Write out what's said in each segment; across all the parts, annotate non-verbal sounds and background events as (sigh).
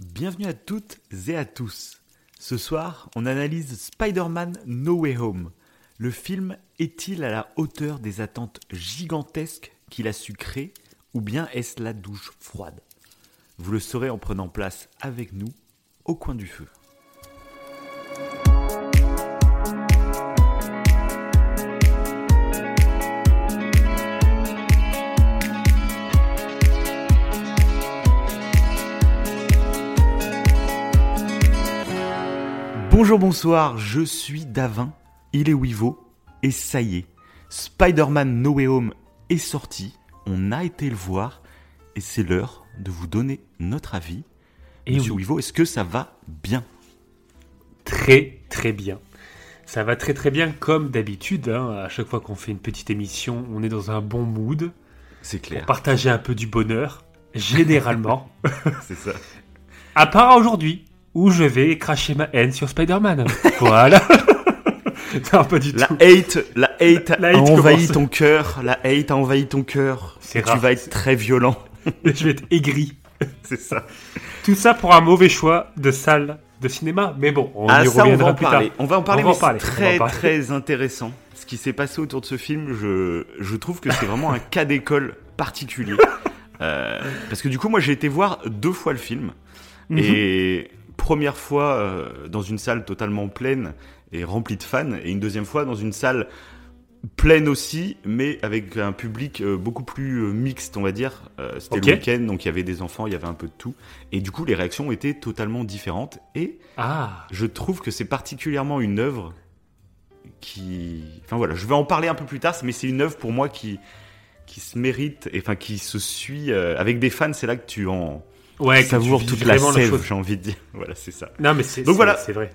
Bienvenue à toutes et à tous. Ce soir, on analyse Spider-Man No Way Home. Le film est-il à la hauteur des attentes gigantesques qu'il a su créer ou bien est-ce la douche froide? Vous le saurez en prenant place avec nous au coin du feu. Bonjour, bonsoir, je suis Davin, il est Wivo, et ça y est, Spider-Man No Way Home est sorti, on a été le voir, et c'est l'heure de vous donner notre avis. Et Monsieur oui. Wivo, est-ce que ça va bien? Très très bien. Ça va très très bien comme d'habitude. hein. À chaque fois qu'on fait une petite émission, on est dans un bon mood. C'est Pour clair, partager un peu du bonheur, généralement. (laughs) c'est ça. à part aujourd'hui, où je vais cracher ma haine sur Spider-Man. (laughs) Voilà. (laughs) non, pas du La tout. hate, la hate La a hate envahi commence. ton cœur, la hate a envahi ton cœur. C'est Tu vas être très violent, (laughs) Je vais être aigri. c'est ça. Tout ça pour un mauvais choix de salle de cinéma. Mais bon, on ah y ça, on va reviendra en plus parler. tard. On va en parler, On va en parler, très parler. très intéressant. Ce qui s'est passé autour de ce film, je, je trouve que c'est vraiment un cas d'école particulier. Euh, parce que du coup, moi, j'ai été voir deux fois le film. Mhm. Et première fois euh, dans une salle totalement pleine et remplie de fans, et une deuxième fois dans une salle pleine aussi, mais avec un public euh, beaucoup plus euh, mixte, on va dire. C'était le week-end, donc il y avait des enfants, il y avait un peu de tout. Et du coup, les réactions étaient totalement différentes. Et Ah, je trouve que c'est particulièrement une œuvre qui. Enfin voilà, je vais en parler un peu plus tard, mais c'est une œuvre pour moi qui qui se mérite, et enfin qui se suit avec des fans. C'est là que tu en ouais, vis toute la sève, j'ai envie de dire. (laughs) Voilà, c'est ça. Non, mais c'est Donc voilà. c'est vrai.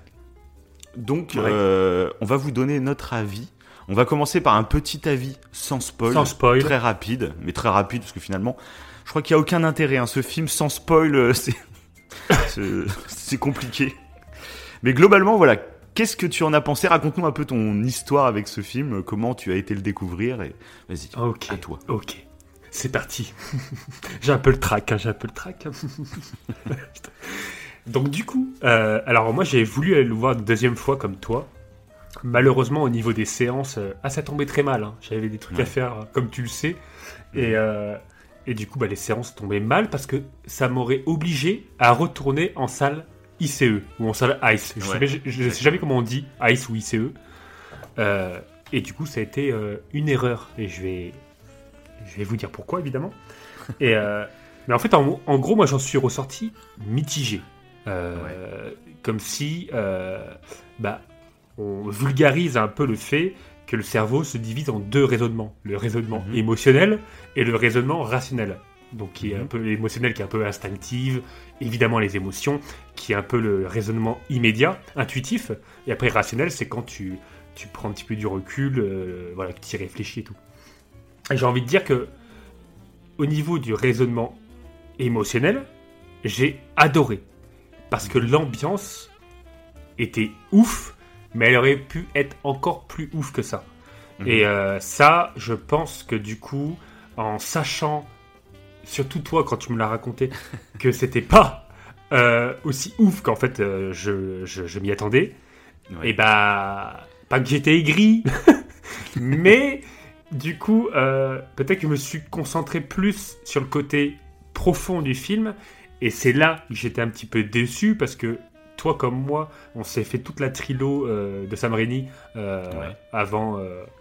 Donc, euh, on va vous donner notre avis. On va commencer par un petit avis sans spoil, Sans spoil. très rapide, mais très rapide parce que finalement, je crois qu'il y a aucun intérêt. Hein. Ce film sans spoil, euh, (laughs) c'est compliqué. Mais globalement, voilà. Qu'est-ce que tu en as pensé? Raconte-nous un peu ton histoire avec ce film, comment tu as été le découvrir. Et vas-y, Ok. à toi. Ok, c'est parti. (laughs) j'ai un peu le trac, hein, j'ai un peu le trac. (laughs) Donc du coup, euh, alors moi j'ai voulu aller le voir une deuxième fois comme toi. Malheureusement au niveau des séances, euh, ah ça tombait très mal. hein. J'avais des trucs Ouais. à faire euh, comme tu le sais. Et, euh, et du coup bah, les séances tombaient mal parce que ça m'aurait obligé à retourner en salle ICE ou en salle ICE. Je, Ouais. sais, je- je sais jamais comment on dit ICE ou ICE. Et du coup ça a été une erreur. Et je vais, je vais vous dire pourquoi, évidemment. Et, euh, (laughs) mais en fait, en, en gros, moi, j'en suis ressorti mitigé. Euh, Comme si euh, bah, on vulgarise un peu le fait que le cerveau se divise en deux raisonnements. Le raisonnement Mhm. émotionnel et le raisonnement rationnel. Donc, qui est un Mhm. peu l'émotionnel, qui est un peu instinctif, évidemment les émotions, qui est un peu le raisonnement immédiat, intuitif. Et après, rationnel, c'est quand tu, tu prends un petit peu du recul, euh, voilà, que tu y réfléchis et tout. J'ai envie de dire que, au niveau du raisonnement émotionnel, j'ai adoré. Parce que l'ambiance était ouf, mais elle aurait pu être encore plus ouf que ça. Mhm. Et euh, ça, je pense que du coup, en sachant, surtout toi quand tu me l'as raconté, (laughs) que c'était pas euh, aussi ouf qu'en fait euh, je, je- je m'y attendais, Ouais. et bah, pas que j'étais aigri, (laughs) mais du coup, euh, peut-être que je me suis concentré plus sur le côté profond du film, et c'est là que j'étais un petit peu déçu parce que toi comme moi, on s'est fait toute la trilo euh, de Sam Raimi euh, Ouais. avant,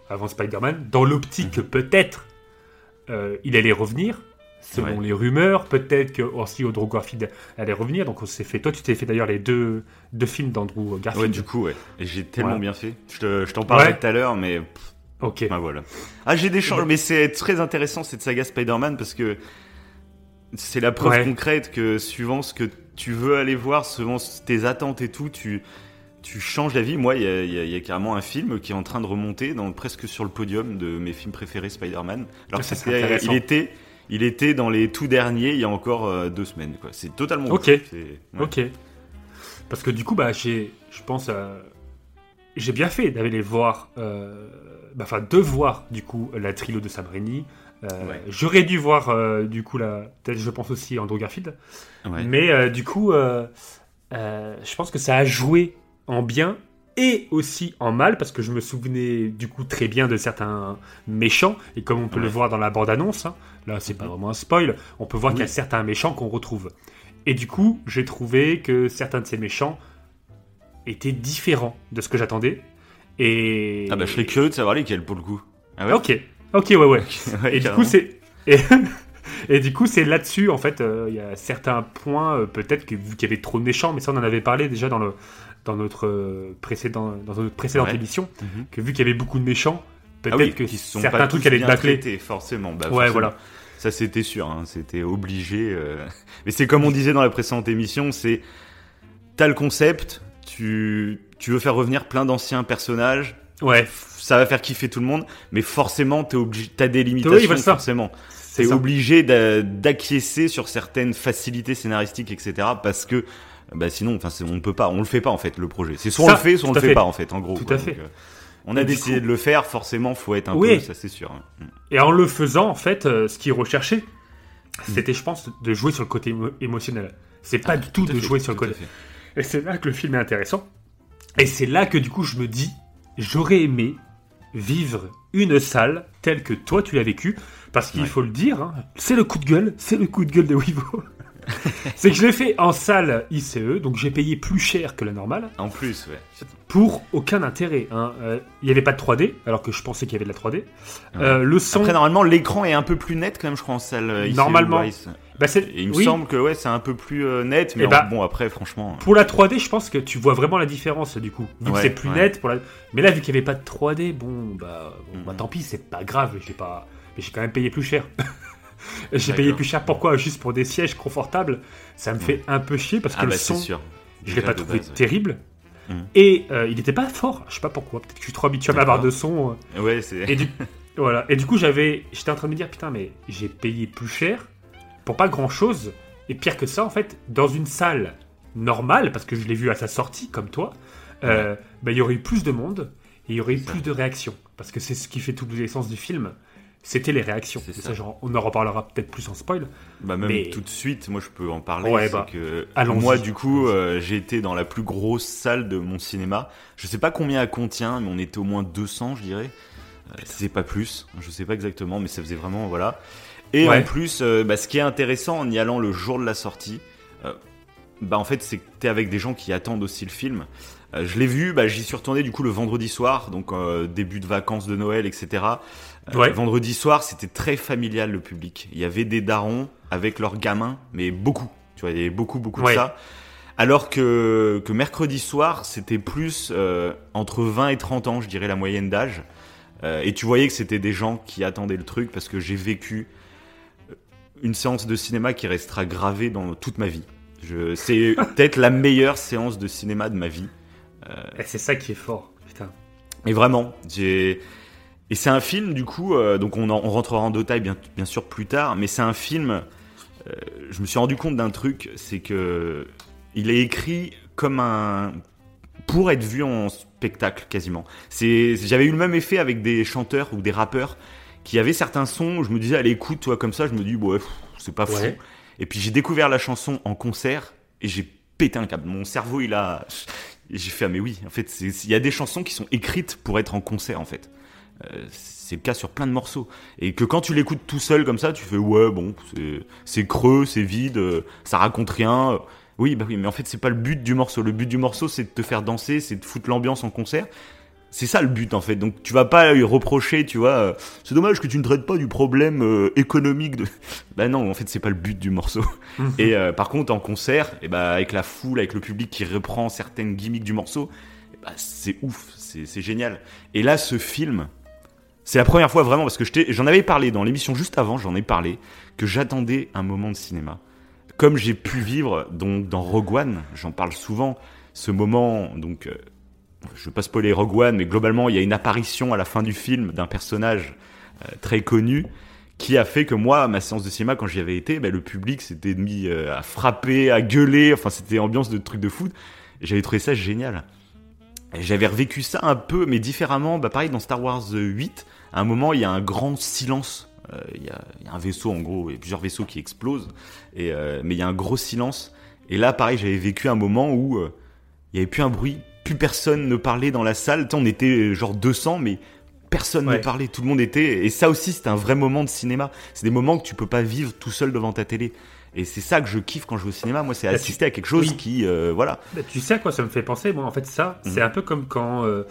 avant Spider-Man, dans l'optique que peut-être il allait revenir. Selon Ouais. les rumeurs, peut-être que aussi Andrew Garfield allait revenir. Donc on s'est fait. Toi, tu t'es fait d'ailleurs les deux, deux films d'Andrew Garfield. Ouais, du coup, ouais. J'ai tellement Voilà. bien fait. Je te- je t'en parlerai Ouais. tout à l'heure, mais Ok. Ah voilà. Ah j'ai des changements, mais c'est très intéressant cette saga Spider-Man parce que c'est la preuve Ouais. concrète que suivant ce que tu veux aller voir, suivant tes attentes et tout, tu tu changes d'avis. Moi, il y a, il y y a carrément un film qui est en train de remonter dans presque sur le podium de mes films préférés Spider-Man. Alors que ça, c'est c'était- intéressant. il était il était dans les tout derniers il y a encore euh, deux semaines. quoi. C'est totalement. Ok. ouais. Ok. Parce que du coup, bah, j'ai, je pense, euh, j'ai bien fait d'aller voir, euh, enfin de voir du coup la trilo de Sam Raimi. Euh, J'aurais dû voir euh, du coup la, je pense aussi Andrew Garfield, Ouais. mais euh, du coup, je pense que ça a joué en bien et aussi en mal parce que je me souvenais du coup très bien de certains méchants et comme on peut le voir dans la bande-annonce, hein, là c'est pas Mhm. vraiment un spoil, on peut voir qu'il y a certains méchants qu'on retrouve. Et du coup, j'ai trouvé que certains de ces méchants étaient différents de ce que j'attendais. Et Ah bah je serais curieux de savoir lesquels pour le coup. Ah ouais Ok, ok, ouais, ouais. (laughs) Ouais, Et du coup, c'est. (laughs) Et... et du coup, c'est là-dessus, en fait, euh, il y a certains points, euh, peut-être que vu qu'il y avait trop de méchants, mais ça, on en avait parlé déjà dans, le, dans, notre, euh, précédent, dans notre précédente Ouais. émission, Mhm. que vu qu'il y avait beaucoup de méchants, peut-être Ah oui, que sont certains pas trucs allaient être bâclés. forcément. Bah, Ouais, forcément. voilà. Ça c'était sûr, hein, c'était obligé. euh. Mais c'est comme on disait dans la précédente émission, c'est t'as le concept, tu tu veux faire revenir plein d'anciens personnages, Ouais, ça va faire kiffer tout le monde, mais forcément t'es obligé, t'as des Oui, limitations ça. forcément. c'est T'es obligé d'a- d'acquiescer sur certaines facilités scénaristiques, etc. Parce que bah sinon, enfin, on ne peut pas, on le fait pas en fait le projet. C'est soit on le fait, soit on le fait fait. pas en fait, en gros. Tout quoi. à fait. Euh, on a Et décidé coup- de le faire, forcément, faut être un Oui. peu, ça c'est sûr. hein. Et en le faisant, en fait, euh, ce qu'ils recherchaient, Mm. c'était, je pense, de jouer sur le côté émo- émotionnel. C'est pas du tout Ah, de fait, jouer sur le côté. Et c'est là que le film est intéressant. Et c'est là que du coup je me dis, j'aurais aimé vivre une salle telle que toi tu l'as vécu, parce qu'il Ouais. faut le dire, hein, c'est le coup de gueule, c'est le coup de gueule de Wivo. (laughs) c'est que je l'ai fait en salle ICE, donc j'ai payé plus cher que la normale, En plus, ouais. pour aucun intérêt. hein. Euh, Il n'y avait pas de 3D, alors que je pensais qu'il y avait de la 3D. Euh, le son, Après, normalement, l'écran est un peu plus net quand même, je crois, en salle. euh, ici, Normalement. Bah, Et il me oui, semble que ouais, c'est un peu plus euh, net, mais Eh en- bah, bon, après, franchement. Pour la 3D, je pense que tu vois vraiment la différence du coup. Vu que c'est plus ouais. net pour la... Mais là, vu qu'il n'y avait pas de 3D, bon, bah, bon, bah Mhm. tant pis, c'est pas grave. J'ai pas... Mais j'ai quand même payé plus cher. (laughs) j'ai payé plus cher pourquoi? Juste pour des sièges confortables. Ça me fait un peu chier parce que Ah le bah, son, sûr. je l'ai pas trouvé base, terrible. Mhm. Et euh, il n'était pas fort. Je sais pas pourquoi. Peut-être que je suis trop habitué à ma barre de son. euh. Ouais, c'est. Et du... (laughs) voilà. Et du coup, j'avais, j'étais en train de me dire, putain, mais j'ai payé plus cher pour pas grand chose. Et pire que ça, en fait, dans une salle normale, parce que je l'ai vu à sa sortie, comme toi, euh, bah, il y aurait eu plus de monde et il y aurait eu plus de réactions. Parce que c'est ce qui fait toute l'essence du film. C'était les réactions. Ça. ça, genre, on en reparlera peut-être plus en spoil. Bah même Mais- tout de suite, moi je peux en parler. Ouais, bah, que allons-y. moi du coup, euh, j'ai été dans la plus grosse salle de mon cinéma. Je sais pas combien elle contient, mais on était au moins 200, je dirais. Euh, c'est pas plus, je sais pas exactement, mais ça faisait vraiment voilà. Et Ouais. en plus, euh, bah, ce qui est intéressant en y allant le jour de la sortie, euh, bah en fait c'est que t'es avec des gens qui attendent aussi le film. Euh, je l'ai vu, bah, j'y suis retourné du coup le vendredi soir, donc début de vacances de Noël, etc. Ouais. Vendredi soir, c'était très familial le public. Il y avait des darons avec leurs gamins, mais beaucoup. Tu vois, il y avait beaucoup, beaucoup Ouais. de ça. Alors que, que mercredi soir, c'était plus euh, entre 20 et 30 ans, je dirais, la moyenne d'âge. Euh, et tu voyais que c'était des gens qui attendaient le truc parce que j'ai vécu une séance de cinéma qui restera gravée dans toute ma vie. Je, c'est (laughs) peut-être la meilleure séance de cinéma de ma vie. Et c'est ça qui est fort. Putain. Et vraiment, j'ai. Et c'est un film, du coup, euh, donc on, en- on rentrera en détail bien, bien sûr plus tard, mais c'est un film. euh, je me suis rendu compte d'un truc, c'est que il est écrit comme un pour être vu en spectacle quasiment. C'est, j'avais eu le même effet avec des chanteurs ou des rappeurs qui avaient certains sons. Je me disais, allez écoute, toi comme ça, je me dis, ouais, pff, c'est pas fou. Ouais. Et puis j'ai découvert la chanson en concert et j'ai pété un câble. Mon cerveau, il a. J'ai fait, ah mais oui, en fait, il y a des chansons qui sont écrites pour être en concert, en fait. Euh, c'est le cas sur plein de morceaux. Et que quand tu l'écoutes tout seul comme ça, tu fais, ouais, bon, c'est- c'est creux, c'est vide, euh, ça raconte rien. Oui, bah oui, mais en fait, c'est pas le but du morceau. Le but du morceau, c'est de te faire danser, c'est de foutre l'ambiance en concert. C'est ça le but en fait. Donc tu vas pas lui reprocher, tu vois. euh, c'est dommage que tu ne traites pas du problème euh, économique de. (laughs) Bah non, en fait c'est pas le but du morceau. (laughs) Et euh, par contre en concert, et bah avec la foule, avec le public qui reprend certaines gimmicks du morceau, eh bah, c'est ouf, c'est génial. Et là ce film, c'est la première fois vraiment parce que j'en avais parlé dans l'émission juste avant, j'en ai parlé que j'attendais un moment de cinéma. Comme j'ai pu vivre donc dans Rogue One, j'en parle souvent, ce moment donc. Euh, je veux pas spoiler Rogue One, mais globalement, il y a une apparition à la fin du film d'un personnage euh, très connu qui a fait que moi, ma séance de cinéma, quand j'y avais été, ben, le public s'était mis euh, à frapper, à gueuler, enfin c'était ambiance de truc de foot. J'avais trouvé ça génial. J'avais revécu ça un peu, mais différemment. Bah, pareil, dans Star Wars 8, à un moment, il y a un grand silence. Euh, il y, a, un vaisseau, en gros, il y a plusieurs vaisseaux qui explosent. Euh, mais il y a un gros silence. Et là, pareil, j'avais vécu un moment où euh, il n'y avait plus un bruit, plus personne ne parlait dans la salle. on était genre 200, mais personne ne parlait, tout le monde était. Et ça aussi, c'était un vrai moment de cinéma. C'est des moments que tu peux pas vivre tout seul devant ta télé. Et c'est ça que je kiffe quand je vais au cinéma. Moi, c'est bah, assister à quelque chose qui, euh, voilà. Bah, tu sais à quoi ça me fait penser Moi, en fait, ça, mhm. c'est un peu comme quand euh,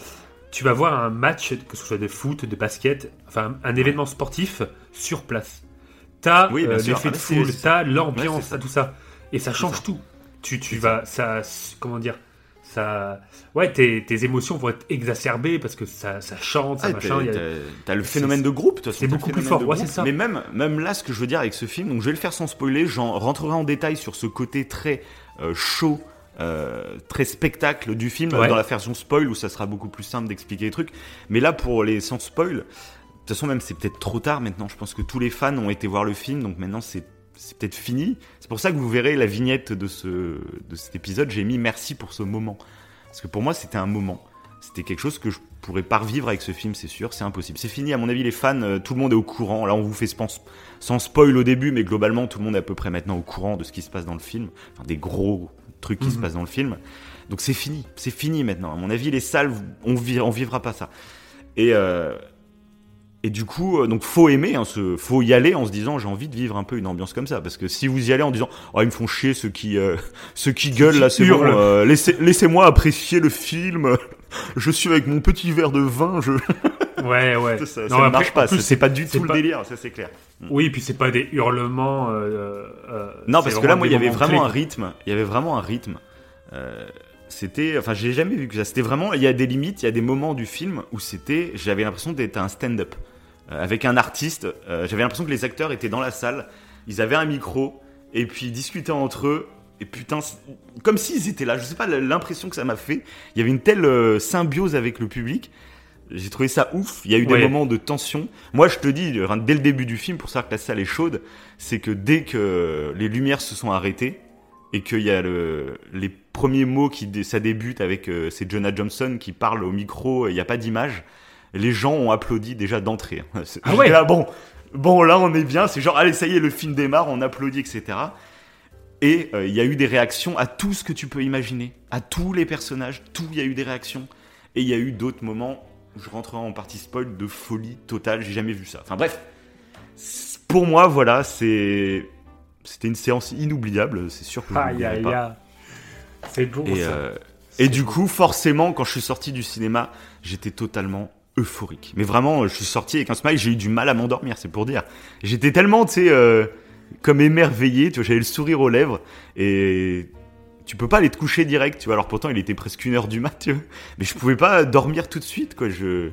tu vas voir un match, que ce soit de foot, de basket, enfin un événement sportif sur place. T'as oui, euh, l'effet ah, de foule, t'as l'ambiance, tout ça, et ça change tout. Tu, tu vas, ça, comment dire ça, ouais, tes, émotions vont être exacerbées parce que ça, ça chante, ça machin. T'as le phénomène de groupe, c'est beaucoup plus fort. Ouais, ça. Mais même, même là, ce que je veux dire avec ce film, donc je vais le faire sans spoiler, j'en rentrerai en détail sur ce côté très euh, chaud. Euh, très spectacle du film dans la version spoil où ça sera beaucoup plus simple d'expliquer les trucs mais là pour les sans spoil de toute façon même c'est peut-être trop tard maintenant je pense que tous les fans ont été voir le film donc maintenant c'est c'est peut-être fini. C'est pour ça que vous verrez la vignette de, ce, de cet épisode. J'ai mis merci pour ce moment. Parce que pour moi, c'était un moment. C'était quelque chose que je pourrais pas revivre avec ce film, c'est sûr. C'est impossible. C'est fini. À mon avis, les fans, euh, tout le monde est au courant. Là, on vous fait sans spoil au début, mais globalement, tout le monde est à peu près maintenant au courant de ce qui se passe dans le film. Enfin, des gros trucs qui se mhm. passent dans le film. Donc c'est fini. C'est fini maintenant. À mon avis, les salles, on, vivra, on vivra pas ça. Et, euh, et du coup, euh, donc faut aimer, hein, ce, faut y aller en se disant j'ai envie de vivre un peu une ambiance comme ça, parce que si vous y allez en disant oh ils me font chier ceux qui euh, (laughs) ceux qui gueulent là, c'est bon, euh, laissez, laissez-moi apprécier le film. (laughs) je suis avec mon petit verre de vin, je. (laughs) Ouais ouais. ça, ne marche pas, c'est pas du tout le délire, ça c'est clair. Mm. Oui, et puis c'est pas des hurlements. non, parce que là moi il y avait vraiment un rythme, il y avait vraiment un rythme. c'était, enfin j'ai jamais vu que ça. C'était vraiment, il y a des limites, il y a des moments du film où c'était, j'avais l'impression d'être un stand-up. Euh, avec un artiste. Euh, j'avais l'impression que les acteurs étaient dans la salle, ils avaient un micro, et puis ils discutaient entre eux. Et putain, comme s'ils étaient là. Je sais pas l'impression que ça m'a fait. Il y avait une telle euh, symbiose avec le public. J'ai trouvé ça ouf. Il y a eu des moments de tension. Moi, je te dis, dès le début du film, pour savoir que la salle est chaude, c'est que dès que les lumières se sont arrêtées et qu'il y a le, les premiers mots qui ça débute avec c'est Jonah Johnson qui parle au micro, il n'y a pas d'image les gens ont applaudi déjà d'entrée. Ah ouais là, bon, bon, là on est bien, c'est genre, allez, ça y est, le film démarre, on applaudit, etc. Et euh, il y a eu des réactions à tout ce que tu peux imaginer, à tous les personnages, tout, il y a eu des réactions. Et il y a eu d'autres moments, je rentrerai en partie spoil, de folie totale, j'ai jamais vu ça. Enfin bref, pour moi, voilà, c'est. C'était une séance inoubliable, c'est sûr que je pas. C'est bon. Et, ça. Euh, et du coup, forcément, quand je suis sorti du cinéma, j'étais totalement euphorique. Mais vraiment, je suis sorti avec un smile, j'ai eu du mal à m'endormir, c'est pour dire. J'étais tellement, tu sais, euh, comme émerveillé, tu vois, j'avais le sourire aux lèvres et tu peux pas aller te coucher direct, tu vois. Alors pourtant, il était presque une heure du mat, tu vois. Mais je pouvais pas dormir tout de suite, quoi. Je,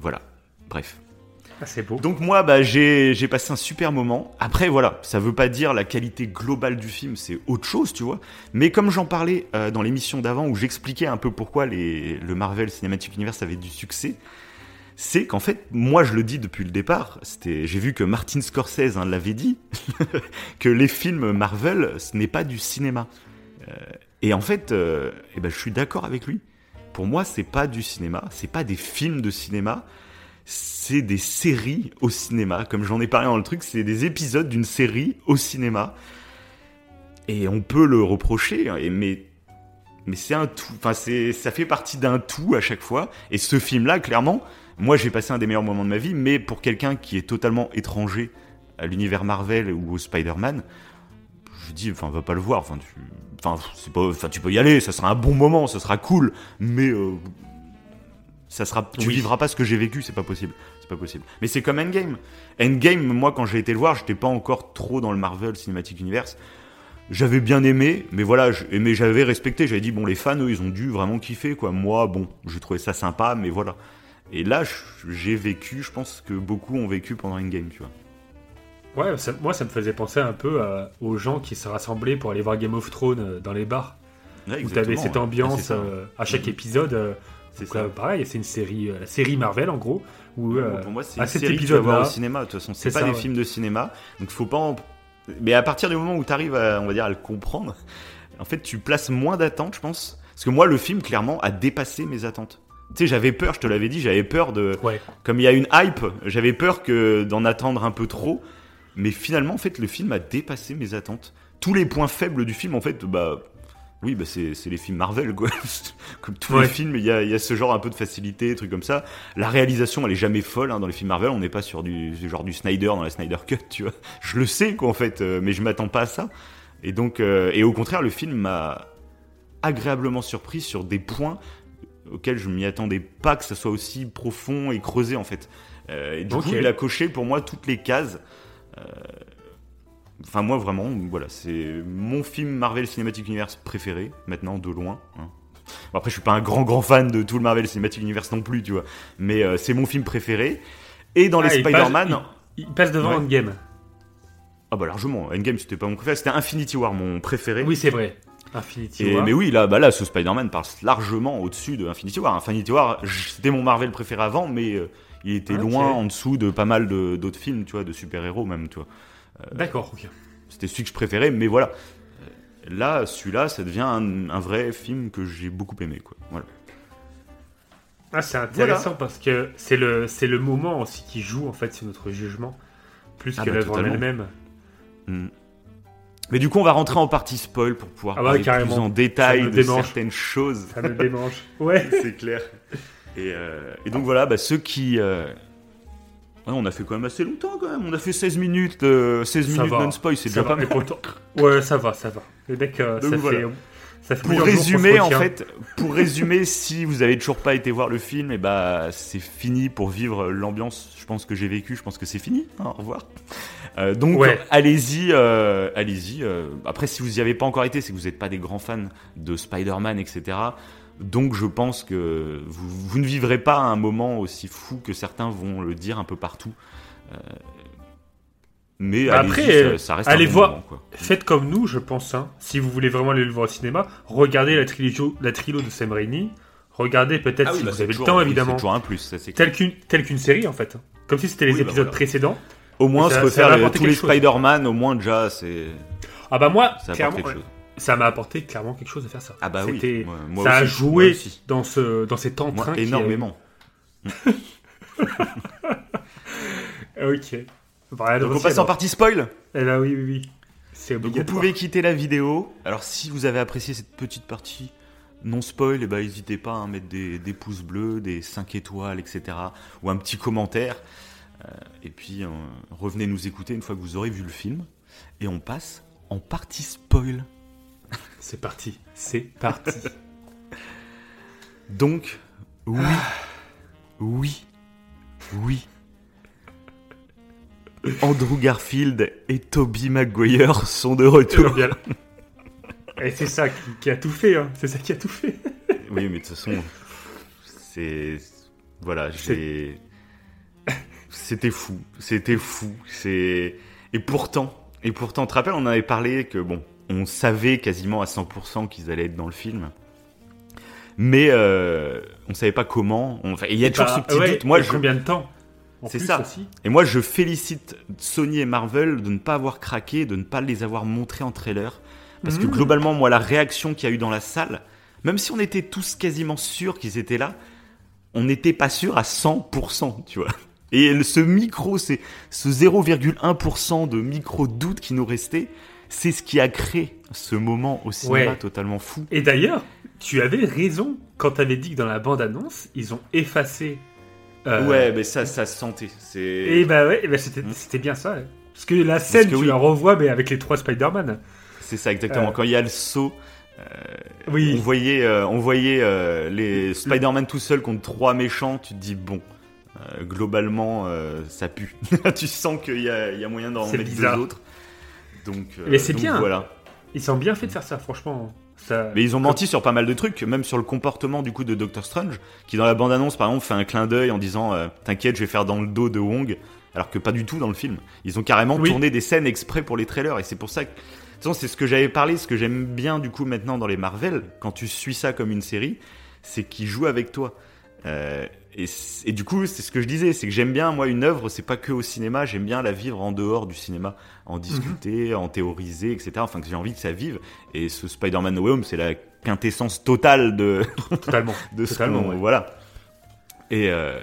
voilà. Bref. Donc moi, bah, j'ai passé un super moment. Après, voilà, ça veut pas dire la qualité globale du film, c'est autre chose, tu vois. Mais comme j'en parlais euh, dans l'émission d'avant, où j'expliquais un peu pourquoi les, le Marvel Cinematic Universe avait du succès, c'est qu'en fait, moi je le dis depuis le départ, j'ai vu que Martin Scorsese hein, l'avait dit, (laughs) que les films Marvel, ce n'est pas du cinéma. Euh, et en fait, euh, eh ben, je suis d'accord avec lui. Pour moi, c'est pas du cinéma, c'est pas des films de cinéma, c'est des séries au cinéma. Comme j'en ai parlé dans le truc, c'est des épisodes d'une série au cinéma. Et on peut le reprocher, hein, mais, mais c'est un tout. Enfin, ça fait partie d'un tout à chaque fois. Et ce film-là, clairement, moi j'ai passé un des meilleurs moments de ma vie, mais pour quelqu'un qui est totalement étranger à l'univers Marvel ou au Spider-Man, je dis, enfin, va pas le voir. Enfin, tu, enfin, tu peux y aller, ça sera un bon moment, ça sera cool, mais euh, ça sera, tu vivras pas ce que j'ai vécu, c'est pas possible. C'est pas possible. Mais c'est comme Endgame. Endgame, moi, quand j'ai été le voir, j'étais pas encore trop dans le Marvel Cinematic Universe. J'avais bien aimé, mais voilà, mais j'avais respecté. J'avais dit, bon, les fans, eux, ils ont dû vraiment kiffer, quoi. Moi, bon, j'ai trouvé ça sympa, mais voilà. Et là, j'ai vécu, je pense que beaucoup ont vécu pendant Endgame, tu vois. Ouais, moi, ça me faisait penser un peu aux gens qui se rassemblaient pour aller voir Game of Thrones euh, dans les bars. Ouais, où tu avais cette ambiance euh, à chaque épisode. Euh, c'est ça. pareil, c'est une série, euh, la série Marvel en gros. Où, euh, pour moi, c'est une série que tu vas voir au cinéma. De toute façon, c'est pas des films de cinéma, donc faut pas. Mais à partir du moment où tu arrives, à, on va dire, à le comprendre, en fait, tu places moins d'attente, je pense. Parce que moi, le film, clairement, a dépassé mes attentes. Tu sais, j'avais peur, je te l'avais dit, j'avais peur de. Ouais. Comme il y a une hype, j'avais peur que d'en attendre un peu trop. Mais finalement, en fait, le film a dépassé mes attentes. Tous les points faibles du film, en fait, bah. Oui, bah c'est les films Marvel, quoi. (laughs) comme tous Ouais. les films, il y a, il y a ce genre un peu de facilité, trucs comme ça. La réalisation, elle est jamais folle hein, dans les films Marvel. On n'est pas sur du genre du Snyder dans la Snyder Cut, tu vois. Je le sais, quoi, en fait, euh, mais je m'attends pas à ça. Et donc, euh, et au contraire, le film m'a agréablement surpris sur des points auxquels je m'y attendais pas que ça soit aussi profond et creusé, en fait. Euh, et du coup, il a coché pour moi toutes les cases. Euh, Enfin, moi, vraiment, voilà, c'est mon film Marvel Cinematic Universe préféré, maintenant, de loin. hein. Bon, après, je suis pas un grand, grand fan de tout le Marvel Cinematic Universe non plus, tu vois. Mais euh, c'est mon film préféré. Et dans Ah, les Spider-Man... Il, il passe devant Ouais. Endgame. Ah bah largement, Endgame, c'était pas mon préféré, c'était Infinity War, mon préféré. Oui, c'est vrai. Infinity Et- War. mais oui, là, bah là, ce Spider-Man passe largement au-dessus de Infinity War. Infinity War, c'était mon Marvel préféré avant, mais euh, il était Ok. loin en dessous de pas mal d'autres films, tu vois, de super-héros même, tu vois. D'accord, ok. C'était celui que je préférais, mais voilà. Euh, Là, celui-là, ça devient un, un vrai film que j'ai beaucoup aimé, quoi. Voilà. Ah, c'est intéressant parce que c'est le, c'est le moment aussi qui joue en fait sur notre jugement, plus Ah que bah, l'œuvre en elle-même. Mm. Mais du coup, on va rentrer en partie spoil pour pouvoir Ah bah, parler carrément. plus en détail de démange. certaines choses. Ça me démange. Ouais. (laughs) c'est clair. Et, euh, et donc voilà, bah, ceux qui. euh, ouais, on a fait quand même assez longtemps quand même. On a fait 16 minutes, de 16 Ça minutes non-spoil, c'est déjà va, pas mal. Ouais, ça va, ça va. Le mec, euh, Donc ça, voilà. fait, ça fait Pour résumer, en fait, pour résumer, si vous avez toujours pas été voir le film, et bah c'est fini pour vivre l'ambiance. Je pense que j'ai vécu. Je pense que c'est fini. hein, au revoir. Euh, donc Ouais. allez-y, euh, allez-y. euh, après, si vous y avez pas encore été, c'est que vous n'êtes pas des grands fans de Spider-Man, etc. Donc je pense que vous, vous ne vivrez pas un moment aussi fou que certains vont le dire un peu partout. Euh, mais Bah après, ça, reste allez un bon voir. moment, quoi. Faites comme nous, je pense. hein. Si vous voulez vraiment aller le voir au cinéma, regardez la trilo, la trilo de Sam Raimi. Regardez peut-être Ah oui, si bah, vous avez le temps, évidemment. C'est toujours un plus, ça. Telle qu'une série, en fait. Comme si c'était les Oui, bah épisodes voilà. précédents. Au moins Ça- se refaire tous les. Spider-Man, au moins déjà, c'est Ah bah moi, ça clairement, chose. Ça m'a apporté clairement quelque chose de faire ça. Ah bah oui, moi- moi ça a joué moi aussi. dans ce dans cet Moi, entrain. qui est- énormément. (laughs) Ok. Donc on passe en partie spoil. Eh là, oui, oui, oui. C'est Donc vous pouvez quitter la vidéo. Alors si vous avez apprécié cette petite partie non spoil, eh ben, n'hésitez pas à mettre des, des pouces bleus, des 5 étoiles, etc. Ou un petit commentaire. Euh, et puis euh, revenez nous écouter une fois que vous aurez vu le film. Et on passe en partie spoil. (laughs) C'est parti. C'est parti. (laughs) Donc, oui, oui, oui. Andrew Garfield et Toby Maguire sont de retour. Et c'est ça qui, qui a tout fait. Hein. C'est ça qui a tout fait. Oui, mais de toute façon, c'est. Voilà, j'ai. C'était fou, c'était fou. C'est et pourtant, et pourtant, tu te rappelles, on avait parlé que bon, on savait quasiment à 100% qu'ils allaient être dans le film, mais euh, on savait pas comment. On- enfin, il y a toujours Bah, ce petit ouais, doute. Moi, je, combien de temps C'est ça. Aussi. Et moi, je félicite Sony et Marvel de ne pas avoir craqué, de ne pas les avoir montrés en trailer. Parce que Mhm. globalement, moi, la réaction qu'il y a eu dans la salle, même si on était tous quasiment sûrs qu'ils étaient là, on n'était pas sûr à 100%, tu vois. Et ce micro, c'est ce 0,1% de micro-doute qui nous restait, c'est ce qui a créé ce moment au cinéma Ouais. totalement fou. Et d'ailleurs, tu avais raison quand tu avais dit que dans la bande-annonce, ils ont effacé. euh, Ouais, mais ça, ça se sentait. C'est... Et bah ouais, et bah c'était Mm. c'était bien ça. ouais. Parce que la scène, que tu oui. la revois, mais avec les trois Spider-Man. C'est ça exactement. Euh. Quand il y a le saut, on Oui. voyait, euh, on voyait euh, les Spider-Man tout seul contre trois méchants. Tu te dis bon, euh, globalement, euh, ça pue. (laughs) tu sens qu'il y a, il y a moyen d'en mettre bizarre. deux autres. Donc, euh, Mais c'est bien. Voilà. Ils sont bien fait de faire ça, franchement. Ça... Mais ils ont menti sur pas mal de trucs, même sur le comportement du coup de Doctor Strange, qui dans la bande-annonce par exemple fait un clin d'œil en disant euh, T'inquiète, je vais faire dans le dos de Wong, alors que pas du tout dans le film. Ils ont carrément Oui. tourné des scènes exprès pour les trailers, et c'est pour ça que. De toute façon, c'est ce que j'avais parlé, ce que j'aime bien du coup maintenant dans les Marvel, quand tu suis ça comme une série, c'est qu'ils jouent avec toi. Euh, et, du coup, c'est ce que je disais, c'est que j'aime bien, moi, une œuvre, c'est pas que au cinéma, j'aime bien la vivre en dehors du cinéma, en discuter, en théoriser, etc. Enfin, que j'ai envie que ça vive. Et ce Spider-Man No Way Home, c'est la quintessence totale de (laughs) Totalement. (laughs) de ce Totalement, ouais. voilà. Et euh,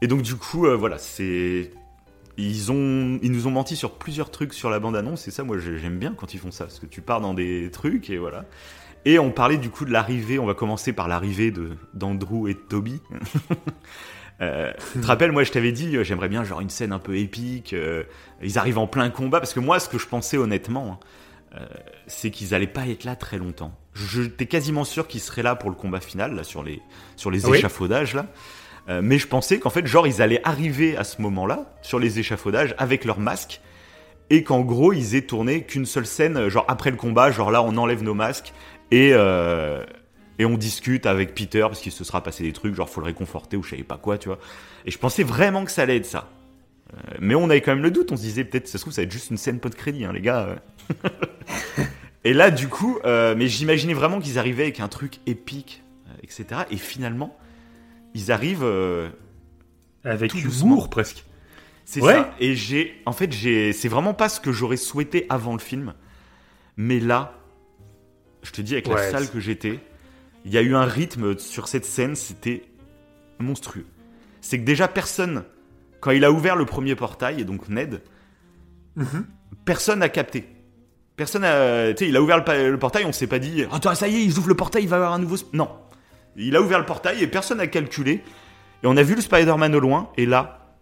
et donc du coup euh, voilà c'est ils ont ils nous ont menti sur plusieurs trucs sur la bande annonce et ça moi j'ai- j'aime bien quand ils font ça parce que tu pars dans des trucs et voilà. Et on parlait du coup de l'arrivée, on va commencer par l'arrivée de d'Andrew et de Toby. (laughs) Euh, tu te rappelles, moi je t'avais dit, euh, j'aimerais bien genre une scène un peu épique. euh, ils arrivent en plein combat parce que moi, ce que je pensais honnêtement, hein, c'est qu'ils allaient pas être là très longtemps. J'étais quasiment sûr qu'ils seraient là pour le combat final, là, sur les sur les Oui. échafaudages là. Mais je pensais qu'en fait, genre, ils allaient arriver à ce moment-là sur les échafaudages avec leur masque et qu'en gros, ils aient tourné qu'une seule scène, genre après le combat, genre là, on enlève nos masques et euh, et on discute avec Peter parce qu'il se sera passé des trucs, genre faut le réconforter ou je savais pas quoi, tu vois. Et je pensais vraiment que ça allait être ça. Euh, mais on avait quand même le doute, on se disait peut-être ça se trouve ça va être juste une scène pot de crédit, hein, les gars. euh. (laughs) et là, du coup, euh, mais j'imaginais vraiment qu'ils arrivaient avec un truc épique, etc. Et finalement, ils arrivent. Avec humour presque. c'est Ouais. ça. Et j'ai, en fait, j'ai, c'est vraiment pas ce que j'aurais souhaité avant le film. Mais là, je te dis avec la salle que j'étais, il y a eu un rythme sur cette scène, c'était monstrueux. C'est que déjà personne, quand il a ouvert le premier portail, et donc Ned, Mhm. personne n'a capté. Personne a, tu sais, il a ouvert le, portail, on s'est pas dit, attends, ça y est, ils ouvrent le portail, il va y avoir un nouveau. Non. Il a ouvert le portail et personne n'a calculé. Et on a vu le Spider-Man au loin, et là,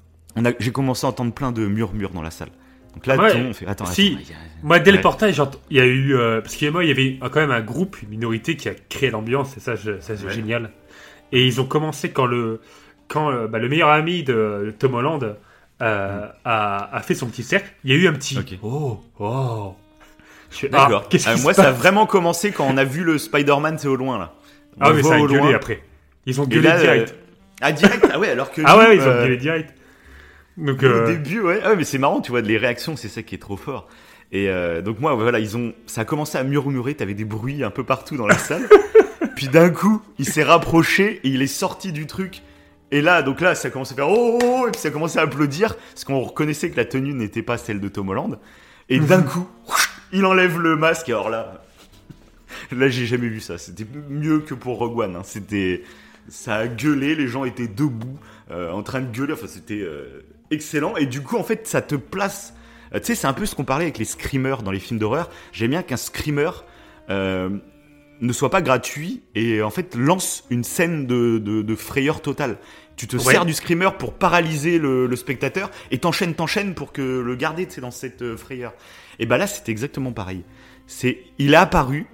j'ai commencé à entendre plein de murmures dans la salle. Donc là, Ouais. monde fait, attends, attends. Si. il y a- Moi, dès Ouais. le portail, j'ent- il y a eu. euh, parce qu'il moi, il y avait quand même un groupe, une minorité qui a créé l'ambiance, et ça, je- ça c'est Ouais. génial. Et ils ont commencé quand le, quand, euh, bah, le meilleur ami de, Tom Holland euh, a, a fait son petit cercle. Il y a eu un petit. Ok. Oh, oh. Fais, D'accord. Ah, Euh, moi, ça a vraiment commencé quand on a vu le Spider-Man, c'est au loin, là. On Ah, mais ça a gueulé loin. après. Ils ont gueulé là, direct. Ah, direct? Ah ouais, alors que. ah ouais, ils ont gueulé direct. Donc, Au euh, début, ouais. Ah mais c'est marrant, tu vois, les réactions, c'est ça qui est trop fort. Et euh, donc moi, voilà, ils ont, ça a commencé à murmurer, t'avais des bruits un peu partout dans la (laughs) salle. Puis d'un coup, il s'est rapproché et il est sorti du truc. Et là, donc là, ça a commencé à faire oh, oh, oh et puis ça a commencé à applaudir parce qu'on reconnaissait que la tenue n'était pas celle de Tom Holland. Et d'un coup, (laughs) il enlève le masque. Alors là, (laughs) là, j'ai jamais vu ça. C'était mieux que pour Rogue One. hein. C'était, ça a gueulé, les gens étaient debout, euh, en train de gueuler. Enfin, c'était euh, excellent. Et du coup, en fait, ça te place. euh, tu sais, c'est un peu ce qu'on parlait avec les screamers dans les films d'horreur. J'aime bien qu'un screamer euh, ne soit pas gratuit et en fait lance une scène de, de, de frayeur totale. Tu te Ouais. sers du screamer pour paralyser le, le spectateur et t'enchaînes, t'enchaînes pour que le garder tu sais, dans cette euh, frayeur. Et bah là, c'était exactement pareil. C'est, il est apparu,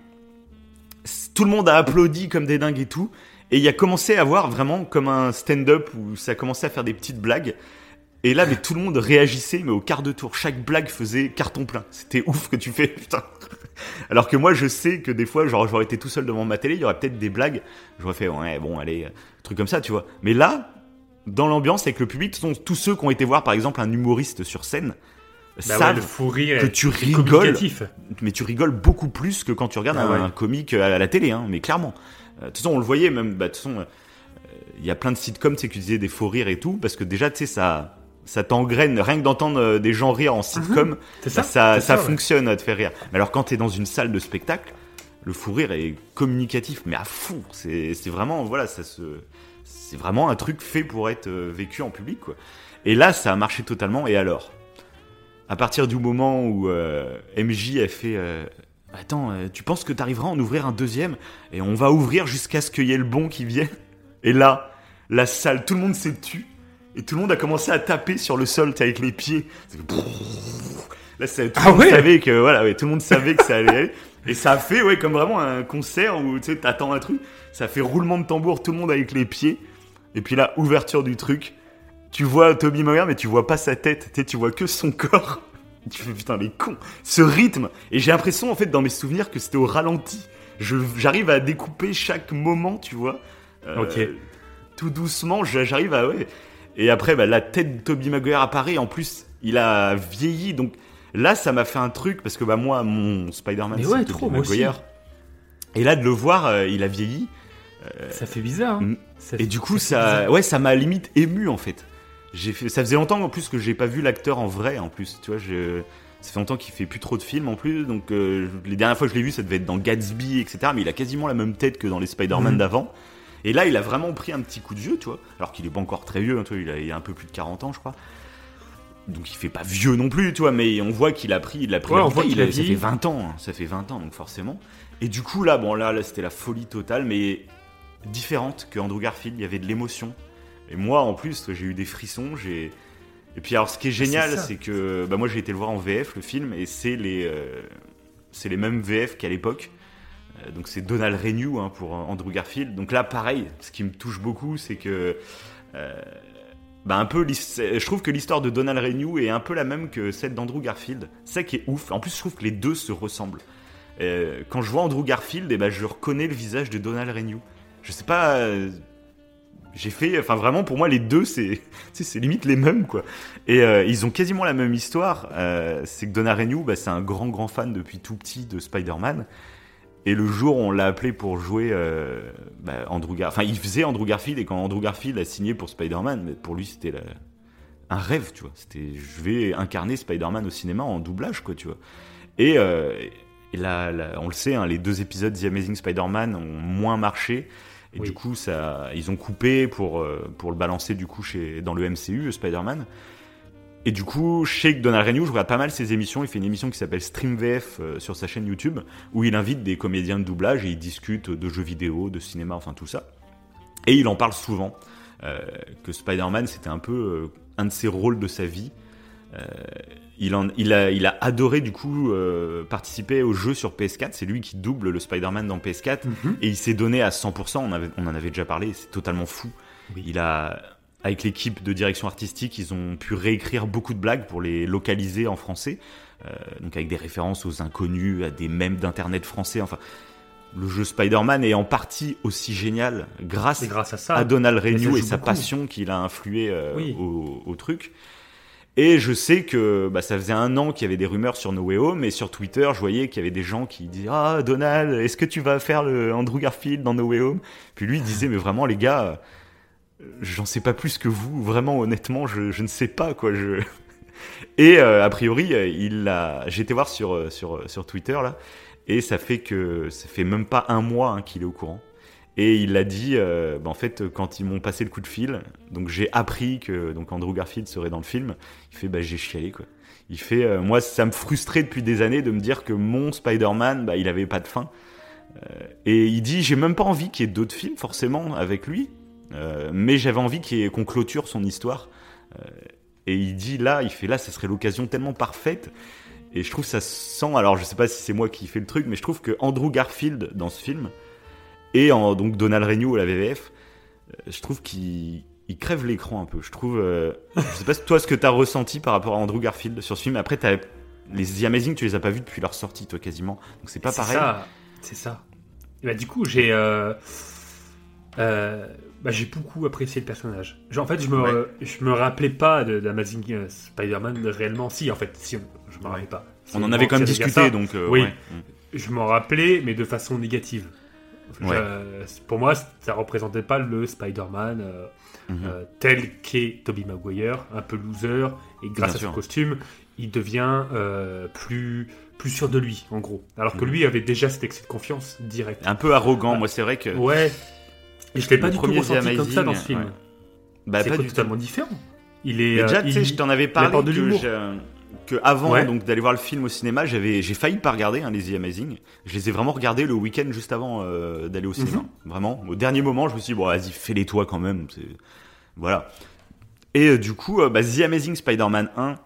tout le monde a applaudi comme des dingues et tout, et il a commencé à avoir vraiment comme un stand-up où ça a commencé à faire des petites blagues. Et là, mais tout le monde réagissait, mais au quart de tour. Chaque blague faisait carton plein. C'était ouf que tu fais, (laughs) putain. Alors que moi, je sais que des fois, genre, j'aurais été tout seul devant ma télé, il y aurait peut-être des blagues. J'aurais fait, ouais, bon, allez, euh, truc comme ça, tu vois. Mais là, dans l'ambiance avec le public, tous tous ceux qui ont été voir, par exemple, un humoriste sur scène, bah savent fou rire que tu rigoles, mais tu rigoles beaucoup plus que quand tu regardes Ah un, ouais. un comique à la télé, hein, mais clairement. Euh, De toute façon, on le voyait même, bah, de toute façon, euh, il y a plein de sitcoms, tu sais, qui disaient des faux rires et tout, parce que déjà, tu sais, ça, ça t'engraine, rien que d'entendre euh, des gens rire en sitcom, C'est ça, ça ça, c'est ça ouais. fonctionne à te faire rire. Mais alors quand t'es dans une salle de spectacle, le fou rire est communicatif, mais à fond. C'est vraiment, voilà, ça se, c'est vraiment un truc fait pour être euh, vécu en public, quoi. Et là, ça a marché totalement. Et alors, à partir du moment où euh, MJ a fait, euh, attends, tu penses que t'arriveras à en ouvrir un deuxième? Et on va ouvrir jusqu'à ce qu'il y ait le bon qui vienne? Et là, la salle, tout le monde s'est tu. Et tout le monde a commencé à taper sur le sol avec les pieds. Là, ça, tout Ah le monde ouais savait que voilà, ouais, tout le monde savait que ça allait aller. Et ça fait ouais comme vraiment un concert où tu sais t'attends un truc, ça fait roulement de tambour, tout le monde avec les pieds. Et puis là, ouverture du truc. Tu vois Toby Maguire, mais tu vois pas sa tête. Tu sais, tu vois que son corps. (laughs) Tu fais putain les cons. Ce rythme. Et j'ai l'impression en fait dans mes souvenirs que c'était au ralenti. Je- J'arrive à découper chaque moment, tu vois. Euh, Ok. Tout doucement, j'a- j'arrive à ouais. Et après, bah, la tête de Toby Maguire apparaît. En plus, il a vieilli. Donc là, ça m'a fait un truc parce que bah moi, mon Spider-Man, c'est ouais, Tobey aussi. Maguire. Et là, de le voir, euh, il a vieilli. Ça fait bizarre. hein. Mm. Ça Et fait- du coup, ça ouais, ça m'a limite ému en fait. Ça faisait longtemps en plus que j'ai pas vu l'acteur en vrai en plus. Tu vois, je, Ça fait longtemps qu'il fait plus trop de films en plus, donc euh, les dernières fois que je l'ai vu, ça devait être dans Gatsby, etc. Mais il a quasiment la même tête que dans les Spider-Man Mhm. d'avant. Et là, il a vraiment pris un petit coup de vieux, tu vois. Alors qu'il est pas encore très vieux, hein, tu vois, il, a, il a un peu plus de 40 ans, je crois. Donc il fait pas vieux non plus, tu vois, mais on voit qu'il a pris, il a pris Ouais, on voit qu'il a ça fait vieilli. 20 ans, hein, ça fait 20 ans, donc forcément. Et du coup, là, bon, là, là c'était la folie totale, mais différente que Andrew Garfield, il y avait de l'émotion. Et moi, en plus, j'ai eu des frissons, j'ai... Et puis alors, ce qui est génial, c'est que bah, moi, j'ai été le voir en VF, le film, et c'est les, euh, c'est les mêmes VF qu'à l'époque. Euh, donc c'est Donald Renew hein, pour Andrew Garfield. Donc là, pareil, ce qui me touche beaucoup, c'est que... euh, bah un peu, je trouve que l'histoire de Donald Renew est un peu la même que celle d'Andrew Garfield. C'est qui est ouf. En plus, je trouve que les deux se ressemblent. Euh, quand je vois Andrew Garfield, eh ben, je reconnais le visage de Donald Renew. Je sais pas. euh, j'ai fait. Enfin, vraiment, pour moi, les deux, c'est (laughs) limite les mêmes, quoi. Et euh, ils ont quasiment la même histoire. Euh, c'est que Donald Renew, bah, c'est un grand, grand fan depuis tout petit de Spider-Man. Et le jour où on l'a appelé pour jouer euh, bah, Andrew Gar... Enfin, il faisait Andrew Garfield, et quand Andrew Garfield a signé pour Spider-Man, pour lui, c'était la- un rêve, tu vois. C'était, je vais incarner Spider-Man au cinéma en doublage, quoi, tu vois. Et, euh, et là, là, on le sait, hein, les deux épisodes The Amazing Spider-Man ont moins marché. Et Oui. du coup, ça, ils ont coupé pour, euh, pour le balancer du coup chez, dans le MCU, Spider-Man. Et du coup, je sais que Donald je regarde pas mal ses émissions. Il fait une émission qui s'appelle Stream VF euh, sur sa chaîne YouTube, où il invite des comédiens de doublage et il discute de jeux vidéo, de cinéma, enfin tout ça. Et il en parle souvent, euh, que Spider-Man, c'était un peu euh, un de ses rôles de sa vie. Il, en, il, a, il a adoré du coup participer au jeu sur PS4. C'est lui qui double le Spider-Man dans PS4. Mhm. Et il s'est donné à 100%, on, avait- on en avait déjà parlé, c'est totalement fou. Oui. Il a, avec l'équipe de direction artistique, ils ont pu réécrire beaucoup de blagues pour les localiser en français. Euh, donc avec des références aux inconnus, à des mèmes d'internet français. Enfin, le jeu Spider-Man est en partie aussi génial grâce à ça. à Donald Renew et sa beaucoup. passion qu'il a influé euh, Oui. au, au truc. Et je sais que bah, ça faisait un an qu'il y avait des rumeurs sur No Way Home, et sur Twitter, je voyais qu'il y avait des gens qui disaient Ah, Donald, est-ce que tu vas faire le Andrew Garfield dans No Way Home Puis lui, il disait Mais vraiment, les gars, j'en sais pas plus que vous, vraiment, honnêtement, je, ne sais pas, quoi. (laughs) Et euh, a priori, euh, il. J'ai été voir sur, euh, sur, sur Twitter, là, et ça fait que ça fait même pas un mois hein, qu'il est au courant. Et il l'a dit, bah, en fait, quand ils m'ont passé le coup de fil, donc j'ai appris que donc Andrew Garfield serait dans le film. Il fait, bah j'ai chialé quoi. Il fait, moi ça me frustrait depuis des années de me dire que mon Spider-Man, bah il avait pas de fin. Et il dit, j'ai même pas envie qu'il y ait d'autres films forcément avec lui, euh, mais j'avais envie qu'on clôture son histoire. Euh, et il dit là, il fait là, ça serait l'occasion tellement parfaite. Et je trouve ça sent, alors je sais pas si c'est moi qui fais le truc, mais je trouve que Andrew Garfield dans ce film et en donc Donald Renew à la VVF, euh, je trouve qu'il il crève l'écran un peu. Je trouve, euh, je sais pas toi ce que t'as ressenti par rapport à Andrew Garfield sur ce film. Après t'as les The Amazing, tu les as pas vus depuis leur sortie toi quasiment, donc c'est pas C'est pareil. ça, C'est ça. Et bah, du coup, j'ai. euh, euh, bah, j'ai beaucoup apprécié le personnage. Genre, en fait, je me, Ouais. je me rappelais pas de d'Amazing euh, Spider-Man réellement. Si, en fait, si, je me Ouais. rappelais pas. On en avait quand même discuté, donc euh, Oui. ouais. Je m'en rappelais, mais de façon négative. Je- pour moi, ça représentait pas le Spider-Man euh, Mhm. euh, tel qu'est Tobey Maguire, un peu loser, et grâce Bien à sûr. son costume, il devient plus, plus sûr de lui, en gros. Alors que Mhm. lui avait déjà cet excès de confiance direct. Un peu arrogant, moi c'est vrai que. Ouais. Et je l'ai pas du tout ressenti comme ça dans ce film. ouais. Bah c'est tout. totalement différent. Il est. Mais déjà, euh, tu sais, je t'en avais parlé de que, que avant Ouais. donc d'aller voir le film au cinéma, j'avais j'ai failli pas regarder hein, les The Amazing. Je les ai vraiment regardés le week-end juste avant euh, d'aller au cinéma. Mhm. Vraiment, au dernier moment, je me suis dit bon, vas-y, fais-les toi quand même. Voilà. Et euh, du coup, euh, bah, The Amazing Spider-Man 1,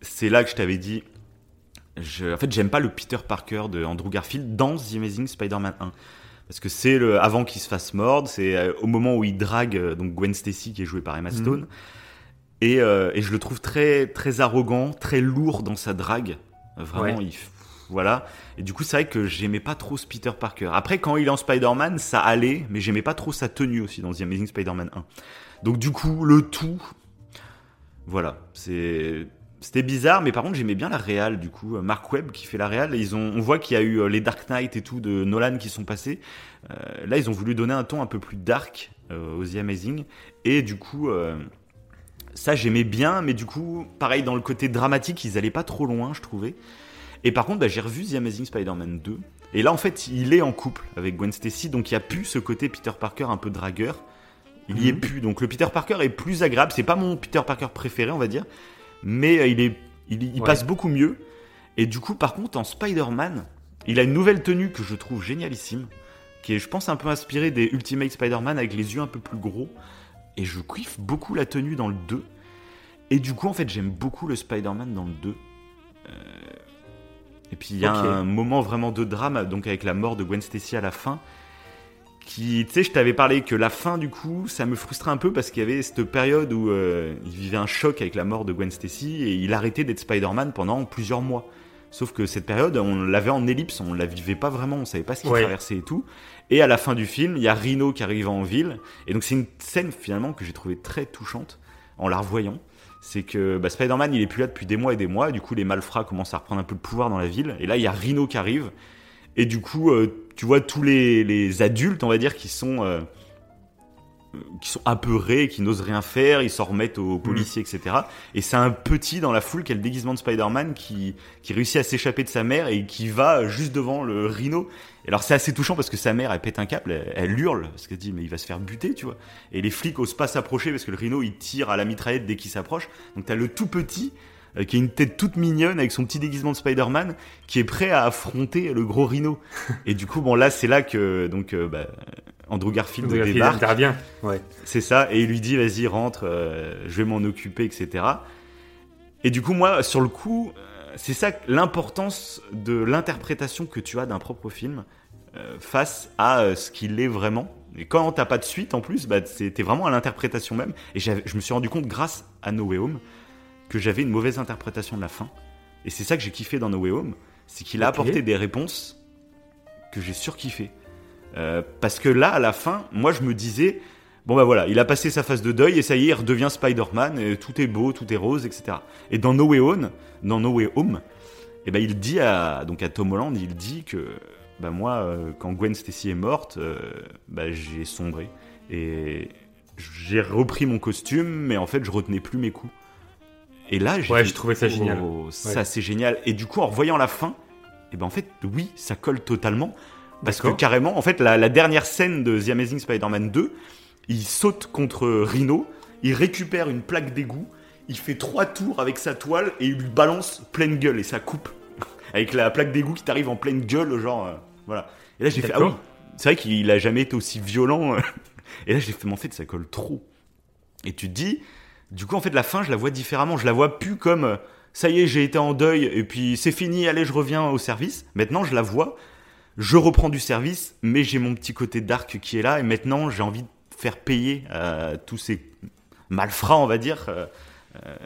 c'est là que je t'avais dit. Je, en fait, j'aime pas le Peter Parker de Andrew Garfield dans The Amazing Spider-Man 1. Parce que c'est le avant qu'il se fasse mordre, c'est euh, au moment où il drague euh, donc Gwen Stacy qui est jouée par Emma Mhm. Stone. Et, euh, et je le trouve très très arrogant, très lourd dans sa drague. Vraiment, Ouais. il f- voilà. Et du coup, c'est vrai que j'aimais pas trop ce Peter Parker. Après, quand il est en Spider-Man, ça allait, mais j'aimais pas trop sa tenue aussi dans The Amazing Spider-Man 1. Donc du coup, le tout, voilà, c'est c'était bizarre, mais par contre j'aimais bien la réal du coup. Mark Webb qui fait la réal, ils ont, on voit qu'il y a eu euh, les Dark Knight et tout de Nolan qui sont passés. Euh, là, ils ont voulu donner un ton un peu plus dark euh, aux The Amazing, et du coup, euh, Ça, j'aimais bien, mais du coup, pareil, dans le côté dramatique, ils allaient pas trop loin, je trouvais. Et par contre, bah, j'ai revu The Amazing Spider-Man 2. Et là, en fait, il est en couple avec Gwen Stacy, donc il n'y a plus ce côté Peter Parker un peu dragueur. Il y est Mhm. plus. Donc le Peter Parker est plus agréable. C'est pas mon Peter Parker préféré, on va dire. Mais euh, il, est, il, il Ouais. passe beaucoup mieux. Et du coup, par contre, en Spider-Man, il a une nouvelle tenue que je trouve génialissime. Qui est, je pense, un peu inspirée des Ultimate Spider-Man avec les yeux un peu plus gros. Et je kiffe beaucoup la tenue dans le 2. Et du coup, en fait, j'aime beaucoup le Spider-Man dans le 2. Euh, Et puis il y a un moment vraiment de drame, donc avec la mort de Gwen Stacy à la fin. Qui, tu sais, je t'avais parlé que la fin, du coup, ça me frustrait un peu parce qu'il y avait cette période où euh, il vivait un choc avec la mort de Gwen Stacy et il arrêtait d'être Spider-Man pendant plusieurs mois. Sauf que cette période, on l'avait en ellipse, on la vivait pas vraiment, on savait pas ce qu'il Ouais. traversait et tout. Et à la fin du film, il y a Rhino qui arrive en ville. Et donc c'est une scène finalement que j'ai trouvée très touchante en la revoyant. C'est que bah, Spider-Man, il est plus là depuis des mois et des mois. Du coup, les malfrats commencent à reprendre un peu de pouvoir dans la ville. Et là, il y a Rhino qui arrive. Et du coup, euh, tu vois tous les, les adultes, on va dire, qui sont euh, qui sont apeurés, qui n'osent rien faire, ils s'en remettent aux policiers, etc. Et c'est un petit dans la foule qui a le déguisement de Spider-Man qui, qui réussit à s'échapper de sa mère et qui va juste devant le rhino. Et alors c'est assez touchant parce que sa mère, elle pète un câble, elle, elle hurle, parce qu'elle dit mais il va se faire buter, tu vois. Et les flics osent pas s'approcher parce que le rhino, il tire à la mitraillette dès qu'il s'approche. Donc t'as le tout petit euh, qui a une tête toute mignonne avec son petit déguisement de Spider-Man qui est prêt à affronter le gros rhino. (laughs) et du coup, bon là, c'est là que donc euh, bah, Andrew Garfield débarque. intervient. Ouais. C'est ça, et il lui dit vas-y rentre, euh, je vais m'en occuper, etc. Et du coup moi sur le coup, c'est ça l'importance de l'interprétation que tu as d'un propre film euh, face à euh, ce qu'il est vraiment. Et quand t'as pas de suite en plus, bah, c'était vraiment à l'interprétation même. Et je me suis rendu compte grâce à No Way Home que j'avais une mauvaise interprétation de la fin. Et c'est ça que j'ai kiffé dans No Way Home, c'est qu'il a apporté des réponses que j'ai surkiffé. Euh, parce que là, à la fin, moi je me disais, bon bah voilà, il a passé sa phase de deuil et ça y est, il redevient Spider-Man, et tout est beau, tout est rose, etc. Et dans No Way Home, dans No Way Home, eh ben, il dit à, donc à Tom Holland, il dit que bah moi, euh, quand Gwen Stacy est morte, euh, bah, j'ai sombré. Et j'ai repris mon costume, mais en fait, je retenais plus mes coups. Et là, j'ai Ouais, trouvais ça génial. oh, Ça, Ouais. c'est génial. Et du coup, en revoyant la fin, et ben en fait, oui, ça colle totalement. Parce que carrément, en fait, la, la dernière scène de The Amazing Spider-Man 2, il saute contre Rhino, il récupère une plaque d'égout, il fait trois tours avec sa toile et il lui balance pleine gueule et ça coupe. (laughs) avec la plaque d'égout qui t'arrive en pleine gueule, genre. euh, voilà. Et là, j'ai fait, ah oui, c'est vrai qu'il a jamais été aussi violent. (laughs) et là, j'ai fait, mais en fait, ça colle trop. Et tu te dis, du coup, en fait, la fin, je la vois différemment. Je la vois plus comme, euh, ça y est, j'ai été en deuil et puis c'est fini, allez, je reviens au service. Maintenant, je la vois, je reprends du service, mais j'ai mon petit côté dark qui est là et maintenant, j'ai envie de faire payer euh, tous ces malfrats, on va dire. euh,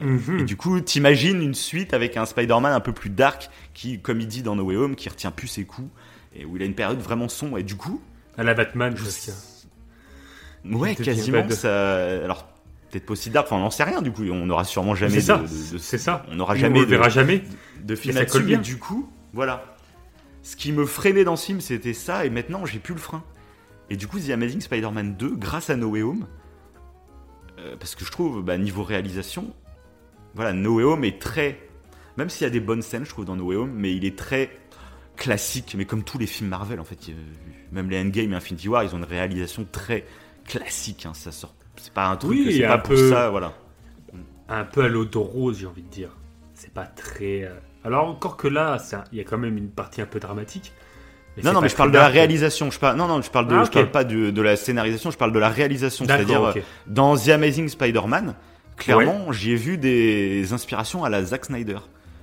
Mhm. et du coup, t'imagines une suite avec un Spider-Man un peu plus dark qui, comme il dit dans No Way Home, qui retient plus ses coups et où il a une période vraiment sombre. Et du coup, À la Batman, ouais, quasiment. Ça... Alors, peut-être pas aussi dark. Enfin, on n'en sait rien. Du coup, on n'aura sûrement jamais C'est ça, de, de- de- c'est ça. On n'aura On jamais de, verra jamais. de film ça colle bien. Mais du coup, voilà. Ce qui me freinait dans ce film, c'était ça. Et maintenant, j'ai plus le frein. Et du coup, The Amazing Spider-Man 2, grâce à No Way Home, euh, parce que je trouve, bah, niveau réalisation, voilà, No Way Home est très. Même s'il y a des bonnes scènes, je trouve, dans No Way Home, mais il est très classique, mais comme tous les films Marvel, en fait. Même les Endgame et Infinity War, ils ont une réalisation très classique. hein, ça sort. C'est pas un truc, Oui, c'est un pas pour peu- ça, voilà. Un peu à l'eau de rose, j'ai envie de dire. C'est pas très. euh, Alors, encore que là, il y a quand même une partie un peu dramatique. Non, non, mais je parle de la réalisation. Je parle, non, non, je parle de, Ah, je parle pas de, de la scénarisation. Je parle de la réalisation. C'est-à-dire, euh, dans The Amazing Spider-Man, clairement, j'y ai vu des inspirations à la Zack Snyder.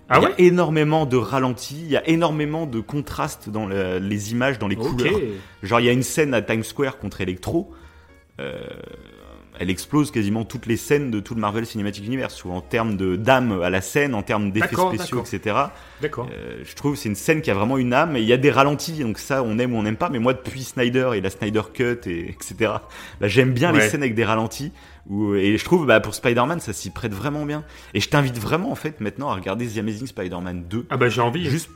Ah il y ouais a énormément de ralentis, il y a énormément de contrastes dans le- les images, dans les couleurs. Genre, il y a une scène à Times Square contre Electro. euh, elle explose quasiment toutes les scènes de tout le Marvel Cinematic Universe, soit en termes de d'âme à la scène, en termes d'effets spéciaux, etc. D'accord. Euh, je trouve que c'est une scène qui a vraiment une âme et il y a des ralentis donc ça on aime ou on n'aime pas mais moi depuis Snyder et la Snyder Cut et (laughs) etc bah, j'aime bien les scènes avec des ralentis où, et je trouve bah, pour Spider-Man ça s'y prête vraiment bien et je t'invite vraiment en fait maintenant à regarder The Amazing Spider-Man 2 Ah bah j'ai envie. juste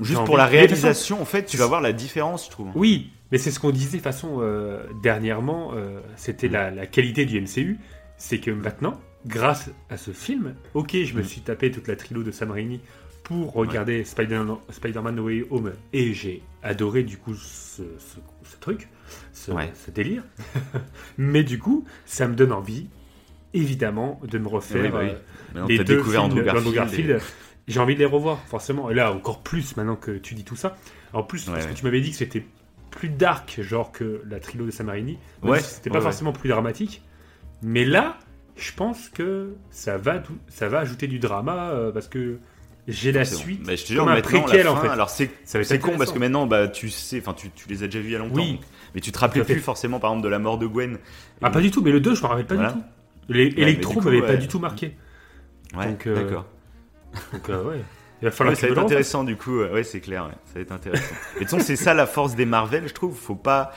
juste envie. pour la réalisation en fait tu vas voir la différence je trouve Oui, mais c'est ce qu'on disait de façon euh, dernièrement. euh, C'était la, la qualité du MCU. C'est que maintenant, grâce à ce film, ok, je me Mm. suis tapé toute la trilo de Sam Raimi pour regarder Spider- Spider-Man No Way Home et j'ai adoré du coup ce, ce- ce truc, ce, Ouais. ce délire. (laughs) Mais du coup, ça me donne envie, évidemment, de me refaire Oui, bah oui. euh, les deux découvert films Garfield. Garfield. J'ai envie de les revoir, forcément. Et là, encore plus maintenant que tu dis tout ça. En plus, Ouais, parce que tu m'avais dit que c'était plus dark, genre que la trilo de Sam Raimi. Même Ouais, si C'était ouais, pas ouais. forcément plus dramatique. Mais là, je pense que ça va, ça va ajouter du drama euh, parce que j'ai la bon. suite. Bah, je te jure, comme un préquel, la en fait. alors c'est con parce que maintenant, bah, tu sais, enfin, tu, tu les as déjà vus il y a longtemps. Oui. donc- mais tu te fait. plus forcément, par exemple, de la mort de Gwen. Ah, pas du tout, mais le 2, je me rappelle pas Voilà. du tout. Les, mais Electro du coup, m'avait pas ouais. du tout marqué. Ouais, Donc, euh, d'accord. Donc, euh, ouais. (laughs) Il va falloir Ouais, que ça va être intéressant du coup. Ouais, c'est clair. ouais, Ça va être intéressant. (laughs) Et de toute façon, c'est ça la force des Marvel, je trouve. Faut pas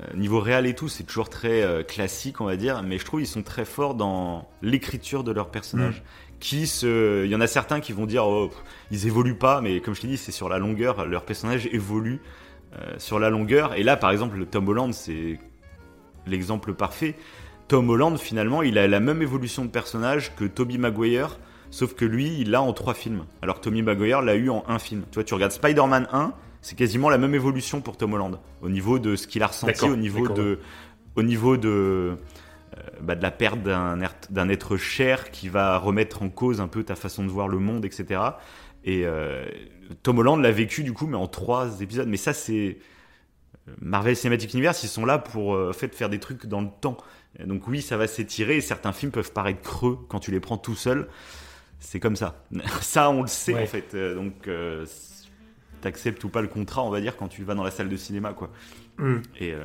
euh, niveau réel et tout, c'est toujours très euh, classique, on va dire. Mais je trouve ils sont très forts dans l'écriture de leurs personnages. Mm. Qui se, il y en a certains qui vont dire, oh, pff, ils évoluent pas, mais comme je t'ai dit, c'est sur la longueur. Leurs personnages évoluent euh, sur la longueur. Et là, par exemple, le Tom Holland, c'est l'exemple parfait. Tom Holland, finalement, il a la même évolution de personnage que Tobey Maguire, sauf que lui, il l'a en trois films. Alors Tobey Maguire l'a eu en un film. Tu vois, tu regardes Spider-Man 1, c'est quasiment la même évolution pour Tom Holland, au niveau de ce qu'il a ressenti, au niveau de, au niveau de, euh, bah, de la perte d'un er- d'un être cher qui va remettre en cause un peu ta façon de voir le monde, etc. Et euh, Tom Holland l'a vécu du coup, mais en trois épisodes. Mais ça, c'est Marvel Cinematic Universe, ils sont là pour euh, en fait, faire des trucs dans le temps. Donc oui, ça va s'étirer et certains films peuvent paraître creux quand tu les prends tout seul. C'est comme ça. (laughs) ça, on le sait Ouais. en fait. Euh, donc euh, t'acceptes ou pas le contrat, on va dire, quand tu vas dans la salle de cinéma, quoi. Mm. Et, euh,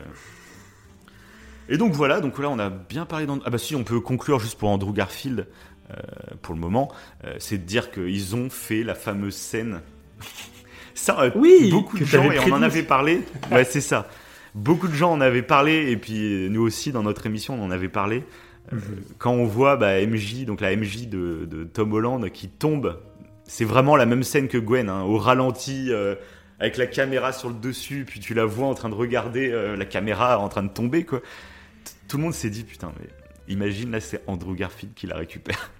et donc voilà, donc là on a bien parlé d'And- Ah bah si, on peut conclure juste pour Andrew Garfield, euh, pour le moment, c'est de dire qu'ils ont fait la fameuse scène. (laughs) Ça, Oui, beaucoup de gens, et on en avait parlé, ouais c'est ça. Beaucoup de gens en avaient parlé, et puis nous aussi dans notre émission on en avait parlé. Euh, quand on voit bah, MJ, donc la MJ de, de Tom Holland qui tombe, c'est vraiment la même scène que Gwen, hein, au ralenti, euh, avec la caméra sur le dessus, puis tu la vois en train de regarder euh, la caméra en train de tomber, quoi. T- Tout le monde s'est dit, putain, mais imagine là, c'est Andrew Garfield qui la récupère.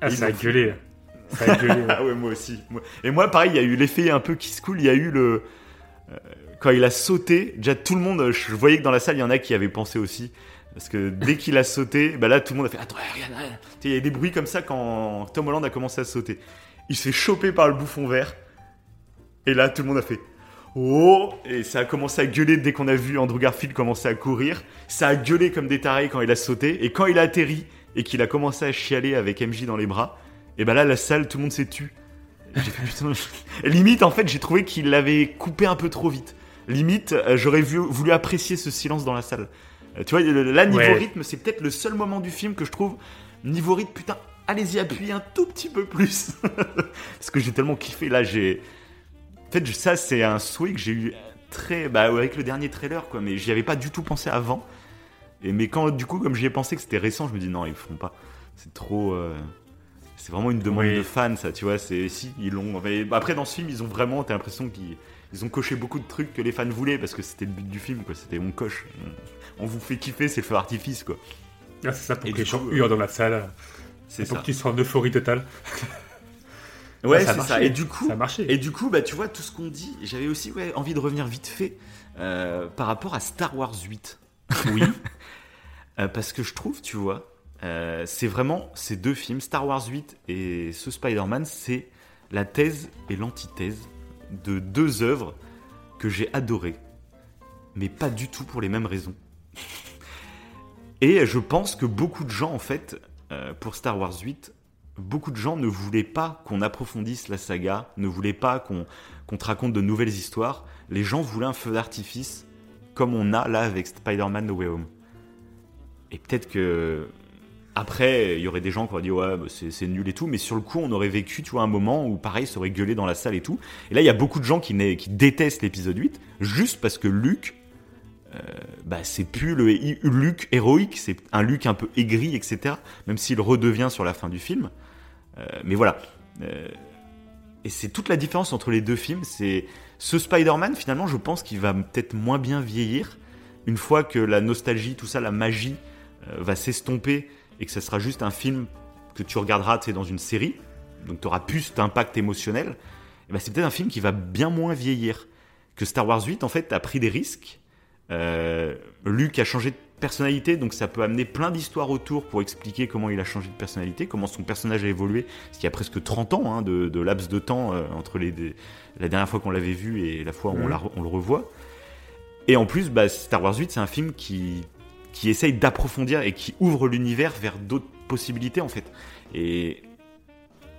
Ah, ça a gueulé. Ça a gueulé. ouais. (laughs) Ah ouais, moi aussi. Et moi, pareil, il y a eu l'effet un peu qui se coule. Il y a eu le. quand il a sauté, déjà tout le monde, je voyais que dans la salle, il y en a qui avaient pensé aussi. Parce que dès qu'il a sauté, bah là, tout le monde a fait Attends, regarde, regarde. Il y a des bruits comme ça quand Tom Holland a commencé à sauter. Il se fait choper par le bouffon vert. Et là, tout le monde a fait Oh Et ça a commencé à gueuler dès qu'on a vu Andrew Garfield commencer à courir. Ça a gueulé comme des tarés quand il a sauté. Et quand il a atterri et qu'il a commencé à chialer avec MJ dans les bras, et bah là, la salle, tout le monde s'est tu. Limite, en fait, j'ai trouvé qu'il l'avait coupé un peu trop vite. Limite, euh, j'aurais voulu apprécier ce silence dans la salle. Euh, tu vois, là, niveau Ouais. rythme, c'est peut-être le seul moment du film que je trouve. Niveau rythme, putain, allez-y, appuyez un tout petit peu plus. (laughs) Parce que j'ai tellement kiffé. Là, j'ai. En fait, ça, c'est un souhait que j'ai eu très. Bah, avec le dernier trailer, quoi. Mais j'y avais pas du tout pensé avant. Et, mais quand, du coup, comme j'y ai pensé que c'était récent, je me dis non, ils le feront pas. C'est trop. euh, C'est vraiment une demande Oui. de fans, ça, tu vois. C'est si ils l'ont. mais Après, dans ce film, ils ont vraiment. T'as l'impression qu'ils ils ont coché beaucoup de trucs que les fans voulaient parce que c'était le but du film, quoi. C'était on coche, on, on vous fait kiffer, c'est le feu artifice, quoi. Ah, c'est ça pour Et que les gens coup, hurlent dans la salle. C'est Pour que tu sois en euphorie totale. Ouais, c'est ça. Et du coup, Ça. Et du coup, bah, tu vois, tout ce qu'on dit, j'avais aussi ouais, envie de revenir vite fait euh, par rapport à Star Wars 8. Oui. (laughs) Euh, parce que je trouve, tu vois, euh, c'est vraiment ces deux films, Star Wars 8 et ce Spider-Man, c'est la thèse et l'antithèse de deux œuvres que j'ai adorées, mais pas du tout pour les mêmes raisons. Et je pense que beaucoup de gens, en fait, euh, pour Star Wars 8, beaucoup de gens ne voulaient pas qu'on approfondisse la saga, ne voulaient pas qu'on te raconte de nouvelles histoires. Les gens voulaient un feu d'artifice comme on a là avec Spider-Man No Way Home. Et peut-être que après, il y aurait des gens qui auraient dit ouais, bah, c'est nul et tout, mais sur le coup, on aurait vécu, tu un moment où pareil, ça aurait gueulé dans la salle et tout. Et là, il y a beaucoup de gens qui, qui détestent l'épisode 8 juste parce que Luke, bah, c'est plus le Luke héroïque, c'est un Luke un peu aigri, etc. Même s'il redevient sur la fin du film. Euh, mais voilà. Euh, et c'est toute la différence entre les deux films. C'est ce Spider-Man, finalement, je pense qu'il va peut-être moins bien vieillir une fois que la nostalgie, tout ça, la magie euh, va s'estomper et que ça sera juste un film que tu regarderas tu sais, dans une série, donc tu auras plus cet impact émotionnel, et ben, c'est peut-être un film qui va bien moins vieillir. Que Star Wars 8, en fait, a pris des risques. Euh, Luke a changé de personnalité, donc ça peut amener plein d'histoires autour pour expliquer comment il a changé de personnalité, comment son personnage a évolué, parce qu'il y a presque 30 ans hein, de, laps de temps euh, entre les, la dernière fois qu'on l'avait vu et la fois où on, mhm. on, le revoit. Et en plus, bah, Star Wars 8, c'est un film qui, qui essaye d'approfondir et qui ouvre l'univers vers d'autres possibilités en fait. Et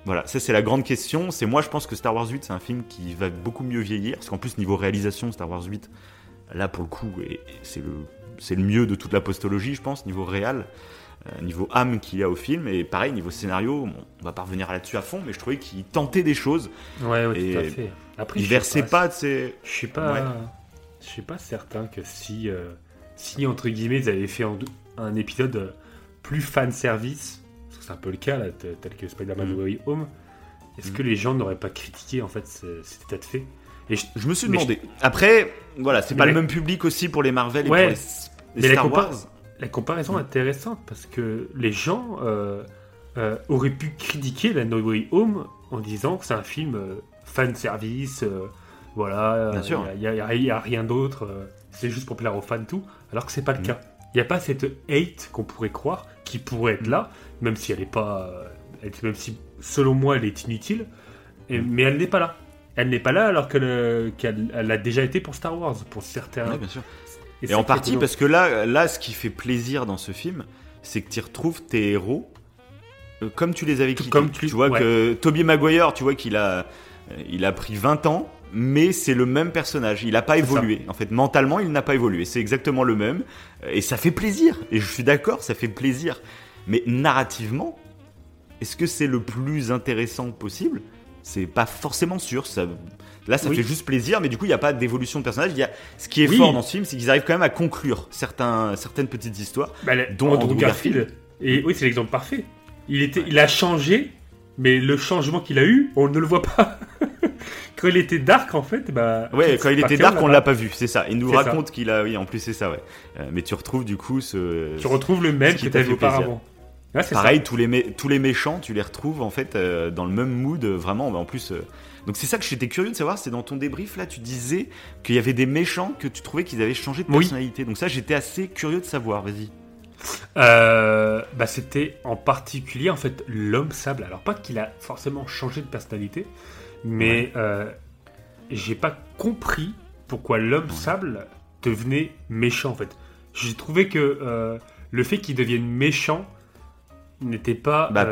voilà, ça c'est la grande question. C'est moi, je pense que Star Wars 8, c'est un film qui va beaucoup mieux vieillir, parce qu'en plus niveau réalisation, Star Wars 8, là pour le coup, c'est le mieux de toute la postologie, je pense, niveau réel, euh, niveau âme qu'il y a au film. Et pareil, niveau scénario, on va pas revenir là-dessus à fond, mais je trouvais qu'il tentait des choses. Ouais, ouais, tout à fait. Après, il versait pas, de ses... Je suis pas, je suis pas certain que si, euh, si entre guillemets, ils avaient fait un, épisode plus fan service, parce que c'est un peu le cas là, tel que Spider-Man mm. Way Home, est-ce mm. que les gens n'auraient pas critiqué en fait cet état de fait? Et je, me suis demandé. Après, voilà, c'est pas le même public aussi pour les Marvel et pour les, mais Star la Wars. La comparaison est intéressante parce que les gens euh, euh, auraient pu critiquer la No Way Home en disant que c'est un film euh, fan service, voilà, il n'y a, rien d'autre, c'est juste pour plaire aux fans tout, alors que c'est pas le mm. cas. Il n'y a pas cette hate qu'on pourrait croire qui pourrait être là, même si elle n'est pas, même si selon moi elle est inutile, et, mm. mais elle n'est pas là. Elle n'est pas là alors qu'elle a déjà été pour Star Wars, pour certains. bien sûr. Et, en partie parce que là, là, ce qui fait plaisir dans ce film, c'est que tu retrouves tes héros euh, comme tu les avais quittés. Comme tu, vois que Toby Maguire, tu vois qu'il a, il a pris 20 ans, mais c'est le même personnage. Il n'a pas évolué. En fait, mentalement, il n'a pas évolué. C'est exactement le même. Et ça fait plaisir. Et je suis d'accord, ça fait plaisir. Mais narrativement, est-ce que c'est le plus intéressant possible C'est pas forcément sûr. Ça, Là, ça fait juste plaisir, mais du coup, il n'y a pas d'évolution de personnage. Y a... Ce qui est fort dans ce film, c'est qu'ils arrivent quand même à conclure certains, certaines petites histoires, bah, dont Andrew, Garfield. Et oui, c'est l'exemple parfait. Il, était, il a changé, mais le changement qu'il a eu, on ne le voit pas. (laughs) quand il était dark, en fait, bah. Ouais, quand il était dark, on l'a pas vu, c'est ça. Il nous raconte qu'il a, oui, en plus c'est ça, ouais. Euh, mais tu retrouves du coup ce. Tu retrouves le même qui t'a vu auparavant. Pareil, tous les, tous les méchants, tu les retrouves en fait euh, dans le même mood, vraiment. En plus, euh, donc c'est ça que j'étais curieux de savoir, c'est dans ton débrief là, tu disais qu'il y avait des méchants que tu trouvais qu'ils avaient changé de personnalité. Donc ça, j'étais assez curieux de savoir. Vas-y. Euh, bah c'était en particulier en fait l'homme sable. Alors pas qu'il a forcément changé de personnalité, mais euh, j'ai pas compris pourquoi l'homme sable devenait méchant en fait. J'ai trouvé que euh, le fait qu'il devienne méchant n'était pas bah,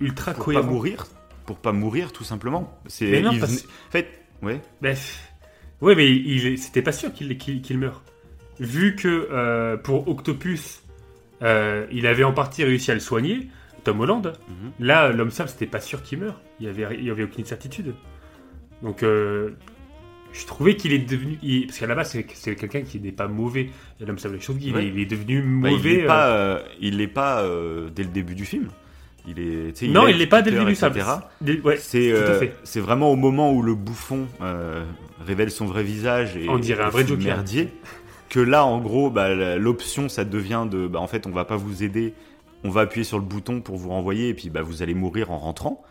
ultra cohérent. Pas mourir, pour pas mourir tout simplement. C'est en fait, ouais. Bref. Ouais, mais il, c'était pas sûr qu'il qu'il meure. Vu que euh, pour Octopus, euh, il avait en partie réussi à le soigner, Tom Holland. Mhm. Là, l'homme sable, c'était pas sûr qu'il meure. Il y avait, il y avait aucune certitude. Donc, euh, je trouvais qu'il est devenu. parce qu'à la base, c'est, quelqu'un qui n'est pas mauvais. L'homme je trouve qu'il est, il est devenu bah, mauvais. il n'est pas, pas dès le début du film. Il est, non, il n'est pas dès le début, ça. Euh, c'est vraiment au moment où le bouffon euh, révèle son vrai visage et on dirait un vrai merdier que là, en gros, bah, l'option, ça devient de, bah, en fait, on va pas vous aider, on va appuyer sur le bouton pour vous renvoyer et puis bah, vous allez mourir en rentrant.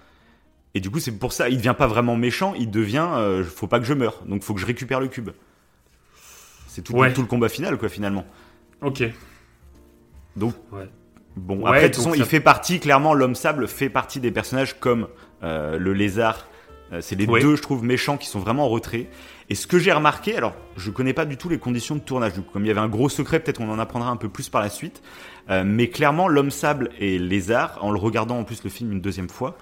Et du coup, c'est pour ça, il devient pas vraiment méchant, il devient, euh, faut pas que je meure, donc faut que je récupère le cube. C'est tout, tout, le combat final, quoi, finalement. Ok. Donc, ouais. Bon, après, de toute façon, il fait partie, clairement, l'homme sable fait partie des personnages comme euh, le lézard. Euh, c'est les deux, je trouve, méchants qui sont vraiment en retrait. Et ce que j'ai remarqué, alors, je connais pas du tout les conditions de tournage. Du coup, comme il y avait un gros secret, peut-être on en apprendra un peu plus par la suite. Euh, mais clairement, l'homme sable et lézard, en le regardant en plus le film une deuxième fois,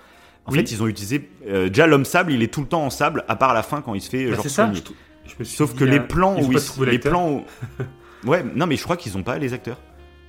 en fait, ils ont utilisé. déjà, l'homme sable, il est tout le temps en sable, à part la fin quand il se fait bah, genre ça, Sauf que les plans où les (laughs) plans ouais, non, mais je crois qu'ils ont pas les acteurs.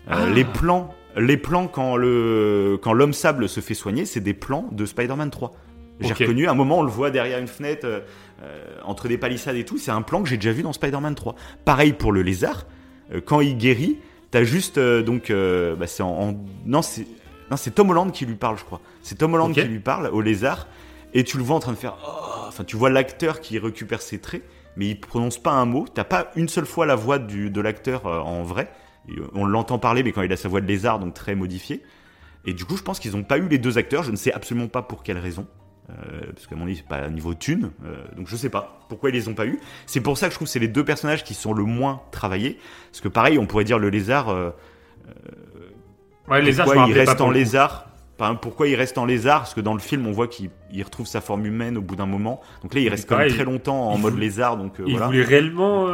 Ah. Les plans les plans quand le quand l'homme sable se fait soigner, c'est des plans de Spider-Man 3. J'ai reconnu, un moment on le voit derrière une fenêtre, euh, euh, entre des palissades et tout, c'est un plan que j'ai déjà vu dans Spider-Man 3. Pareil pour le lézard, euh, quand il guérit, t'as juste, donc, bah, c'est en, Non, c'est non, c'est Tom Holland qui lui parle, je crois. C'est Tom Holland qui lui parle au lézard, et tu le vois en train de faire... Oh, enfin, tu vois l'acteur qui récupère ses traits, mais il prononce pas un mot, t'as pas une seule fois la voix du, de l'acteur en vrai, on l'entend parler, mais quand il a sa voix de lézard, donc très modifiée. Et du coup, je pense qu'ils n'ont pas eu les deux acteurs. Je ne sais absolument pas pour quelle raison. Euh, parce qu'à mon avis, c'est pas niveau thune. Euh, donc je sais pas pourquoi ils les ont pas eu. C'est pour ça que je trouve que c'est les deux personnages qui sont le moins travaillés. Parce que pareil, on pourrait dire le lézard. Euh, ouais, le lézard, pourquoi il reste en lézard enfin, Pourquoi il reste en lézard? Parce que dans le film, on voit qu'il retrouve sa forme humaine au bout d'un moment. Donc là, il reste quand même très longtemps en mode lézard. Donc, il voulait réellement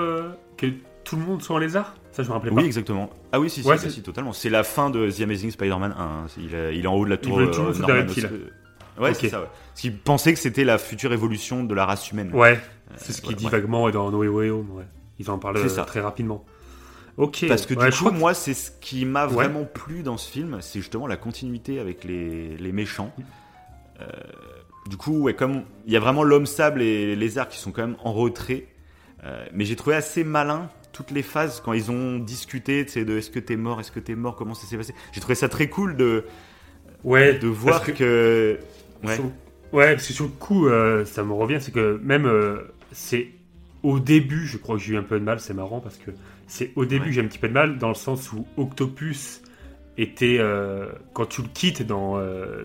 que tout le monde soit en lézard? Ça, je me rappelais pas. Oui, exactement. Ah oui, si, si, si, totalement. C'est la fin de The Amazing Spider-Man 1. Hein. Il, est, en haut de la tour. Il tout Ouais, c'est ça. Ouais. Parce qu'il pensait que c'était la future évolution de la race humaine. Ouais, euh, c'est ce qu'il dit vaguement dans No Way Home. Ouais. Ils en parlent euh, très rapidement. Ok. Parce que du coup, moi, c'est ce qui m'a vraiment plu dans ce film, c'est justement la continuité avec les, les méchants. Euh, du coup, ouais, comme il y a vraiment l'homme sable et les lézards qui sont quand même en retrait, mais j'ai trouvé assez malin toutes les phases quand ils ont discuté de est-ce que t'es mort, est-ce que t'es mort, comment ça s'est passé. J'ai trouvé ça très cool de ouais, de voir que Ouais. ouais, parce que sur le coup, euh, ça me revient, c'est que même euh, c'est au début, je crois que j'ai eu un peu de mal, c'est marrant parce que c'est au début j'ai un petit peu de mal dans le sens où Octopus était euh, quand tu le quittes dans,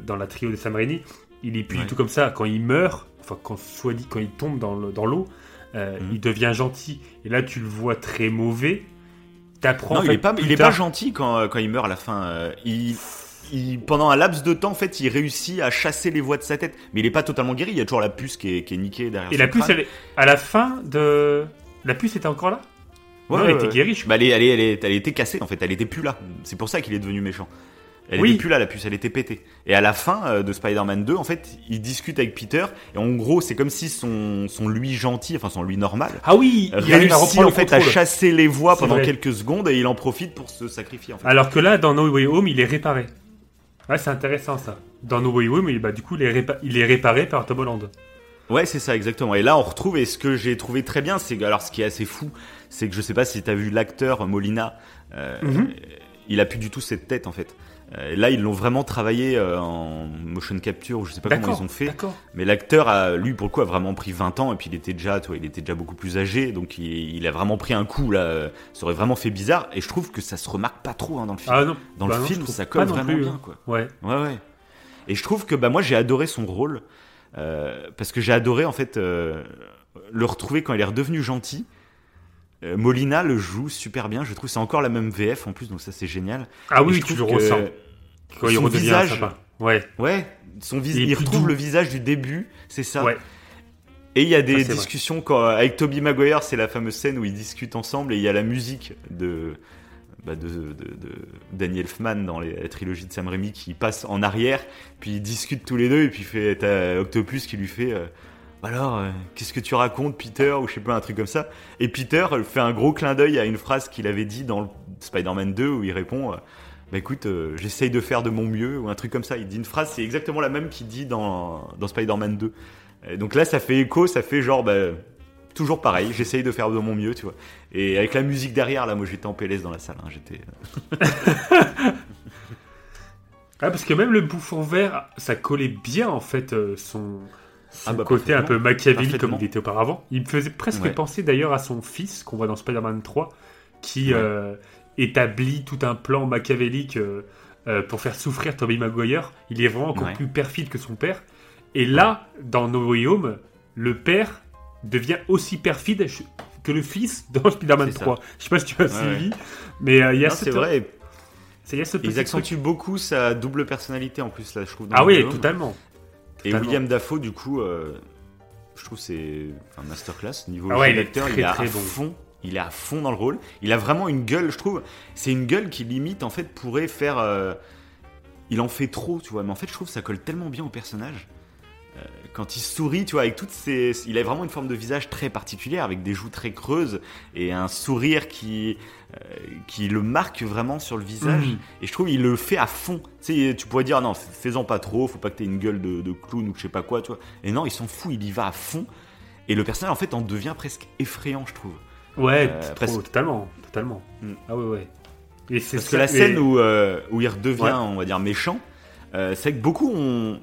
dans la trio de Sam Raimi, il est plus du tout comme ça quand il meurt, enfin quand soit dit quand il tombe dans l'eau, mhm. il devient gentil et là tu le vois très mauvais. T'apprends. Non, il est pas, il est pas gentil quand, quand il meurt à la fin. il pendant un laps de temps, en fait, il réussit à chasser les voix de sa tête. Mais il est pas totalement guéri. Il y a toujours la puce qui est, qui est niquée derrière. Et la puce, elle est... à la fin de. La puce était encore là? Ouais, elle était guérie. Bah, elle, elle, elle, elle, était cassée en fait. Elle était plus là. C'est pour ça qu'il est devenu méchant. Elle oui. était plus là, la puce, elle était pétée. Et à la fin euh, de Spider-Man 2, en fait, il discute avec Peter. Et en gros, c'est comme si son, son lui gentil, enfin son lui normal, ah oui, réussit en fait à chasser les voix pendant quelques secondes et il en profite pour se sacrifier. En fait. Alors que là, dans No Way Home, il est réparé. Ouais, c'est intéressant ça. Dans No Way Home, bah, du coup, il est, il est réparé par Tom Holland. Ouais, c'est ça, exactement. Et là, on retrouve, et ce que j'ai trouvé très bien, c'est alors, ce qui est assez fou, c'est que je sais pas si tu as vu l'acteur Molina, euh, mhm. il a plus du tout cette tête, en fait. Euh, là, ils l'ont vraiment travaillé euh, en motion capture, ou je sais pas comment ils ont fait. Mais l'acteur, lui, pour le coup, a vraiment pris 20 ans, et puis il était déjà, toi, il était déjà beaucoup plus âgé, donc il, a vraiment pris un coup, là. Ça aurait vraiment fait bizarre, et je trouve que ça se remarque pas trop hein, dans le film. Ah, non. Dans le bah film, ça colle vraiment bien, quoi. Ouais. Ouais, ouais. Et je trouve que, bah, moi, j'ai adoré son rôle, euh, parce que j'ai adoré, en fait, le retrouver quand il est redevenu gentil. Molina le joue super bien, je trouve c'est encore la même VF en plus, donc ça c'est génial. Ah oui, tu le ressens. Quand il visage, Ouais. Ouais, son visage, il, retrouve le visage du début, c'est ça. Ouais. Et il y a des discussions quand, avec Toby Maguire, c'est la fameuse scène où ils discutent ensemble et il y a la musique de, bah de, de, de, Danny Elfman dans les, la trilogie de Sam Raimi qui passe en arrière, puis ils discutent tous les deux et puis fait t'as Octopus qui lui fait euh, alors euh, qu'est-ce que tu racontes Peter ou je sais pas un truc comme ça et Peter fait un gros clin d'œil à une phrase qu'il avait dit dans Spider-Man 2 où il répond euh, bah écoute, euh, j'essaye de faire de mon mieux, ou un truc comme ça. Il dit une phrase, c'est exactement la même qu'il dit dans, dans Spider-Man 2. Et donc là, ça fait écho, ça fait genre, bah, toujours pareil, j'essaye de faire de mon mieux, tu vois. Et avec la musique derrière, là, moi j'étais en PLS dans la salle, hein, j'étais. (laughs) Ah, parce que même le bouffon vert, ça collait bien en fait son, ah, bah, côté un peu machiavélique comme il était auparavant. Il me faisait presque penser d'ailleurs à son fils qu'on voit dans Spider-Man 3, qui établit tout un plan machiavélique euh, euh, pour faire souffrir Tobey Maguire. Il est vraiment encore plus perfide que son père. Et là, dans No Way Home, le père devient aussi perfide que le fils (laughs) dans Spider-Man 3. Je sais pas si tu as suivi, mais euh, il y a C'est vrai. Ils accentuent beaucoup sa double personnalité en plus là, je trouve. ah oui, totalement. Et William Dafoe, du coup, je trouve c'est un masterclass niveau ah ouais, il, est à fond il est à fond dans le rôle. Il a vraiment une gueule, je trouve. C'est une gueule qui limite, en fait, pourrait faire. Euh, il en fait trop, tu vois. Mais en fait, je trouve que ça colle tellement bien au personnage. Euh, quand il sourit, tu vois, avec toutes ses. Il a vraiment une forme de visage très particulière, avec des joues très creuses et un sourire qui. Euh, qui le marque vraiment sur le visage. Mhm. Et je trouve qu'il le fait à fond. Tu sais, tu pourrais dire, non, fais-en pas trop, faut pas que t'aies une gueule de, de, clown ou je sais pas quoi, tu vois. Et non, il s'en fout, il y va à fond. Et le personnage, en fait, en devient presque effrayant, je trouve. Ouais, euh, totalement, totalement. Mm. Ah ouais, ouais. Et Parce que la scène où, euh, où il redevient, on va dire, méchant, c'est que beaucoup ont,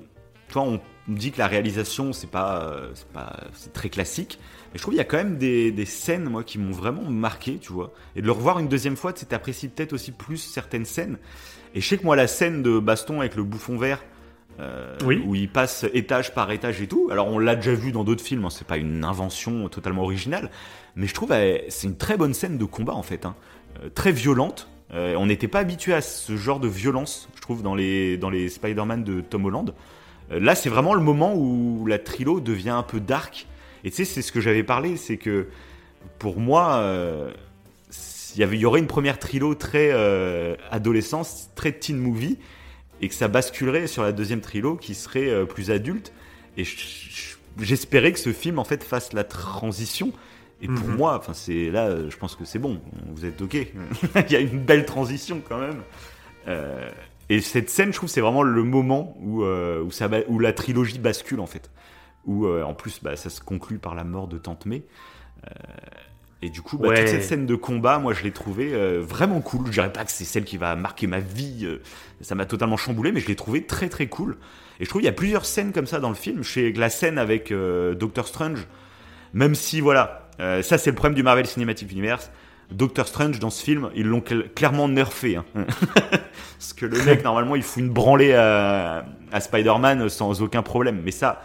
toi, ont me dit que la réalisation, c'est pas, euh, c'est pas, c'est très classique. Mais je trouve qu'il y a quand même des, des scènes, moi, qui m'ont vraiment marqué, tu vois. Et de le revoir une deuxième fois, tu apprécies peut-être aussi plus certaines scènes. Et je sais que moi, la scène de baston avec le bouffon vert, euh, Oui. où il passe étage par étage et tout. Alors on l'a déjà vu dans d'autres films, hein, c'est pas une invention totalement originale, mais je trouve euh, c'est une très bonne scène de combat en fait, hein. Euh, très violente. On n'était pas habitué à ce genre de violence, je trouve, dans les dans les Spider-Man de Tom Holland. Euh, là, c'est vraiment le moment où la trilo devient un peu dark. Et tu sais, c'est ce que j'avais parlé, c'est que pour moi, euh, il y, aurait une première trilo très euh, adolescence, très teen movie, et que ça basculerait sur la deuxième trilo qui serait euh, plus adulte. Et je- je- j'espérais que ce film en fait fasse la transition. Et pour Mhm. moi, enfin c'est là, je pense que c'est bon. Vous êtes ok. (laughs) il y a une belle transition quand même. Et cette scène, je trouve, c'est vraiment le moment où euh, où, ça, ba- où la trilogie bascule en fait. Où euh, en plus, bah, ça se conclut par la mort de Tante May. Euh, et du coup, bah, Ouais. toute cette scène de combat, moi, je l'ai trouvée vraiment cool. Je dirais pas que c'est celle qui va marquer ma vie. ça m'a totalement chamboulé, mais je l'ai trouvée très très cool. Et je trouve qu'il y a plusieurs scènes comme ça dans le film. Que la scène avec Doctor Strange, même si voilà, ça c'est le problème du Marvel Cinematic Universe. Doctor Strange dans ce film, ils l'ont cl- clairement nerfé. Hein. (laughs) Parce que le mec, normalement, il fout une branlée à, à Spider-Man sans aucun problème. Mais ça,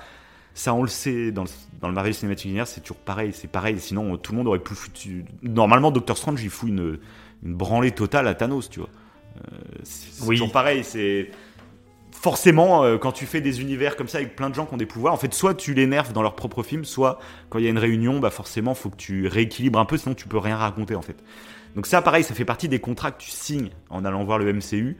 ça on le sait, dans le, dans le Marvel Cinematic Universe, c'est toujours pareil. C'est pareil, sinon tout le monde aurait pu foutu. Normalement, Doctor Strange, il fout une, une branlée totale à Thanos, tu vois. Euh, c'est c'est Oui. toujours pareil, c'est. Forcément, euh, quand tu fais des univers comme ça avec plein de gens qui ont des pouvoirs, en fait, soit tu les nerfs dans leur propre film, soit quand il y a une réunion, bah forcément, faut que tu rééquilibres un peu, sinon tu peux rien raconter en fait. Donc ça, pareil, ça fait partie des contrats que tu signes en allant voir le MCU.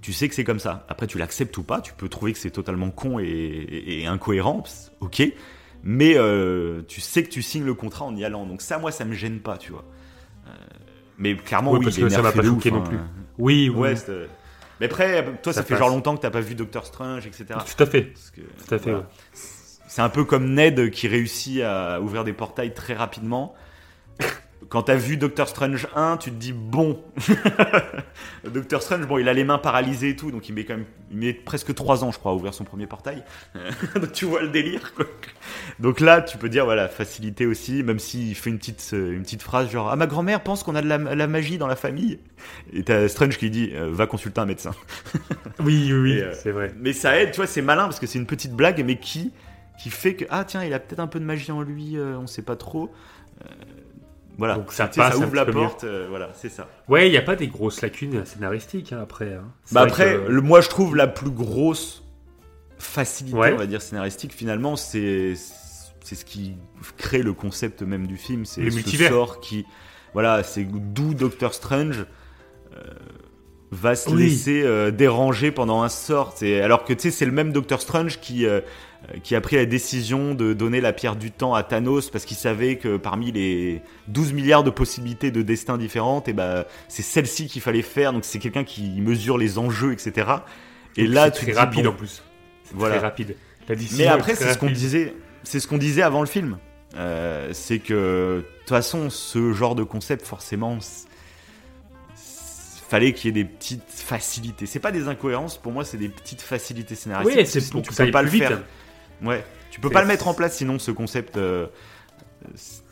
Tu sais que c'est comme ça. Après, tu l'acceptes ou pas. Tu peux trouver que c'est totalement con et, et- et incohérent. Ok. Mais euh, tu sais que tu signes le contrat en y allant. Donc ça, moi, ça me gêne pas, tu vois. Euh, mais clairement, Oui, oui, parce que ça m'a pas choqué non plus. Oui, oui. Ouais, c'est- mais après, toi, ça, Ça fait passe. genre longtemps que t'as pas vu Doctor Strange, etc. Tout à fait. Que, Tout à fait. voilà. C'est un peu comme Ned qui réussit à ouvrir des portails très rapidement. Quand t'as vu Doctor Strange 1, tu te dis bon. (laughs) Doctor Strange, bon, il a les mains paralysées et tout, donc il met quand même, il met presque 3 ans, je crois, à ouvrir son premier portail. (laughs) donc tu vois le délire, quoi. Donc là, tu peux dire, voilà, facilité aussi, même s'il fait une petite, euh, une petite phrase genre, ah, ma grand-mère pense qu'on a de la, la magie dans la famille. Et t'as Strange qui dit, euh, va consulter un médecin. (laughs) Oui, oui, euh, c'est vrai. Mais ça aide, tu vois, c'est malin parce que c'est une petite blague, mais qui, qui fait que, ah tiens, il a peut-être un peu de magie en lui, euh, on sait pas trop. Euh, voilà, Donc ça passe ouvre la porte, euh, voilà, c'est ça. Ouais, il n'y a pas des grosses lacunes scénaristiques hein, après. hein. Bah après, que- le, moi je trouve la plus grosse facilité, Ouais. on va dire scénaristique, finalement, c'est ce qui crée le concept même du film, c'est Le ce multivers. sort qui, voilà, c'est d'où Doctor Strange. euh, va se Oui. laisser euh, déranger pendant un sort. Alors que tu sais, c'est le même Doctor Strange qui, euh, qui a pris la décision de donner la pierre du temps à Thanos parce qu'il savait que parmi les 12 milliards de possibilités de destins différentes, et ben c'est celle-ci qu'il fallait faire. Donc c'est quelqu'un qui mesure les enjeux, etc. Et là, tu très rapide bon, en plus. Voilà. très rapide. La mais après, c'est ce qu'on disait. C'est ce qu'on disait avant le film. Euh, c'est que de toute façon, ce genre de concept, forcément, fallait qu'il y ait des petites facilités. C'est pas des incohérences, pour moi, c'est des petites facilités scénaristiques. Oui, c'est pour que ça aille pas plus le vite. faire. Ouais, tu peux pas le mettre en place, sinon ce concept. euh, c'est-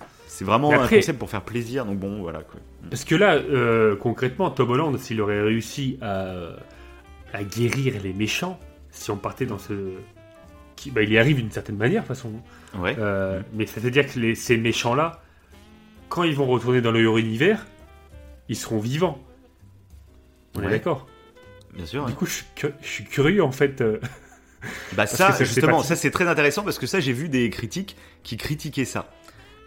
vraiment un concept pour faire plaisir. Donc bon, voilà quoi. Parce que là, euh, concrètement, Tom Holland, s'il aurait réussi à, à guérir les méchants, si on partait dans ce. Qui, bah, il y arrive d'une certaine manière, de toute façon. Ouais. Euh, Mais c'est-à-dire que les- ces méchants-là, quand ils vont retourner dans leur univers, ils seront vivants. On est d'accord Bien sûr. Du coup, je suis, cu- je suis curieux, en fait. Bah ça, justement, ça c'est très intéressant parce que ça j'ai vu des critiques qui critiquaient ça.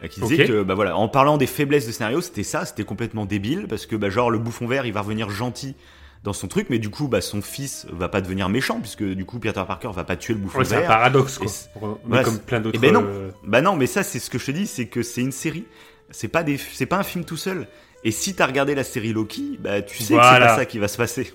Euh, Qui disaient que, bah voilà, en parlant des faiblesses de scénario, c'était ça, c'était complètement débile parce que, bah genre, le bouffon vert, il va revenir gentil dans son truc, mais du coup, bah son fils va pas devenir méchant puisque du coup, Peter Parker va pas tuer le bouffon ouais, c'est un vert. paradoxe, quoi. Voilà, comme plein d'autres. Eh ben non. euh, Bah non, mais ça, c'est ce que je te dis, c'est que c'est une série. C'est pas des, c'est pas un film tout seul. Et si t'as regardé la série Loki, bah tu sais que c'est pas ça qui va se passer.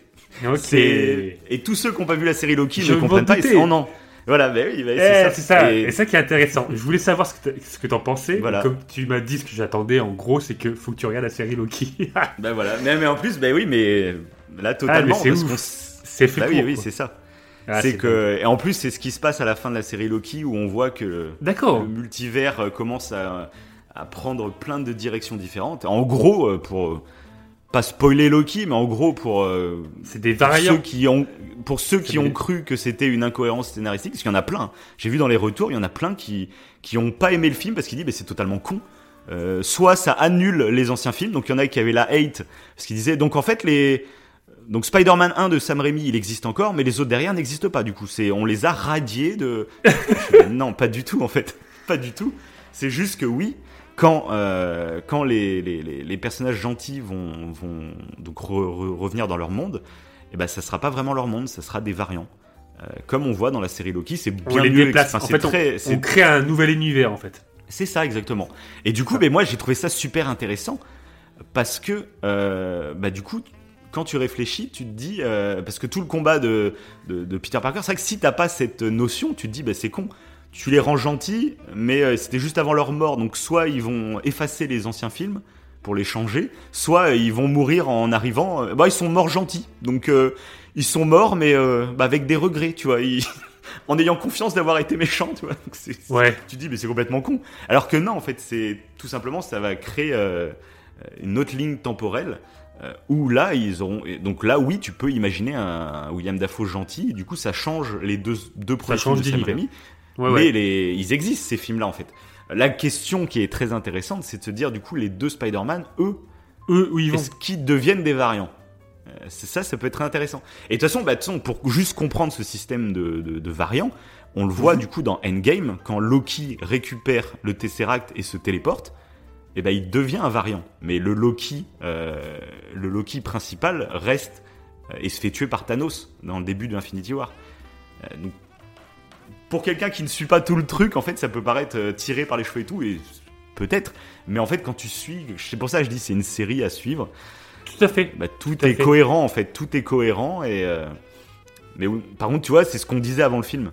Et tous ceux qui ont pas vu la série Loki Je ne comprennent pas. C'est- oh non. Voilà, bah oui, bah, Eh, c'est ça. c'est ça, Et- et ça qui est intéressant. Je voulais savoir ce que t'en pensais. Voilà. Comme tu m'as dit ce que j'attendais, en gros, c'est que faut que tu regardes la série Loki. (laughs) Bah voilà, mais, mais en plus, bah oui, mais là totalement, Ah, mais c'est parce ouf. qu'on s- c'est fait Bah oui, pour, oui, quoi. c'est ça. Ah, c'est que et en plus c'est ce qui se passe à la fin de la série Loki où on voit que le, multivers euh, commence à, à prendre plein de directions différentes. En gros, euh, pour pas spoiler Loki, mais en gros pour euh, C'est des pour ceux qui ont pour ceux qui ont cru que c'était une incohérence scénaristique, parce qu'il y en a plein. J'ai vu dans les retours, il y en a plein qui qui ont pas aimé le film parce qu'ils disent mais c'est totalement con. Euh, soit ça annule les anciens films, donc il y en a qui avaient la hate parce qu'ils disaient donc en fait les donc Spider-Man 1 de Sam Raimi, il existe encore, mais les autres derrière n'existent pas. Du coup, c'est on les a radiés de. (laughs) Non, pas du tout en fait, pas du tout. C'est juste que oui, quand euh, quand les, les, les, les personnages gentils vont vont donc re- re- revenir dans leur monde, et ben ça sera pas vraiment leur monde, ça sera des variants. Euh, comme on voit dans la série Loki, c'est On bien les mieux. déplace. enfin, En c'est fait, on- très- c'est On crée un nouvel univers en fait. c'est ça exactement. Et du coup, ben moi j'ai trouvé ça super intéressant parce que euh, bah du coup quand tu réfléchis, tu te dis parce que tout le combat de, de, de Peter Parker, c'est vrai que si t'as pas cette notion, tu te dis bah c'est con. Tu les rends gentils, mais euh, c'était juste avant leur mort, donc soit ils vont effacer les anciens films pour les changer, soit euh, ils vont mourir en arrivant. euh, bah ils sont morts gentils, donc euh, ils sont morts, mais euh, bah, avec des regrets, tu vois, ils- (laughs) en ayant confiance d'avoir été méchants, tu vois. Donc, Ouais. tu te dis mais c'est complètement con. Alors que non, en fait, c'est tout simplement ça va créer euh, une autre ligne temporelle où là ils auront donc là oui tu peux imaginer un, William Dafoe gentil. Du coup ça change les deux deux premiers de Sam. Raimi. Ouais, mais ouais. les, ils existent ces films là en fait. La question qui est très intéressante, c'est de se dire du coup les deux Spider-Man, eux, Eux, où ils vont est-ce qu'ils deviennent des variants Euh, C'est ça, ça peut être intéressant. Et de toute façon, bah, façon, pour juste comprendre ce système de, de, de variants, on le voit Mhm. du coup dans Endgame, quand Loki récupère le Tesseract et se téléporte, et ben il devient un variant. Mais le Loki, euh, le Loki principal reste euh, et se fait tuer par Thanos dans le début de Infinity War. Euh, donc, pour quelqu'un qui ne suit pas tout le truc, en fait, ça peut paraître euh, tiré par les cheveux et tout, et peut-être. Mais en fait, quand tu suis, c'est pour ça que je dis c'est une série à suivre. Tout à fait. Bah, tout est fait. cohérent en fait, tout est cohérent et euh, mais par contre tu vois c'est ce qu'on disait avant le film,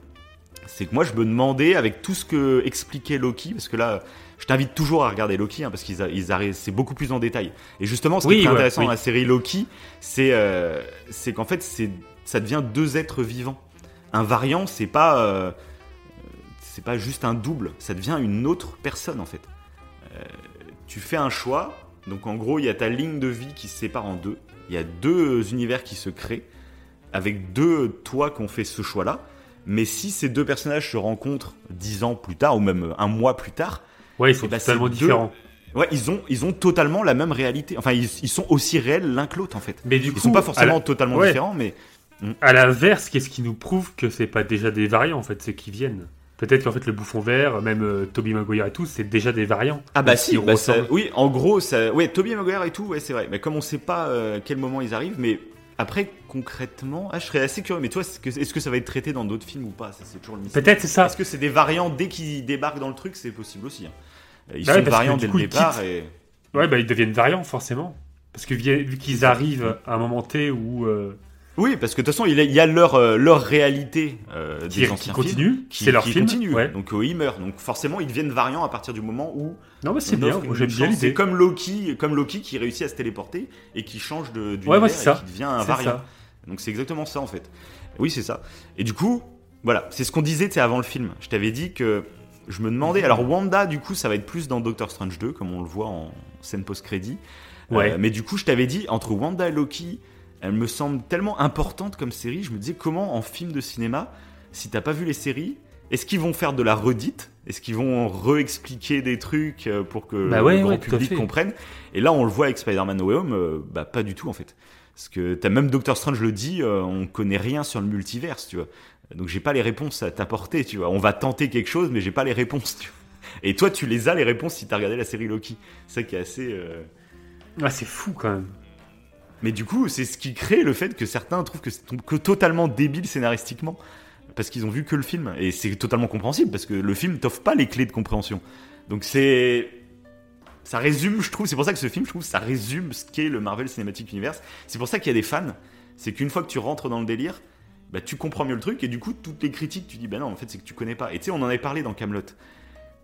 c'est que moi je me demandais avec tout ce que expliquait Loki parce que là je t'invite toujours à regarder Loki hein, parce qu'ils ils arrivent c'est beaucoup plus en détail et justement ce qui Oui, est ouais, intéressant oui. dans la série Loki c'est euh, c'est qu'en fait c'est ça devient deux êtres vivants, un variant c'est pas euh, c'est pas juste un double, ça devient une autre personne en fait. Euh, tu fais un choix, donc en gros il y a ta ligne de vie qui se sépare en deux, il y a deux univers qui se créent, avec deux toi qui ont fait ce choix-là, mais si ces deux personnages se rencontrent dix ans plus tard, ou même un mois plus tard, Ouais, ils sont Eh ben, totalement deux- différents. ouais, ils ont, ils ont totalement la même réalité, enfin ils, ils sont aussi réels l'un que l'autre en fait. Mais du Ils coup, sont pas forcément la- totalement ouais. différents, mais À l'inverse, qu'est-ce qui nous prouve que c'est pas déjà des variants en fait, ceux qui viennent? Peut-être qu'en fait le bouffon vert, même euh, Toby Maguire et tout, c'est déjà des variants. Ah bah si, bah ça- oui, en gros, ça, ouais, Toby Maguire et tout, ouais, c'est vrai. Mais comme on sait pas euh, quel moment ils arrivent, mais après concrètement, ah, je serais assez curieux. Mais toi, est-ce que, ça va être traité dans d'autres films ou pas? Ça, c'est toujours le mystère. Peut-être c'est ça. Est-ce que c'est des variants dès qu'ils débarquent dans le truc C'est possible aussi. hein. Ils Bah sont variants dès coup, le départ et Ouais, bah ils deviennent variants forcément. Parce que vu qu'ils arrivent à un moment T où euh, oui, parce que de toute façon, il y a- leur euh, leur réalité euh, qui, des qui anciens films qui, c'est leur qui film. continue. Ouais. Donc euh, ils meurent. Donc forcément, ils deviennent variants à partir du moment où Non, mais c'est bien. J'aime bien chance. C'est l'idée. comme Loki, comme Loki qui réussit à se téléporter et qui change de d'univers Ouais, ouais, et ça. qui devient un variant. ça. Donc c'est exactement ça en fait. Oui, c'est ça. Et du coup, voilà, c'est ce qu'on disait avant le film. Je t'avais dit que je me demandais. Alors Wanda, du coup, ça va être plus dans Doctor Strange 2, comme on le voit en scène post-crédit. Ouais. Euh, mais du coup, je t'avais dit, entre Wanda et Loki, elle me semble tellement importante comme série. Je me disais, comment en film de cinéma, si t'as pas vu les séries, est-ce qu'ils vont faire de la redite? Est-ce qu'ils vont re-expliquer des trucs euh, pour que Bah ouais, le grand ouais, public comprenne? Et là, on le voit avec Spider-Man No Way Home, euh, bah pas du tout en fait. Parce que t'as même Doctor Strange le dit, euh, on connaît rien sur le multiverse, tu vois. Donc j'ai pas les réponses à t'apporter, tu vois. On va tenter quelque chose, mais j'ai pas les réponses, tu vois. Et toi, tu les as les réponses si t'as regardé la série Loki. C'est ça qui est assez. euh, Ah, c'est fou quand même. Mais du coup, c'est ce qui crée le fait que certains trouvent que c'est que totalement débile scénaristiquement. Parce qu'ils ont vu que le film. Et c'est totalement compréhensible, parce que le film t'offre pas les clés de compréhension. Donc c'est. Ça résume, je trouve, c'est pour ça que ce film, je trouve, ça résume ce qu'est le Marvel Cinematic Universe. C'est pour ça qu'il y a des fans. C'est qu'une fois que tu rentres dans le délire, bah, tu comprends mieux le truc, et du coup, toutes les critiques, tu dis, bah non, en fait, c'est que tu connais pas. Et tu sais, on en avait parlé dans Camelot.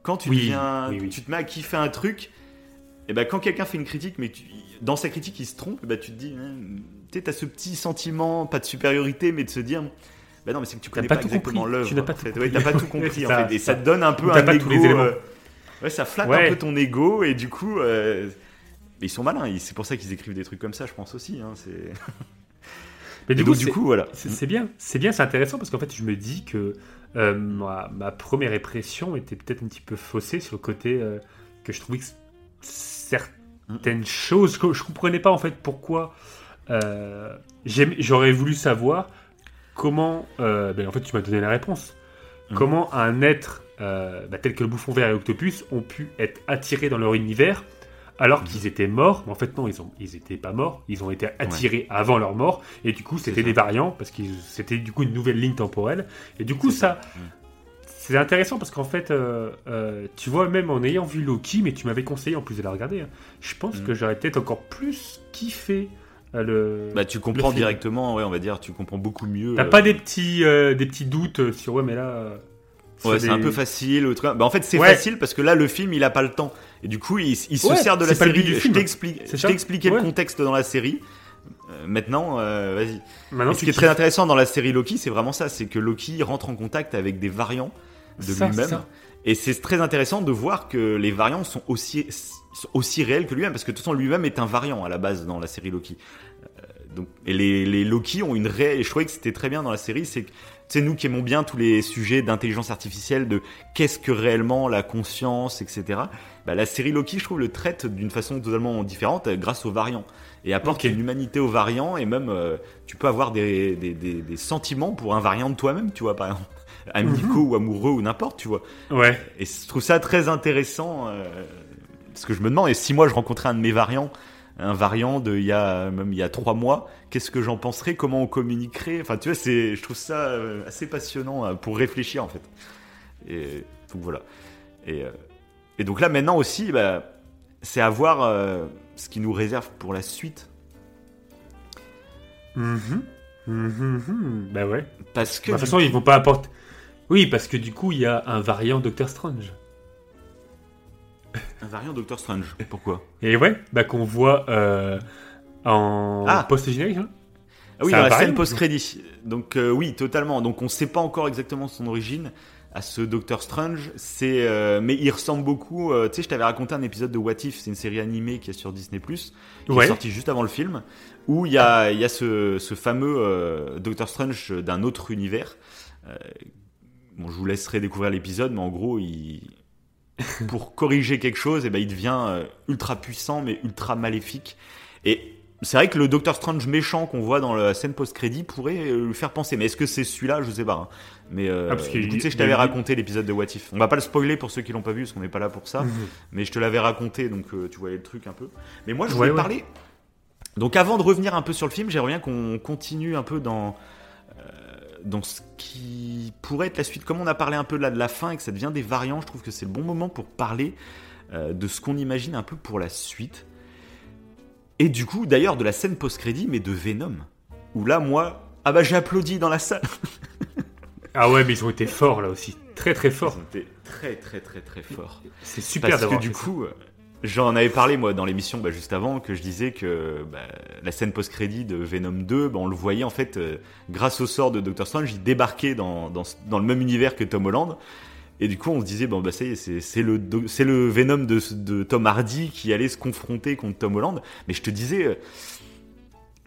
Quand tu, Oui, deviens- oui, oui. tu te mets à kiffer un truc, et ben quand quelqu'un fait une critique, mais tu- dans sa critique il se trompe, bah tu te dis, hein, tu t'as ce petit sentiment, pas de supériorité, mais de se dire, Bah non, mais c'est que tu connais pas pas, tout exactement l'œuvre. Tu n'as pas en tout fait. compris. Ouais, t'as pas tout Ouais, (laughs) compris c'est en ça, fait. Et ça ça. te donne un peu un pas ego. tous les éléments. euh, Ouais, ça flatte Ouais. un peu ton ego et du coup, euh, ils sont malins. C'est pour ça qu'ils écrivent des trucs comme ça, je pense aussi. Hein, c'est... (laughs) Mais du donc, coup, du coup, voilà. c'est bien, c'est bien, c'est intéressant parce qu'en fait, je me dis que euh, ma, ma première impression était peut-être un petit peu faussée sur le côté que je trouvais que certaines choses, que je comprenais pas en fait pourquoi. euh, J'aurais voulu savoir comment. euh, ben, en fait, tu m'as donné la réponse. Mhm. Comment un être euh, bah, tel que le bouffon vert et l'octopus ont pu être attirés dans leur univers alors qu'ils étaient morts. Mais en fait, non, ils ont, ils étaient pas morts. Ils ont été attirés avant leur mort. Et du coup, c'était des variants parce que c'était du coup une nouvelle ligne temporelle. Et du coup, ça, Mm. C'est intéressant parce qu'en fait, euh, euh, tu vois, même en ayant vu Loki, mais tu m'avais conseillé en plus de la regarder, hein, je pense Mm. que j'aurais peut-être encore plus kiffé euh, le. Bah, tu comprends directement, ouais, on va dire, tu comprends beaucoup mieux. T'as euh, pas des petits, euh, des petits doutes sur ouais, mais là. euh, Ouais, c'est des- un peu facile. Ou truc. Bah, en fait, c'est Ouais. facile parce que là, le film, il a pas le temps. Et du coup, il, il se Ouais, sert de la série. but du Je t'ai expliqué le contexte dans la série. Maintenant, vas-y. Ce qui est très intéressant dans la série Loki, c'est vraiment ça, c'est que Loki rentre en contact avec des variants de lui-même. Et c'est très intéressant de voir que les variants sont aussi, aussi réels que lui-même, parce que de toute façon, lui-même est un variant à la base dans la série Loki. Euh, donc, et les, les Loki ont une réelle, et je trouvais que c'était très bien dans la série, c'est que c'est nous qui aimons bien tous les sujets d'intelligence artificielle, de qu'est-ce que réellement la conscience, etc. Bah, la série Loki, je trouve, le traite d'une façon totalement différente euh, grâce aux variants. Et apporte Ok. une humanité aux variants, et même euh, tu peux avoir des, des, des, des sentiments pour un variant de toi-même, tu vois, par exemple. Amicaux ou amoureux ou n'importe, tu vois. Ouais. Et je trouve ça très intéressant. euh, parce que je me demande, et si moi je rencontrais un de mes variants, un variant de il y a même il y a trois mois, qu'est-ce que j'en penserais? Comment on communiquerait? Enfin, tu vois, c'est, je trouve ça euh, assez passionnant euh, pour réfléchir en fait. Et donc voilà. Et, euh, et donc là maintenant aussi, bah, c'est à voir euh, ce qui nous réserve pour la suite. Mhm. Mhm, mhm. Bah ouais. Parce que Bah, de toute façon, ils vont pas apporter. Oui, parce que du coup, il y a un variant Doctor Strange. un variant Doctor Strange. Pourquoi? Et ouais, bah qu'on voit euh, en Ah. post-générique. hein. Ah oui, C'est dans un la variant, scène post-crédit. Donc euh, oui, totalement. Donc on sait pas encore exactement son origine à ce Doctor Strange. C'est, euh, mais il ressemble beaucoup. euh, tu sais, je t'avais raconté un épisode de What If. C'est une série animée qui est sur Disney qui Ouais. est sortie juste avant le film, où il y a, il y a ce, ce fameux Doctor Strange d'un autre univers. Euh, bon, je vous laisserai découvrir l'épisode, mais en gros, il pour corriger quelque chose, et ben, il devient euh, ultra puissant, mais ultra maléfique. Et c'est vrai que le Doctor Strange méchant qu'on voit dans la scène post-crédit pourrait euh, lui faire penser. Mais est-ce que c'est celui-là? Je sais pas. hein. Mais euh, Ah, du coup, tu sais, je t'avais raconté l'épisode de What If. On va pas le spoiler pour ceux qui l'ont pas vu, parce qu'on n'est pas là pour ça. Mhm. Mais je te l'avais raconté, donc euh, tu voyais le truc un peu. Mais moi, je voulais ouais. parler. Donc, avant de revenir un peu sur le film, j'aimerais bien qu'on continue un peu dans dans ce qui pourrait être la suite. Comme on a parlé un peu là de la fin et que ça devient des variants, je trouve que c'est le bon moment pour parler euh, de ce qu'on imagine un peu pour la suite. Et du coup, d'ailleurs, de la scène post-crédit, mais de Venom. Où là, moi, ah bah j'ai applaudi dans la salle. (laughs) Ah ouais, mais ils ont été forts là aussi. Très très forts. Ils ont été très très très très forts. C'est super Parce que du ça. J'en avais parlé moi dans l'émission bah, juste avant que je disais que bah, la scène post-crédit de Venom 2, bah, on le voyait en fait euh, grâce au sort de Doctor Strange, il débarquait dans, le même univers que Tom Holland. Et du coup, on se disait, bon, bah, ça y est, c'est le, Venom de, de Tom Hardy qui allait se confronter contre Tom Holland. Mais je te disais, euh,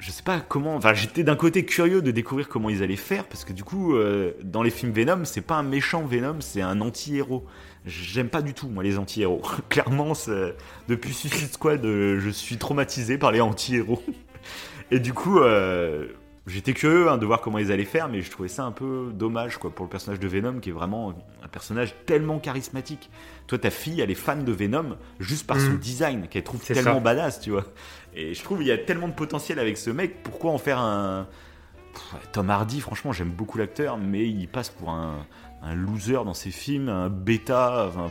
je sais pas comment. Enfin, j'étais d'un côté curieux de découvrir comment ils allaient faire, parce que du coup, euh, dans les films Venom, c'est pas un méchant Venom, c'est un anti-héros. J'aime pas du tout, moi, les anti-héros. (laughs) Clairement, depuis Suicide Squad, euh, je suis traumatisé par les anti-héros. (laughs) Et du coup, euh, j'étais curieux hein, de voir comment ils allaient faire, mais je trouvais ça un peu dommage quoi, pour le personnage de Venom, qui est vraiment un personnage tellement charismatique. Toi, ta fille, elle est fan de Venom juste par son Mhm. design, qu'elle trouve tellement ça. badass, tu vois. Et je trouve il y a tellement de potentiel avec ce mec, pourquoi en faire un... Pff, Tom Hardy, franchement, j'aime beaucoup l'acteur, mais il passe pour un, un loser dans ses films, un bêta, enfin,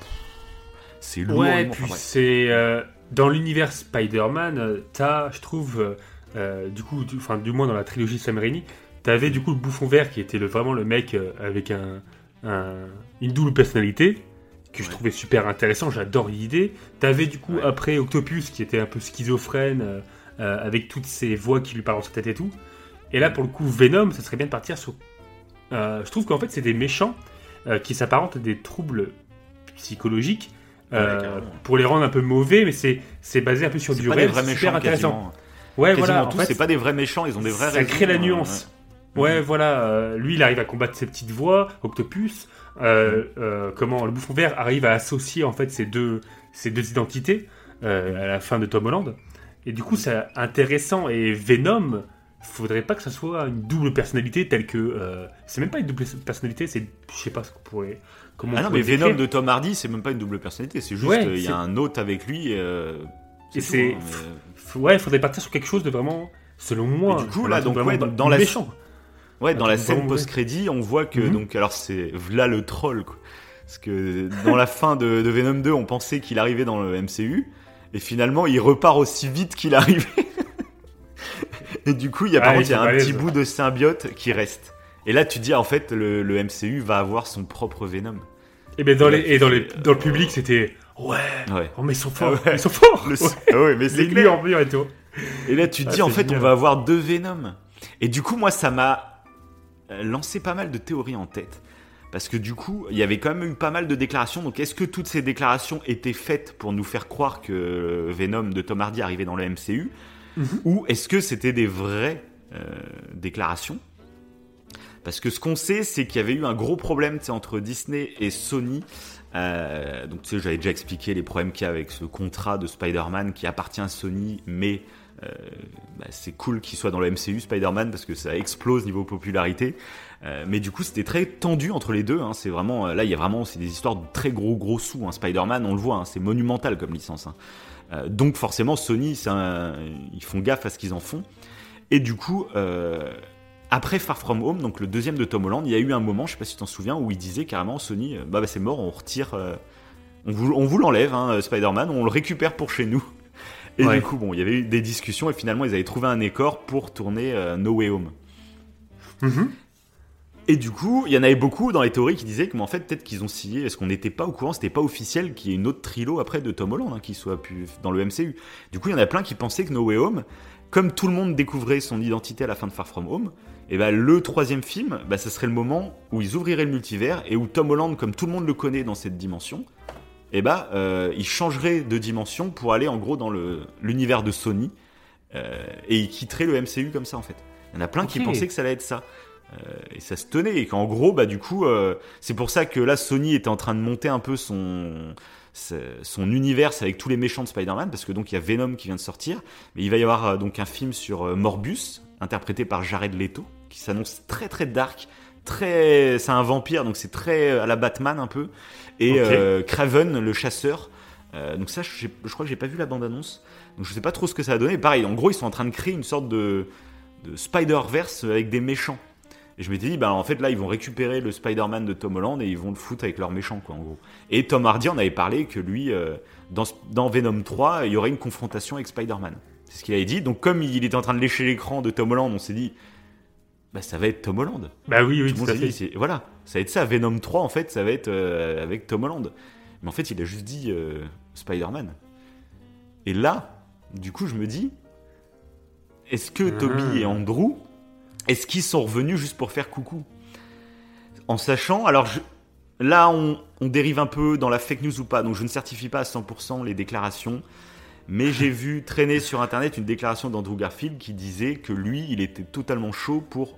c'est lourd. Ouais, puis c'est euh, dans l'univers Spider-Man, t'as, je trouve, euh, euh, du coup, du, enfin, du moins dans la trilogie Sam Raimi, t'avais du coup le bouffon vert qui était le, vraiment le mec avec un, un- une double personnalité que je trouvais super intéressant. J'adore l'idée. T'avais du coup Ouais. après Octopus qui était un peu schizophrène euh, avec toutes ces voix qui lui parlent dans sa tête et tout. Et là, pour le coup, Venom, ça serait bien de partir sur je trouve qu'en fait, c'est des méchants qui s'apparentent à des troubles psychologiques. pour les rendre un peu mauvais, mais c'est basé un peu sur du réel. C'est super intéressant. Ouais, voilà. En fait, c'est pas des vrais méchants, ils ont des vrais. Ça crée la nuance. Ouais, voilà. lui, il arrive à combattre ses petites voix, Octopus. comment le bouffon vert arrive à associer en fait ces deux, ces deux identités à la fin de Tom Holland. Et du coup, c'est intéressant. Et Venom, faudrait pas que ça soit une double personnalité telle que. Euh, c'est même pas une double personnalité, c'est. Je sais pas ce qu'on pourrait. Comment ah non, mais Venom de Tom Hardy, c'est même pas une double personnalité, c'est juste. Il y a un autre avec lui. Euh, et c'est. Hein, ouais, il faudrait partir sur quelque chose de vraiment. Selon moi. du coup, là, donc, dans, la. Méchant. Ouais, dans la scène post-crédit, on voit que. Mhm. Donc, alors, c'est. Là le troll, quoi. Parce que dans la fin de, de Venom 2, on pensait qu'il arrivait dans le MCU. Et finalement, il repart aussi vite qu'il arrivait. (laughs) et du coup, il y a, par contre, il y a un petit bout de symbiote qui reste. Et là, tu dis, en fait, le, MCU va avoir son propre Venom. Et, ben dans, les, et dans, les, dans le public, c'était ouais, Oh, mais ils sont forts, ils sont forts. (laughs) Ah ouais. mais c'est clair. en et tout. Et là, tu te dis, en fait, on va avoir deux Venom. Et du coup, moi, ça m'a lancé pas mal de théories en tête. Parce que du coup, il y avait quand même eu pas mal de déclarations. Donc, est-ce que toutes ces déclarations étaient faites pour nous faire croire que Venom de Tom Hardy arrivait dans le MCU mhm. Ou est-ce que c'était des vraies euh, déclarations? Parce que ce qu'on sait, c'est qu'il y avait eu un gros problème entre Disney et Sony. Euh, donc, tu sais, j'avais déjà expliqué les problèmes qu'il y a avec ce contrat de Spider-Man qui appartient à Sony, mais euh, bah, c'est cool qu'il soit dans le MCU Spider-Man parce que ça explose niveau popularité. Mais du coup, c'était très tendu entre les deux. Hein. C'est vraiment là, il y a vraiment c'est des histoires de très gros gros sous. Hein. Spider-Man, on le voit, hein, c'est monumental comme licence. Donc forcément, Sony, ils font gaffe à ce qu'ils en font. Et du coup, après Far From Home, donc le deuxième de Tom Holland, il y a eu un moment, je sais pas si tu t'en souviens, où il disait carrément Sony, bah, bah c'est mort, on retire, on vous, on vous l'enlève, Spider-Man, on le récupère pour chez nous. (laughs) Et du coup, bon, il y avait eu des discussions et finalement, ils avaient trouvé un accord pour tourner euh, No Way Home. Mhm. Et du coup, il y en avait beaucoup dans les théories qui disaient que, en fait, peut-être qu'ils ont signé, est-ce qu'on n'était pas au courant, c'était pas officiel qu'il y ait une autre trilo après de Tom Holland hein, qui soit plus dans le MCU. Du coup, il y en a plein qui pensaient que No Way Home, comme tout le monde découvrait son identité à la fin de Far From Home, et eh ben le troisième film, bah, ce serait le moment où ils ouvriraient le multivers et où Tom Holland, comme tout le monde le connaît dans cette dimension, et eh bah, euh, il changerait de dimension pour aller en gros dans l'univers de Sony euh, et il quitterait le MCU comme ça en fait. Il y en a plein qui pensaient que ça allait être ça. Euh, et ça se tenait et qu'en gros bah du coup c'est pour ça que là Sony était en train de monter un peu son son univers avec tous les méchants de Spider-Man parce que donc il y a Venom qui vient de sortir mais il va y avoir donc un film sur Morbus interprété par Jared Leto qui s'annonce très très dark très c'est un vampire donc c'est très à la Batman un peu et euh, Craven, le chasseur. Euh, donc ça, je, crois que j'ai pas vu la bande-annonce. Donc je sais pas trop ce que ça a donné. Pareil, en gros, ils sont en train de créer une sorte de, Spider-Verse avec des méchants. Et je m'étais dit, bah en fait là, ils vont récupérer le Spider-Man de Tom Holland et ils vont le foutre avec leurs méchants, quoi, en gros. Et Tom Hardy en avait parlé que lui, euh, dans, dans, Venom 3, il y aurait une confrontation avec Spider-Man. C'est ce qu'il avait dit. Donc comme il était en train de lécher l'écran de Tom Holland, on s'est dit, bah, ça va être Tom Holland. Bah oui, oui, tout, à fait. voilà, ça va être ça. Venom 3, en fait, ça va être euh, avec Tom Holland. Mais en fait, il a juste dit euh, Spider-Man. Et là, du coup, je me dis, est-ce que Toby et ah. Andrew, est-ce qu'ils sont revenus juste pour faire coucou? En sachant, alors là, on, on, dérive un peu dans la fake news ou pas, donc je ne certifie pas à 100% les déclarations. Mais j'ai vu traîner sur internet une déclaration d'Andrew Garfield qui disait que lui, il était totalement chaud pour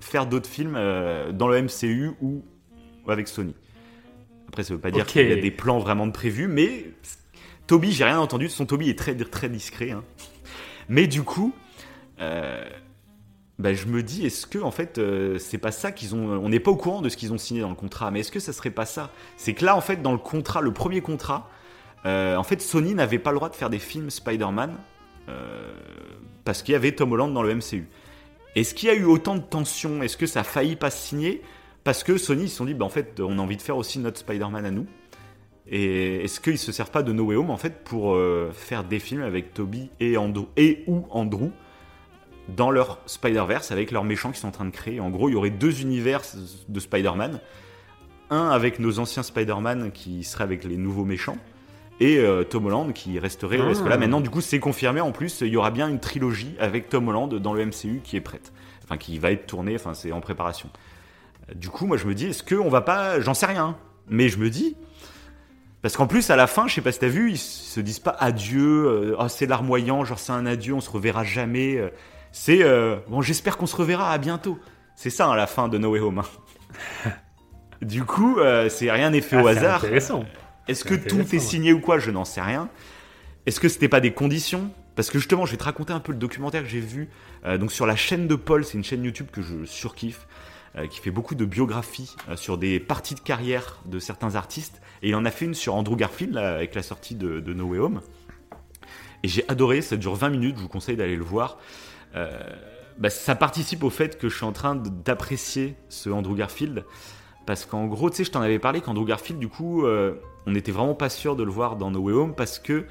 faire d'autres films euh, dans le MCU ou avec Sony. Après, ça veut pas dire qu'il y a des plans vraiment de prévus, mais Toby, j'ai rien entendu. Son Toby est très très discret. Hein. Mais du coup, euh, bah, je me dis, est-ce que en fait, euh, c'est pas ça qu'ils ont On n'est pas au courant de ce qu'ils ont signé dans le contrat, mais est-ce que ça serait pas ça? C'est que là, en fait, dans le contrat, le premier contrat, en fait, Sony n'avait pas le droit de faire des films Spider-Man parce qu'il y avait Tom Holland dans le MCU. Est-ce qu'il y a eu autant de tensions? Est-ce que ça a failli pas signer? Parce que Sony, ils se sont dit, bah, en fait, on a envie de faire aussi notre Spider-Man à nous. Et est-ce qu'ils se servent pas de No Way Home, en fait, pour euh, faire des films avec Toby et, et ou Andrew? Dans leur Spider-Verse avec leurs méchants qui sont en train de créer En gros, il y aurait deux univers de Spider-Man. Un avec nos anciens Spider-Man qui seraient avec les nouveaux méchants et euh, Tom Holland qui resterait. Parce que là, maintenant, du coup, c'est confirmé. En plus, il y aura bien une trilogie avec Tom Holland dans le MCU qui est prête. Enfin, qui va être tournée. Enfin, c'est en préparation. Du coup, moi, je me dis, est-ce qu'on va pas. J'en sais rien. Mais je me dis. Parce qu'en plus, à la fin, je sais pas si t'as vu, ils se disent pas adieu, euh, oh, c'est larmoyant, genre c'est un adieu, on se reverra jamais. C'est euh, bon, j'espère qu'on se reverra à bientôt. C'est ça, hein, la fin de No Way Home. hein. (laughs) du coup, euh, c'est rien n'est fait Ah, au c'est hasard. intéressant. Est-ce que tout est ouais. signé ou quoi? Je n'en sais rien. Est-ce que c'était pas des conditions? Parce que justement, je vais te raconter un peu le documentaire que j'ai vu euh, donc sur la chaîne de Paul. C'est une chaîne YouTube que je surkiffe, euh, qui fait beaucoup de biographies euh, sur des parties de carrière de certains artistes. Et il en a fait une sur Andrew Garfield là, avec la sortie de, de No Way Home. Et j'ai adoré. Ça dure 20 minutes. Je vous conseille d'aller le voir. Euh, bah, ça participe au fait que je suis en train d'apprécier ce Andrew Garfield. Parce qu'en gros, tu sais, je t'en avais parlé qu'Andrew Garfield, du coup, euh, on n'était vraiment pas sûr de le voir dans No Way Home parce que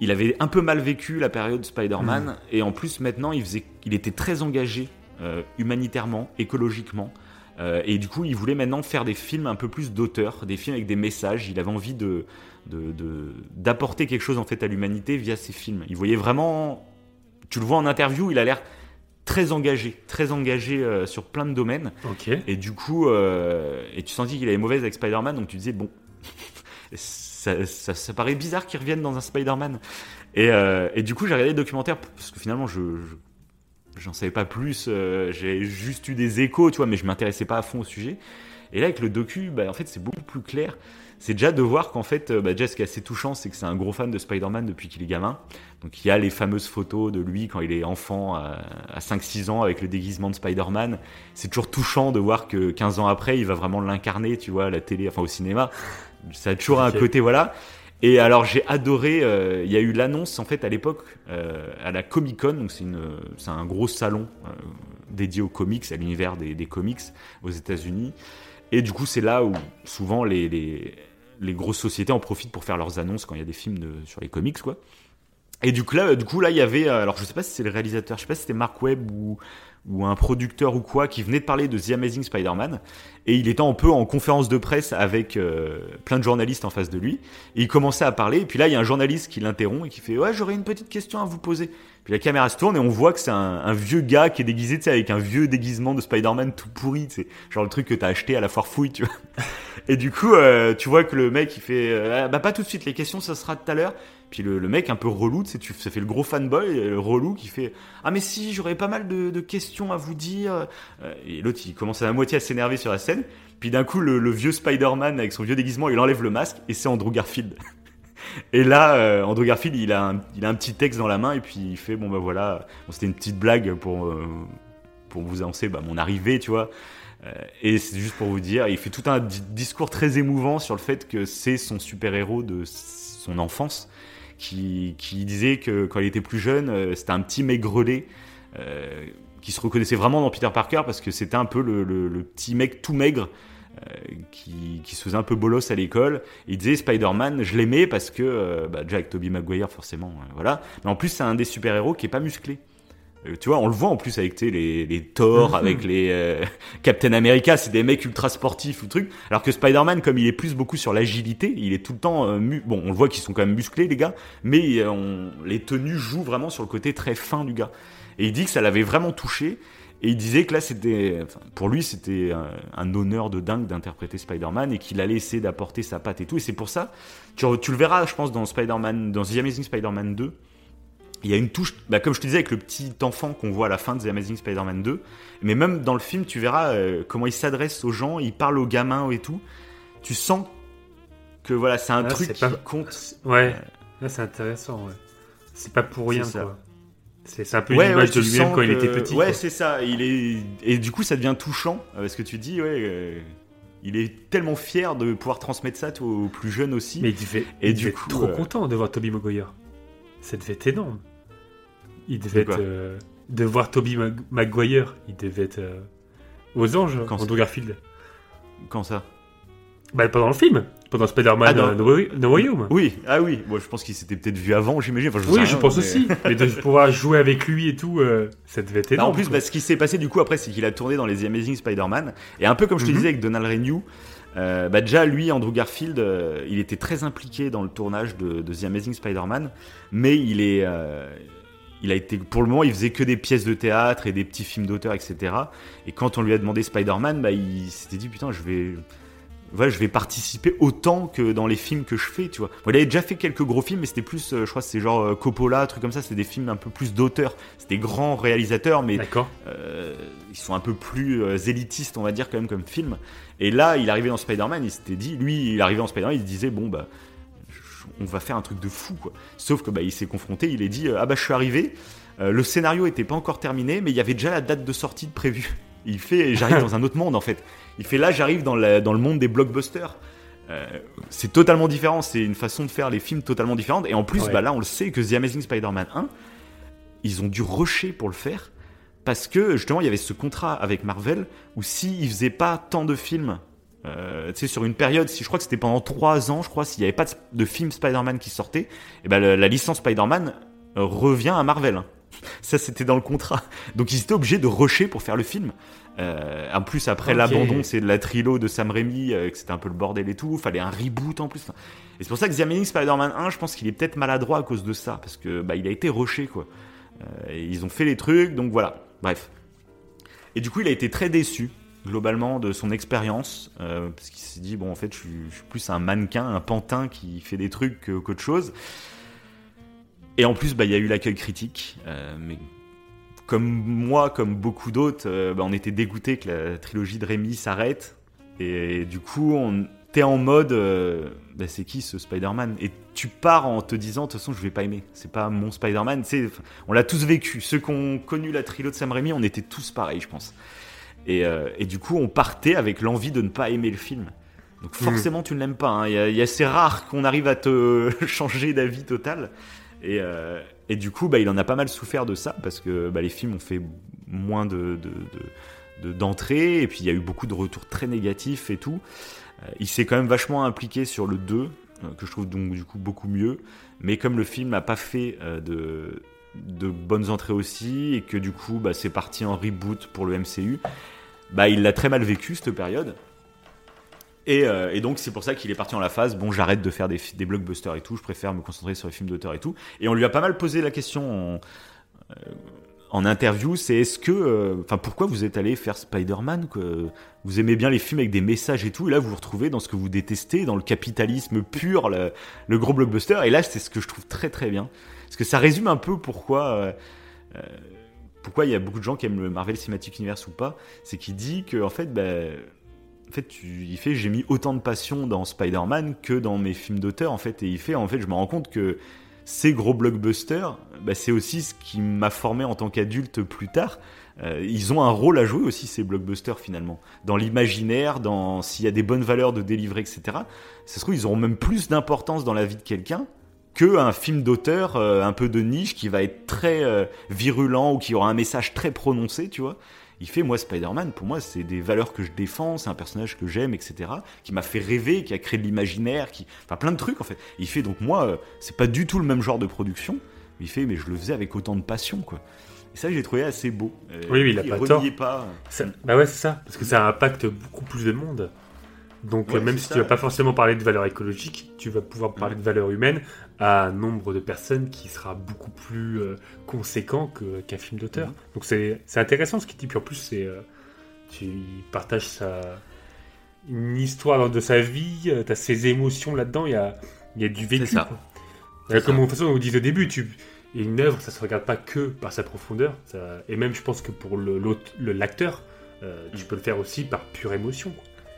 il avait un peu mal vécu la période Spider-Man et en plus maintenant il, faisait, il était très engagé euh, humanitairement, écologiquement euh, et du coup il voulait maintenant faire des films un peu plus d'auteur, des films avec des messages. Il avait envie de- d'apporter quelque chose en fait à l'humanité via ses films. Il voyait vraiment, tu le vois en interview, il a l'air très engagé, très engagé euh, sur plein de domaines. Ok. Et du coup, euh, et tu sentis qu'il avait mauvaise avec Spider-Man, donc tu disais, bon, (laughs) ça, ça, ça paraît bizarre qu'il revienne dans un Spider-Man. Et, euh, et du coup, j'ai regardé le documentaire, parce que finalement, je, je- j'en savais pas plus, j'ai juste eu des échos, tu vois, mais je m'intéressais pas à fond au sujet. Et là, avec le docu, bah, en fait, c'est beaucoup plus clair. C'est déjà de voir qu'en fait, euh, bah, déjà, ce qui est assez touchant, c'est que c'est un gros fan de Spider-Man depuis qu'il est gamin. Donc, il y a les fameuses photos de lui quand il est enfant, à, à 5-6 ans, avec le déguisement de Spider-Man c'est toujours touchant de voir que 15 ans après, il va vraiment l'incarner, tu vois, à la télé, enfin au cinéma. Ça a toujours un côté, voilà. Et alors j'ai adoré, euh, il y a eu l'annonce en fait à l'époque euh, à la Comic Con, donc c'est une, c'est un gros salon euh, dédié aux comics, à l'univers des, des comics aux États-Unis. Et du coup c'est là où souvent les, les, les grosses sociétés en profitent pour faire leurs annonces quand il y a des films de, sur les comics quoi. Et du coup là, du coup là il y avait, euh, alors je sais pas si c'est le réalisateur, je sais pas si c'était Mark Webb ou ou un producteur ou quoi qui venait de parler de The Amazing Spider-Man. Et il était un peu en conférence de presse avec euh, plein de journalistes en face de lui. Et il commençait à parler. Et puis là il y a un journaliste qui l'interrompt et qui fait ouais j'aurais une petite question à vous poser la caméra se tourne et on voit que c'est un, vieux gars qui est déguisé tu avec un vieux déguisement de Spider-Man tout pourri tu sais genre le truc que t'as acheté à la foire fouille tu vois et du coup euh, tu vois que le mec il fait euh, Ah, bah pas tout de suite les questions ça sera tout à l'heure puis le, mec un peu relou, tu sais, ça fait le gros fanboy, euh, relou qui fait Ah mais si, j'aurais pas mal de, questions à vous dire. Et l'autre il commence à la moitié à s'énerver sur la scène. Puis d'un coup le vieux Spider-Man avec son vieux déguisement, il enlève le masque et c'est Andrew Garfield. (laughs) Et là, euh, Andrew Garfield, il a, un, il a un petit texte dans la main et puis il fait bon bah voilà, c'était une petite blague pour euh, pour vous annoncer bah, mon arrivée, tu vois. Euh, et c'est juste pour vous dire, il fait tout un di- discours très émouvant sur le fait que c'est son super-héros de son enfance qui, qui disait que quand il était plus jeune, euh, c'était un petit mec grelé euh, qui se reconnaissait vraiment dans Peter Parker parce que c'était un peu le, le- petit mec tout maigre qui, qui se faisait un peu bolos à l'école. Il disait Spider-Man, je l'aimais parce que, euh, bah, déjà avec Tobey Maguire forcément, euh, voilà. Mais en plus, c'est un des super-héros qui est pas musclé. Euh, tu vois, on le voit en plus avec les, les Thor, (laughs) avec les euh, Captain America, c'est des mecs ultra sportifs ou truc. Alors que Spider-Man, comme il est plus beaucoup sur l'agilité, il est tout le temps euh, mu- bon, on le voit qu'ils sont quand même musclés les gars, mais euh, on- les tenues jouent vraiment sur le côté très fin du gars. Et il dit que ça l'avait vraiment touché. Et il disait que là, c'était, enfin, pour lui, c'était un, un honneur de dingue d'interpréter Spider-Man et qu'il allait essayer d'apporter sa patte et tout. Et c'est pour ça, tu, tu le verras, je pense, dans Spider-Man, dans The Amazing Spider-Man 2. Il y a une touche, bah, comme je te disais, avec le petit enfant qu'on voit à la fin de The Amazing Spider-Man 2. Mais même dans le film, tu verras euh, comment il s'adresse aux gens, il parle aux gamins et tout. Tu sens que voilà, c'est un Ah, truc c'est qui pas- compte. Ouais, là c'est intéressant. Ouais. C'est pas pour rien quoi. C'est un peu Ouais, l'image ouais, de lui-même quand il était petit. Ouais, c'est ça. Il est et du coup, ça devient touchant euh, parce que tu dis, ouais, euh, il est tellement fier de pouvoir transmettre ça aux plus jeunes aussi. Mais il devait, Et il du coup, être trop euh, content de voir Toby Maguire. Ça devait être énorme. Il devait être. euh, de voir Toby Mag- Maguire, il devait être aux anges, Quand Andrew Garfield. Quand ça? Bah, pendant le film, pendant Spider-Man Ah, dans- euh, No Way- No Home. Oui, ah oui. Moi, je pense qu'il s'était peut-être vu avant, j'imagine. Enfin, Oui, rien, je pense mais- aussi. (laughs) Mais de pouvoir jouer avec lui et tout, euh, ça devait être Bah, énorme. en plus, bah, ce qui s'est passé du coup après, c'est qu'il a tourné dans les The Amazing Spider-Man. Et un peu comme je te Mhm. disais avec Donald Renew, euh, bah, déjà lui, Andrew Garfield, euh, il était très impliqué dans le tournage de, de The Amazing Spider-Man. Mais il est, il a été, pour le moment, il faisait que des pièces de théâtre et des petits films d'auteur, etc. Et quand on lui a demandé Spider-Man, bah, il s'était dit putain, je vais, voilà, je vais participer autant que dans les films que je fais, tu vois. il avait déjà fait quelques gros films, mais c'était plus, euh, je crois, c'est genre euh, Coppola, trucs comme ça. C'est des films un peu plus d'auteur. C'est des grands réalisateurs, mais euh, ils sont un peu plus élitistes, on va dire, quand même, comme film. Et là, il arrivait dans Spider-Man, il s'était dit, lui, il arrivait dans Spider-Man, il se disait, bon, bah, on va faire un truc de fou, quoi. Sauf que, bah, il s'est confronté, il est dit, ah bah, je suis arrivé. le scénario était pas encore terminé, mais il y avait déjà la date de sortie de prévue. Il fait, j'arrive dans un autre monde, en fait. Il fait là, j'arrive dans, dans, le monde des blockbusters. Euh, c'est totalement différent, c'est une façon de faire les films totalement différente. Et en plus, bah là, on le sait que The Amazing Spider-Man 1, ils ont dû rusher pour le faire parce que justement, il y avait ce contrat avec Marvel où s'ils faisaient pas tant de films, euh, tu sais, sur une période, si je crois que c'était pendant 3 ans, je crois, s'il n'y avait pas de, film Spider-Man qui sortait, et eh ben la, licence Spider-Man euh, revient à Marvel. (laughs) Ça, c'était dans le contrat. Donc, ils étaient obligés de rusher pour faire le film. Euh, en plus, après l'abandon, c'est de la trilo de Sam Raimi, euh, que c'était un peu le bordel et tout. Fallait un reboot en plus. Et c'est pour ça que The Amazing Spider-Man 1, je pense qu'il est peut-être maladroit à cause de ça, parce que bah, il a été rushé quoi. Euh, ils ont fait les trucs, donc voilà. Bref. Et du coup, il a été très déçu globalement de son expérience, parce qu'il s'est dit bon en fait, je suis, plus un mannequin, un pantin qui fait des trucs qu'autre chose. Et en plus, bah, il y a eu l'accueil critique, mais comme moi, comme beaucoup d'autres, euh, bah, on était dégoûté que la trilogie de Rémi s'arrête. Et, du coup, on t'es en mode, euh, bah, c'est qui ce Spider-Man? Et tu pars en te disant, de toute façon, je vais pas aimer. C'est pas mon Spider-Man. On l'a tous vécu. Ceux qui ont connu la trilogie de Sam Raimi, on était tous pareils, je pense. Et, euh, du coup, on partait avec l'envie de ne pas aimer le film. Donc forcément, tu ne l'aimes pas. Hein. Il y, a assez rare qu'on arrive à te (laughs) changer d'avis total. Et, et du coup, bah, il en a pas mal souffert de ça, parce que bah, les films ont fait moins de, d'entrées, et puis il y a eu beaucoup de retours très négatifs et tout. Euh, il s'est quand même vachement impliqué sur le 2, euh, que je trouve donc du coup beaucoup mieux, mais comme le film n'a pas fait euh, de, de bonnes entrées aussi, et que du coup bah, c'est parti en reboot pour le MCU, bah, il l'a très mal vécu cette période. Euh, et, donc c'est pour ça qu'il est parti en la phase, bon j'arrête de faire des, blockbusters et tout, je préfère me concentrer sur les films d'auteur et tout. Et on lui a pas mal posé la question en, euh, interview, c'est est-ce que, euh, enfin pourquoi vous êtes allé faire Spider-Man Vous aimez bien les films avec des messages et tout, et là vous vous retrouvez dans ce que vous détestez, dans le capitalisme pur, le, le gros blockbuster. Et là c'est ce que je trouve très très bien, parce que ça résume un peu pourquoi pourquoi il y a beaucoup de gens qui aiment le Marvel Cinematic Universe ou pas, c'est qu'il dit que en fait, ben en fait, il fait j'ai mis autant de passion dans Spider-Man que dans mes films d'auteur en fait et il fait en fait je me rends compte que ces gros blockbusters bah, c'est aussi ce qui m'a formé en tant qu'adulte plus tard. Euh, ils ont un rôle à jouer aussi ces blockbusters finalement. Dans l'imaginaire dans s'il y a des bonnes valeurs de délivrer etc ça se trouve ils auront même plus d'importance dans la vie de quelqu'un que un film d'auteur euh, un peu de niche qui va être très euh, virulent ou qui aura un message très prononcé tu vois il fait, moi, Spider-Man, pour moi, c'est des valeurs que je défends, c'est un personnage que j'aime, etc., qui m'a fait rêver, qui a créé de l'imaginaire, qui. Enfin, plein de trucs, en fait. il fait, donc, moi, euh, c'est pas du tout le même genre de production, mais il fait, mais je le faisais avec autant de passion, quoi. Et ça, j'ai trouvé assez beau. Euh, oui, oui, il a pas tort. Pas... bah ouais, c'est ça, parce que ça impacte beaucoup plus de monde. Donc même si tu vas pas forcément parler de valeurs écologiques, tu vas pouvoir parler de valeurs humaines à un nombre de personnes qui sera beaucoup plus euh, conséquent qu'un film d'auteur. Mhm. Donc c'est intéressant ce qu'il dit. Puis en plus, c'est euh, tu partages sa, une histoire de sa vie, euh, tu as ses émotions là-dedans, il y a, y a du vécu. C'est ça. Comme toute façon on dit au début, tu, une œuvre, ça se regarde pas que par sa profondeur. et même, je pense que pour l'acteur, le, tu mm. peux le faire aussi par pure émotion.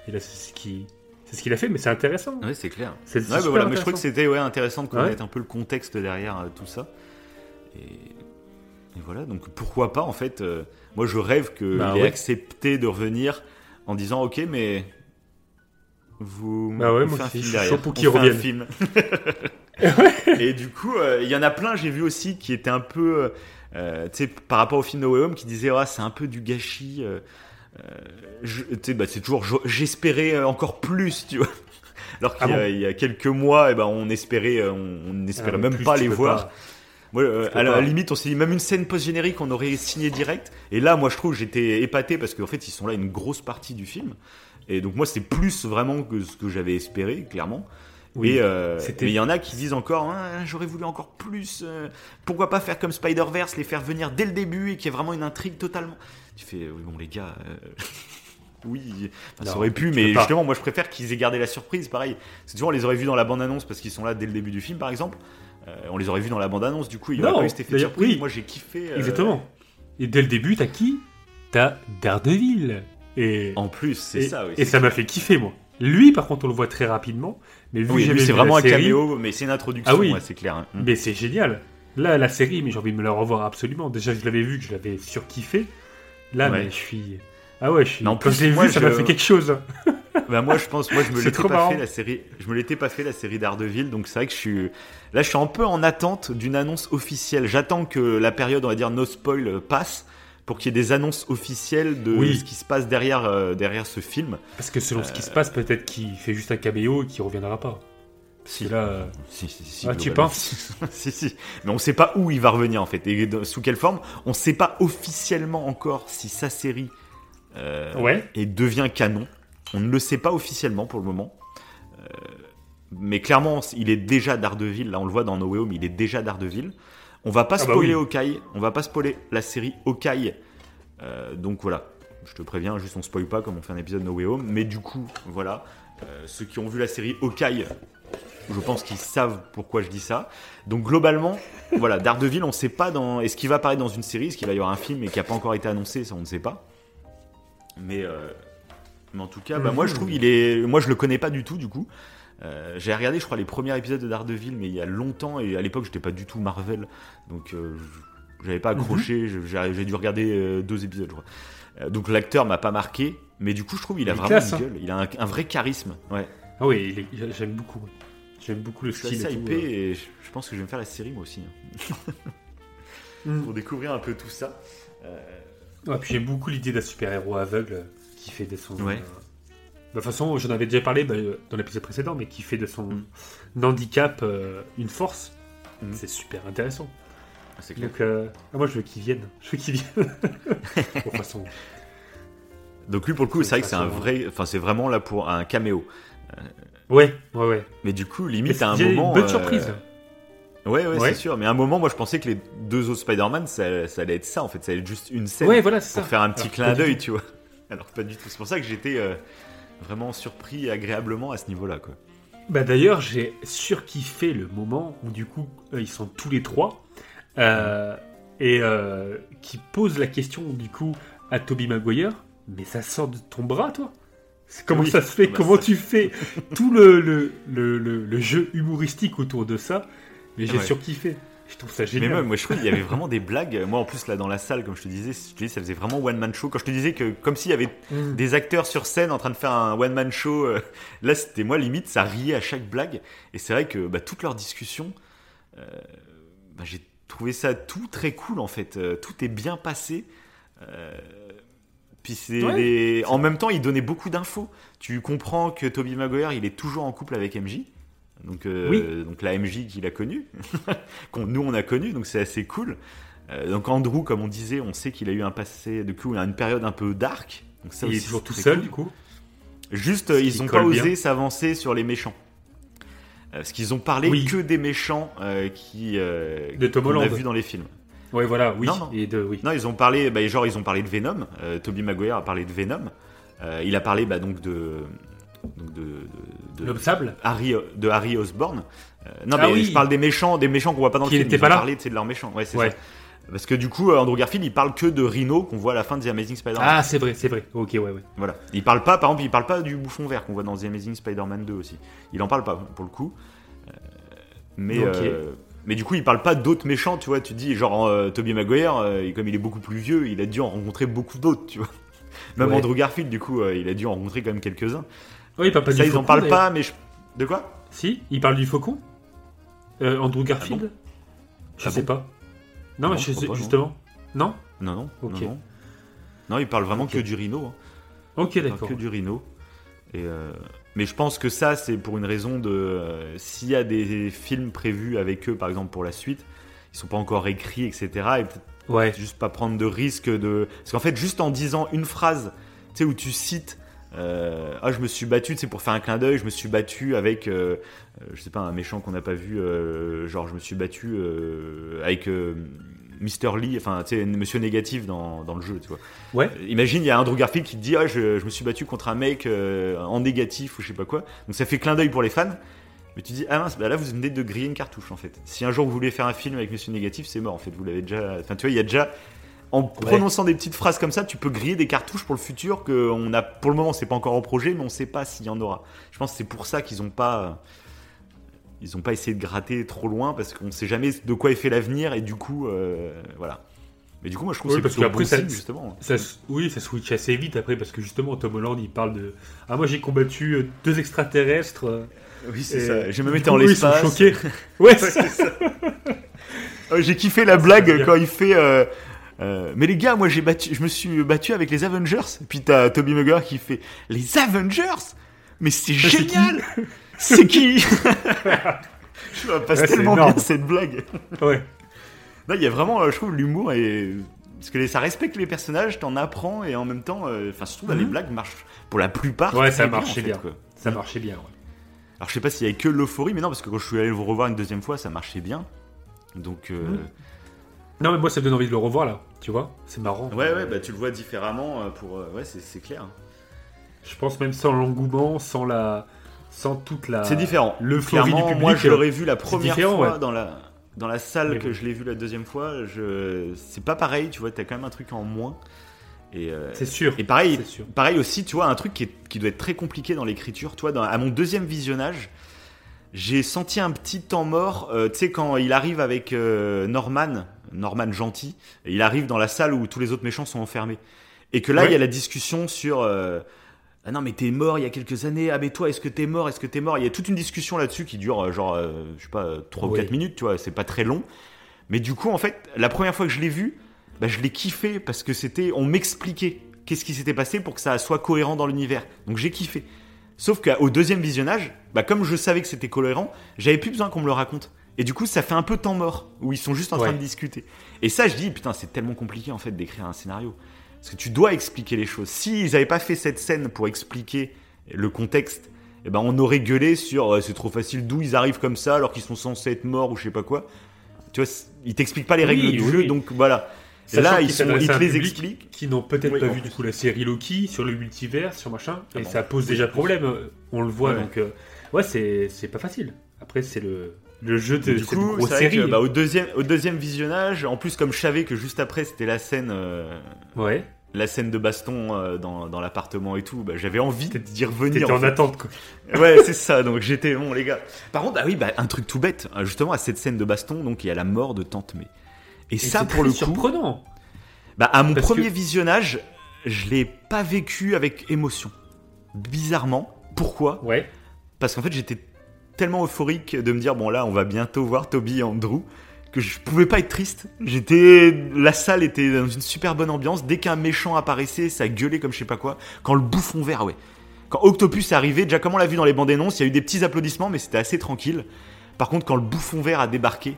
Et là, c'est ce qui. C'est ce qu'il a fait, mais c'est intéressant. Oui, c'est clair. C'est ouais, bah voilà, mais je crois que c'était ouais, intéressant de connaître un peu le contexte derrière euh, tout ça. Et... voilà, donc pourquoi pas en fait. Euh, moi, je rêve qu'il bah, ait accepté de revenir en disant Ok, mais vous bah ouais, moi un film derrière. pour qu'il revienne. Un film. (laughs) (laughs) et du coup, euh, il y en a plein, j'ai vu aussi, qui étaient un peu, tu sais, par rapport au film No Way Home, qui disaient, oh, c'est un peu du gâchis. Euh, bah, c'est toujours j'espérais euh, encore plus, tu vois. (laughs) Alors qu'il ah y, a quelques mois, et eh ben, on espérait, euh, on n'espérait ah, même pas les voir. à la limite, on s'est dit même une scène post-générique, on aurait signé direct. Et là, moi, je trouve, j'étais épaté parce qu'en fait, ils sont là une grosse partie du film. Et donc, moi, c'est plus vraiment que ce que j'avais espéré, clairement. Oui, euh, mais il y en a qui disent encore, Ah, j'aurais voulu encore plus. euh, pourquoi pas faire comme Spider-Verse, les faire venir dès le début et qu'il y ait vraiment une intrigue totalement. Tu fais, oui, bon, les gars. euh, (laughs) Oui, enfin, ça aurait pu, mais justement, moi je préfère qu'ils aient gardé la surprise. Pareil, c'est toujours on les aurait vus dans la bande-annonce parce qu'ils sont là dès le début du film, par exemple. Euh, on les aurait vus dans la bande-annonce, du coup, il n'y aurait pas eu cet effet de surprise. oui. Moi j'ai kiffé. euh, Exactement. Et dès le début, t'as qui? T'as Daredevil. Et, En plus, c'est et, ça, oui. et ça m'a fait kiffer, moi. Lui, par contre, on le voit très rapidement. Mais vu Oui, c'est vraiment un série, caméo, mais c'est une introduction, Ah oui. ouais, c'est clair. hein. Mais c'est génial. Là, la série, mais j'ai envie de me la revoir absolument. Déjà, je l'avais vu, que je l'avais surkiffé. Là, Ouais. mais je suis. Ah ouais, je suis. Mais en Quand plus, moi, vu, ça m'a fait quelque chose. (laughs) Bah moi je pense moi je me l'étais pas marrant. fait la série je me l'étais pas fait la série Daredevil donc c'est vrai que je suis là je suis un peu en attente d'une annonce officielle j'attends que la période on va dire no spoil euh, passe pour qu'il y ait des annonces officielles de Oui. ce qui se passe derrière euh, derrière ce film Parce que selon ce qui se passe, peut-être qu'il fait juste un caméo et qu'il reviendra pas. Si là, euh, si, si, si, Ah, tu penses (laughs) si si mais on sait pas où il va revenir en fait et sous quelle forme on sait pas officiellement encore si sa série euh, Ouais. et devient canon. On ne le sait pas officiellement pour le moment. Euh, mais clairement, il est déjà Daredevil. Là, on le voit dans No Way Home, il est déjà Daredevil. On va pas Ah bah spoiler oui. Hawkeye. On va pas spoiler la série Hawkeye. Euh, donc voilà. Je te préviens, juste on spoil pas comme on fait un épisode No Way Home. Mais du coup, voilà. Ceux qui ont vu la série Hawkeye, je pense qu'ils savent pourquoi je dis ça. Donc globalement, voilà, Daredevil, on sait pas dans. Est-ce qu'il va apparaître dans une série? Est-ce qu'il va y avoir un film et qui a pas encore été annoncé? Ça, on ne sait pas. Mais, euh, mais en tout cas, bah, moi je trouve il est. Moi je le connais pas du tout du coup. Euh, j'ai regardé, je crois, les premiers épisodes de Daredevil, mais il y a longtemps et à l'époque j'étais pas du tout Marvel, donc euh, je- j'avais pas accroché. je- J'ai j'ai dû regarder euh, deux épisodes, je crois. Donc l'acteur m'a pas marqué, mais du coup je trouve il a Il vraiment classe, une hein. gueule, il a un, un vrai charisme. Ouais. Ah oui, j'aime beaucoup. J'aime beaucoup le Je suis style. assez et tout, hypé euh. et je, je pense que je vais me faire la série moi aussi, hein, Mm. pour découvrir un peu tout ça. Euh, Ouais, puis j'aime beaucoup l'idée d'un super-héros aveugle qui fait de son. Ouais. euh, De toute façon, j'en avais déjà parlé bah, dans l'épisode précédent, mais qui fait de son Mm. handicap euh, une force. Mm. C'est super intéressant. c'est clair. Donc, euh, ah, moi, je veux qu'il vienne. Je veux qu'il vienne. (laughs) de toute façon, Donc lui pour le coup, C'est vrai que c'est un vrai, enfin c'est vraiment là pour un caméo. Ouais, ouais, ouais. Mais du coup, limite à un moment. une bonne euh, surprise. Ouais, ouais, Ouais. c'est sûr. Mais à un moment, moi, je pensais que les deux autres Spider-Man, ça, ça allait être ça, en fait. Ça allait être juste une scène Ouais, voilà, pour ça. faire un petit Alors, clin d'œil, tu vois. (laughs) Alors pas du tout. C'est pour ça que j'étais euh, vraiment surpris agréablement à ce niveau-là, quoi. Bah d'ailleurs, j'ai surkiffé le moment où du coup euh, ils sont tous les trois euh, et qui pose la question du coup à Toby Maguire. Mais ça sort de ton bras, toi? Comment Oui, ça se fait bah Comment ça- tu fais (laughs) tout le, le, le, le- jeu humoristique autour de ça Mais j'ai Ouais. surkiffé. Je trouve ça Mais génial. même, moi, je trouve qu'il y avait vraiment des blagues. Moi, en plus, là, dans la salle, comme je te disais, je te dis, ça faisait vraiment one-man show. Quand je te disais que, comme s'il y avait Mm. des acteurs sur scène en train de faire un one-man show, euh, là, c'était moi, limite, ça riait à chaque blague. Et c'est vrai que bah, toute leur discussion, euh, bah, j'ai trouvé ça tout très cool, en fait. Euh, tout est bien passé. Puis c'est Ouais. des- en même temps, il donnait beaucoup d'infos. Tu comprends que Toby Maguire, il est toujours en couple avec MJ. Donc, euh, Oui. donc la MJ qu'il a connue, (laughs) qu'on nous on a connu, donc c'est assez cool. Euh, donc Andrew, comme on disait, on sait qu'il a eu un passé, du coup, une période un peu dark. Donc ça il est toujours tout seul cool. du coup. Juste, euh, ils ont colle pas bien. osé s'avancer sur les méchants. Euh, parce qu'ils ont parlé Oui. que des méchants qui De Tom qu'on a vu dans les films. Ouais, voilà, oui. Non, non. Et de oui. Non, ils ont parlé, bah, genre ils ont parlé de Venom. Euh, Toby Maguire a parlé de Venom. Euh, il a parlé bah, donc de, donc de, de- de- L'homme sable. Harry, de Harry Osborn. Euh, non, Ah mais oui. je parle des méchants, des méchants qu'on voit pas dans Qui le film. Ils pas ont là. parlé, de leurs méchants. Ouais, c'est Ouais. ça. Parce que du coup, euh, Andrew Garfield, il parle que de Rhino qu'on voit à la fin de The Amazing Spider-Man. Ah, c'est vrai, c'est vrai. Ok, ouais, ouais. Voilà. Il parle pas, par exemple, il parle pas du bouffon vert qu'on voit dans The Amazing Spider-Man 2 aussi. Il en parle pas pour le coup. Mais. Mais du coup, il parle pas d'autres méchants, tu vois. Tu dis genre euh, Tobey Maguire, euh, et comme il est beaucoup plus vieux, il a dû en rencontrer beaucoup d'autres, tu vois. (laughs) Même Ouais. Andrew Garfield, du coup, euh, il a dû en rencontrer quand même quelques-uns. Oui, il parle pas Ça, du ils en parlent pas, mais je... de quoi? Si, il parle du faucon Euh, Andrew Garfield? Je Ah sais bon? pas. Non, Non, je sais, pas, justement. Non? Non, non. Ok. Non, non. Non, il parle vraiment que du Rhino. hein. Ok, d'accord. que du Rhino. Et euh, Mais je pense que ça, c'est pour une raison de. euh, S'il y a des films prévus avec eux, par exemple, pour la suite, ils sont pas encore écrits, etc. Et peut-être Ouais. juste pas prendre de risque de. Parce qu'en fait, juste en disant une phrase, tu sais, où tu cites Euh, ah, je me suis battu, c'est pour faire un clin d'œil, je me suis battu avec, euh, euh, je sais pas, un méchant qu'on n'a pas vu, genre je me suis battu avec euh, Mr. Lee, enfin, tu sais, Monsieur Négatif dans, dans le jeu, tu vois. Ouais. Euh, Imagine, il y a Andrew Garfield qui te dit, ah, je, je me suis battu contre un mec euh, en négatif ou je sais pas quoi. Donc ça fait clin d'œil pour les fans. Mais tu dis, ah mince, bah là vous venez de griller une cartouche en fait. Si un jour vous voulez faire un film avec Monsieur Négatif, c'est mort en fait. Vous l'avez déjà. Enfin, tu vois, il y a déjà. En prononçant des petites phrases comme ça, tu peux griller des cartouches pour le futur que on a. Pour le moment, c'est pas encore en projet, mais on sait pas s'il y en aura. Je pense que c'est pour ça qu'ils ont pas. Ils ont pas essayé de gratter trop loin parce qu'on sait jamais de quoi est fait l'avenir et du coup, euh, voilà. Mais du coup, moi je trouve Oui, que parce c'est plutôt bon ça- signe, justement. Ça, s- oui, ça switch assez vite après parce que justement Tom Holland il parle de ah moi j'ai combattu euh, deux extraterrestres. euh, Oui, c'est ça. J'ai même été en eux, ils sont l'espace. choqués. (laughs) Ouais, c'est ça. Euh, (laughs) J'ai kiffé la blague quand il fait. euh, euh, mais les gars, moi j'ai battu, je me suis battu avec les Avengers. Et puis t'as Toby Maguire qui fait les Avengers? Mais c'est génial. (laughs) C'est qui (laughs) Je passe Ouais, tellement énorme. bien cette blague. Ouais. Là, il y a vraiment, euh, je trouve, l'humour et parce que ça respecte les personnages, t'en apprends et en même temps, euh, enfin, surtout bah, les Mhm. blagues marchent pour la plupart. Ouais, ça bien, marchait en fait, bien. Ça marchait bien. Ouais. Alors je sais pas s'il y avait que l'euphorie, mais non, parce que quand je suis allé le revoir une deuxième fois, ça marchait bien. Donc euh, Mhm. Non mais moi ça me donne envie de le revoir là. Tu vois, c'est marrant. ouais, ouais, bah tu le vois différemment euh, pour, ouais, c'est clair. Je pense même sans l'engouement, sans la, sans toute la. C'est différent. Du Clairement, public. moi je euh, l'aurais vu la première fois ouais. dans la dans la salle Mais que je l'ai vu la deuxième fois. Je c'est pas pareil, tu vois, t'as quand même un truc en moins. Et euh, C'est sûr. et pareil, sûr. Pareil aussi, tu vois, un truc qui, est- qui doit être très compliqué dans l'écriture. Toi, dans- à mon deuxième visionnage, j'ai senti un petit temps mort. euh, tu sais, quand il arrive avec euh, Norman, Norman gentil, il arrive dans la salle où tous les autres méchants sont enfermés. Et que là, Ouais. il y a la discussion sur. Ah non, mais t'es mort il y a quelques années. Ah, mais toi, est-ce que t'es mort? Est-ce que t'es mort? Il y a toute une discussion là-dessus qui dure, euh, genre, euh, je sais pas, 3 ou Oui. 4 minutes, tu vois, c'est pas très long. Mais du coup, en fait, la première fois que je l'ai vu, bah, je l'ai kiffé parce que c'était. On m'expliquait qu'est-ce qui s'était passé pour que ça soit cohérent dans l'univers. Donc j'ai kiffé. Sauf qu'au deuxième visionnage, bah, comme je savais que c'était cohérent, j'avais plus besoin qu'on me le raconte. Et du coup, ça fait un peu temps mort, où ils sont juste en train de discuter. Et ça, je dis, putain, c'est tellement compliqué en fait d'écrire un scénario. Parce que tu dois expliquer les choses. S'ils n'avaient pas fait cette scène pour expliquer le contexte, eh ben, on aurait gueulé sur euh, c'est trop facile, d'où ils arrivent comme ça alors qu'ils sont censés être morts ou je sais pas quoi. Tu vois, ils t'expliquent pas les règles Oui, du oui, jeu, oui. donc voilà. Sachant là, ils, sont, te les expliquent. Qui n'ont peut-être Oui, pas vu plus. du coup la série Loki sur le multivers, sur machin, Ah et bon. ça pose déjà problème. On le voit Ouais. donc. euh, ouais, c'est c'est pas facile. Après, c'est le le jeu de Du cette coup, grosse série. que, bah, au, deuxième, au deuxième visionnage, en plus, comme je savais que juste après c'était la scène, euh, Ouais. La scène de baston euh, dans, dans l'appartement et tout, bah, j'avais envie d'y revenir. T'étais en en fait. attente quoi. Ouais, c'est ça. Donc j'étais bon, les gars. Par contre, ah oui, bah, un truc tout bête. euh, Justement, à cette scène de baston, donc il y a la mort de Tante May. Et, Et ça, pour le coup, surprenant. bah, à mon Parce premier que- visionnage, je l'ai pas vécu avec émotion. Bizarrement. Pourquoi? Ouais. Parce qu'en fait, j'étais tellement euphorique de me dire bon là, on va bientôt voir Toby et Andrew que je pouvais pas être triste. J'étais, la salle était dans une super bonne ambiance. Dès qu'un méchant apparaissait, ça gueulait comme je sais pas quoi. Quand le bouffon vert, ouais. Quand Octopus est arrivé, déjà comme on l'a vu dans les bandes annonces, il y a eu des petits applaudissements, mais c'était assez tranquille. Par contre, quand le bouffon vert a débarqué,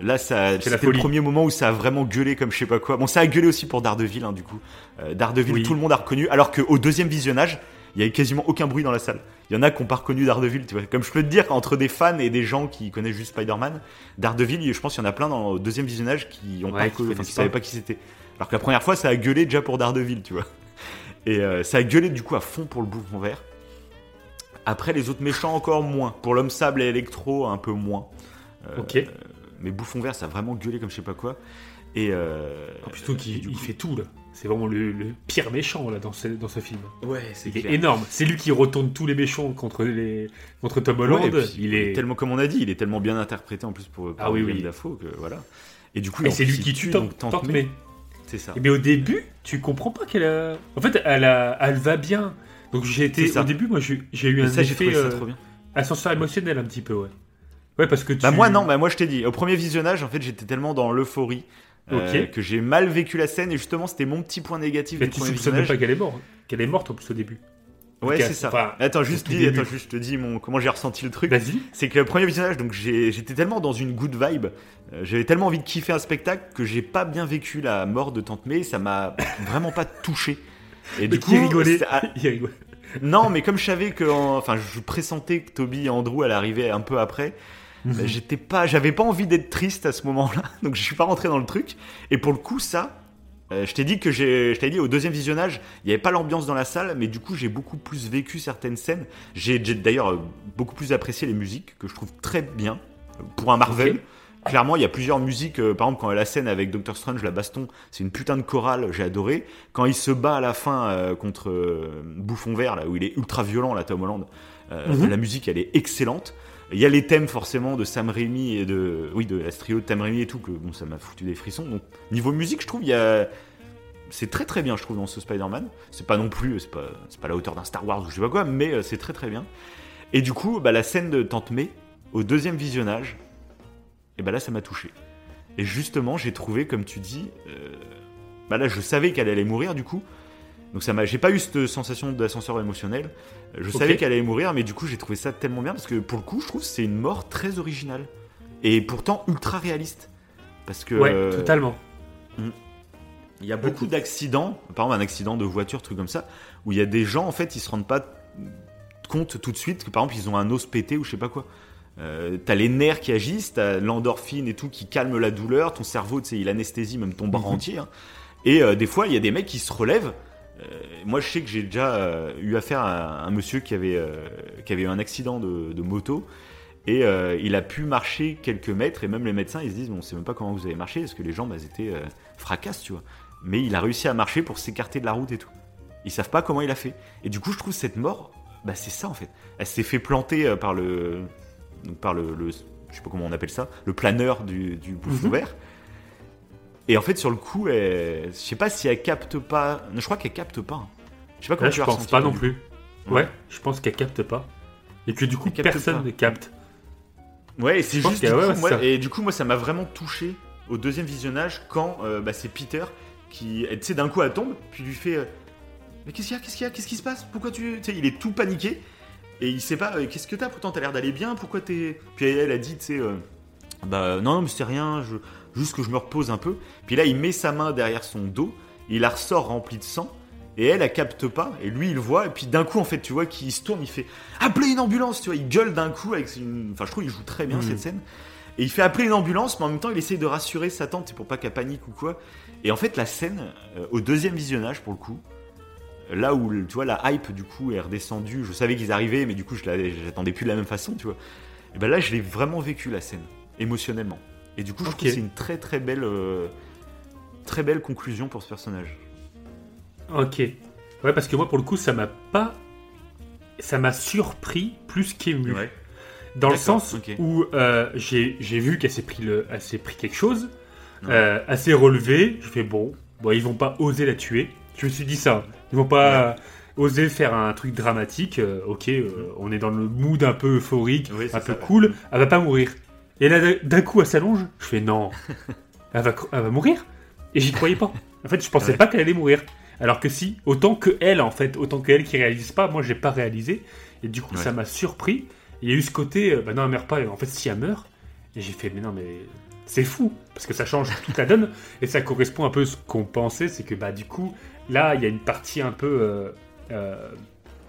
là, ça, c'était le premier moment où ça a vraiment gueulé comme je sais pas quoi. Bon, ça a gueulé aussi pour Daredevil, hein, du coup. Euh, Daredevil, Oui. tout le monde a reconnu, alors qu'au deuxième visionnage, il y avait quasiment aucun bruit dans la salle. Il y en a qui n'ont pas reconnu Daredevil, tu vois. Comme je peux te dire, entre des fans et des gens qui connaissent juste Spider-Man, Daredevil, je pense qu'il y en a plein dans le deuxième visionnage qui ont Ouais, pas qui enfin, qui savaient pas. qui c'était. Alors que la première fois, ça a gueulé déjà pour Daredevil, tu vois. Et euh, ça a gueulé du coup à fond pour le bouffon vert. Après, les autres méchants, encore moins. Pour l'homme sable et Electro, un peu moins. Euh, Ok. Mais bouffon vert, ça a vraiment gueulé comme je sais pas quoi. Et. Euh, plus, donc, et il, fait tout là. C'est vraiment le, le pire méchant là dans ce, dans ce film. Ouais, c'est Il est clair. énorme. C'est lui qui retourne tous les méchants contre les contre Tom Holland. Ouais, il est tellement comme on a dit, il est tellement bien interprété en plus pour, par Ah oui, oui. Dafoe que voilà. Et du coup, et c'est lui qui tue donc Tante May. May. C'est ça. Mais au début, tu comprends pas qu'elle a. En fait, elle, a... elle va bien. Donc j'ai été. Au début, moi, j'ai eu un ça, effet ça euh, trop bien. ascenseur émotionnel un petit peu, ouais. Ouais, parce que tu. Bah moi non, bah moi je t'ai dit, au premier visionnage, en fait, j'étais tellement dans l'euphorie euh, Ok. que j'ai mal vécu la scène et justement, c'était mon petit point négatif Mais du tu premier soupçonnes pas qu'elle est morte. Qu'elle est morte en plus au début. Ouais, c'est ça. enfin, attends, au juste dis, attends, juste je te dis mon comment j'ai ressenti le truc. Vas-y. C'est que le premier visionnage, donc j'étais tellement dans une good vibe, euh, j'avais tellement envie de kiffer un spectacle que j'ai pas bien vécu la mort de Tante May, ça m'a (laughs) vraiment pas touché. Et du coup, ah, (laughs) rigolait. non, mais comme je savais que, enfin, je pressentais que Toby et Andrew allaient arriver un peu après. Bah, j'étais pas, j'avais pas envie d'être triste à ce moment-là, (laughs) donc je suis pas rentré dans le truc. Et pour le coup, ça, euh, je t'ai dit que j'ai, je t'ai dit au deuxième visionnage, il y avait pas l'ambiance dans la salle, mais du coup j'ai beaucoup plus vécu certaines scènes. J'ai, d'ailleurs euh, beaucoup plus apprécié les musiques que je trouve très bien pour un Marvel. Clairement, il y a plusieurs musiques. euh, par exemple, quand la scène avec Doctor Strange, la baston, c'est une putain de chorale, j'ai adoré. Quand il se bat à la fin euh, contre Bouffon Vert, là où il est ultra violent, là, Tom Holland, Mhm. la musique, elle est excellente. Il y a les thèmes forcément de Sam Raimi et de, oui, de la trio de Sam Raimi et tout, que bon, ça m'a foutu des frissons. Donc, niveau musique, je trouve, il y a, c'est très très bien, je trouve, dans ce Spider-Man. C'est pas non plus, c'est pas, c'est pas la hauteur d'un Star Wars ou je sais pas quoi, mais euh, c'est très très bien. Et du coup, bah, la scène de Tante May, au deuxième visionnage, et bah là, ça m'a touché. Et justement, j'ai trouvé, comme tu dis, euh, bah là, je savais qu'elle allait mourir, du coup. Donc ça m'a, j'ai pas eu cette sensation d'ascenseur émotionnel. Je savais qu'elle allait mourir, mais du coup, j'ai trouvé ça tellement bien parce que pour le coup, je trouve que c'est une mort très originale et pourtant ultra réaliste. Parce que Ouais, euh, totalement. il y a beaucoup d'accidents, par exemple un accident de voiture, truc comme ça, où il y a des gens en fait ils se rendent pas compte tout de suite que par exemple ils ont un os pété ou je sais pas quoi. Euh, t'as les nerfs qui agissent, t'as l'endorphine et tout qui calme la douleur, ton cerveau tu sais il anesthésie même ton bras Mhm. entier. hein. Et euh, des fois il y a des mecs qui se relèvent. Euh, moi je sais que j'ai déjà euh, eu affaire à un monsieur qui avait, euh, qui eu un accident de, moto. Et il a pu marcher quelques mètres, et même les médecins ils se disent, on sait même pas comment vous avez marché, parce que les jambes elles étaient euh, fracasses, tu vois mais il a réussi à marcher pour s'écarter de la route et tout. Ils savent pas comment il a fait. Et du coup, je trouve cette mort, bah c'est ça en fait. Elle s'est fait planter par le, donc par je sais pas comment on appelle ça, le planeur du, du bouffon Mhm. Et en fait, sur le coup, elle, je sais pas si elle capte pas. Je crois qu'elle capte pas. hein. Je sais pas comment Là, tu je pense pas non plus. Ouais. Ouais, je pense qu'elle capte pas. Et que du coup, Elle capte personne pas. ne capte. Ouais, et c'est juste. Du coup, ouais, moi, et du coup, moi, ça m'a vraiment touché au deuxième visionnage quand euh, bah, c'est Peter qui, tu sais, d'un coup, elle tombe, puis lui fait euh, Mais qu'est-ce qu'il y a Qu'est-ce qu'il y a Qu'est-ce qui se passe? Pourquoi tu. Tu sais, il est tout paniqué et il sait pas euh, Qu'est-ce que t'as? Pourtant, t'as l'air d'aller bien. Pourquoi t'es. Puis elle a dit, tu sais, euh, Bah, non, non, mais c'est rien, je... juste que je me repose un peu. Puis là, il met sa main derrière son dos, il la ressort remplie de sang. Et elle, elle capte pas, et lui, il le voit, et puis d'un coup, en fait, tu vois qu'il se tourne, il fait Appelez une ambulance, tu vois, il gueule d'un coup avec une. Enfin, je trouve qu'il joue très bien cette scène. Et il fait appeler une ambulance, mais en même temps, il essaye de rassurer sa tante, pour pas qu'elle panique ou quoi. Et en fait, la scène, euh, au deuxième visionnage, pour le coup, là où, tu vois, la hype, du coup, est redescendue, je savais qu'ils arrivaient, mais du coup, je la- j'attendais plus de la même façon, tu vois. Et ben là, je l'ai vraiment vécu, la scène, émotionnellement. Et du coup, je trouve que c'est une très très belle, euh, très belle conclusion pour ce personnage. Ok. Ouais, parce que moi, pour le coup, ça m'a pas. Ça m'a surpris plus qu'ému. Dans le sens où euh, j'ai vu qu'elle s'est pris, le, elle s'est pris quelque chose, euh, elle s'est relevée, je fais bon, bon, ils vont pas oser la tuer. Je me suis dit ça, ils vont pas oser faire un truc dramatique. euh, ok, euh, on est dans le mood un peu euphorique, Oui, un peu ça. cool, elle va pas mourir. Et là, d'un coup, elle s'allonge, je fais non, (laughs) elle va, elle va mourir Et j'y croyais pas. En fait, je pensais Ouais. pas qu'elle allait mourir. Alors que si, autant que elle, en fait, autant que elle qui réalise pas, moi j'ai pas réalisé. Et du coup, Ouais. ça m'a surpris. Il y a eu ce côté, euh, bah non, elle meurt pas. Et en fait, si elle meurt, et j'ai fait, mais non, mais c'est fou, parce que ça change toute la donne. Et ça correspond un peu à ce qu'on pensait, c'est que bah du coup, là, il y a une partie un peu euh, euh,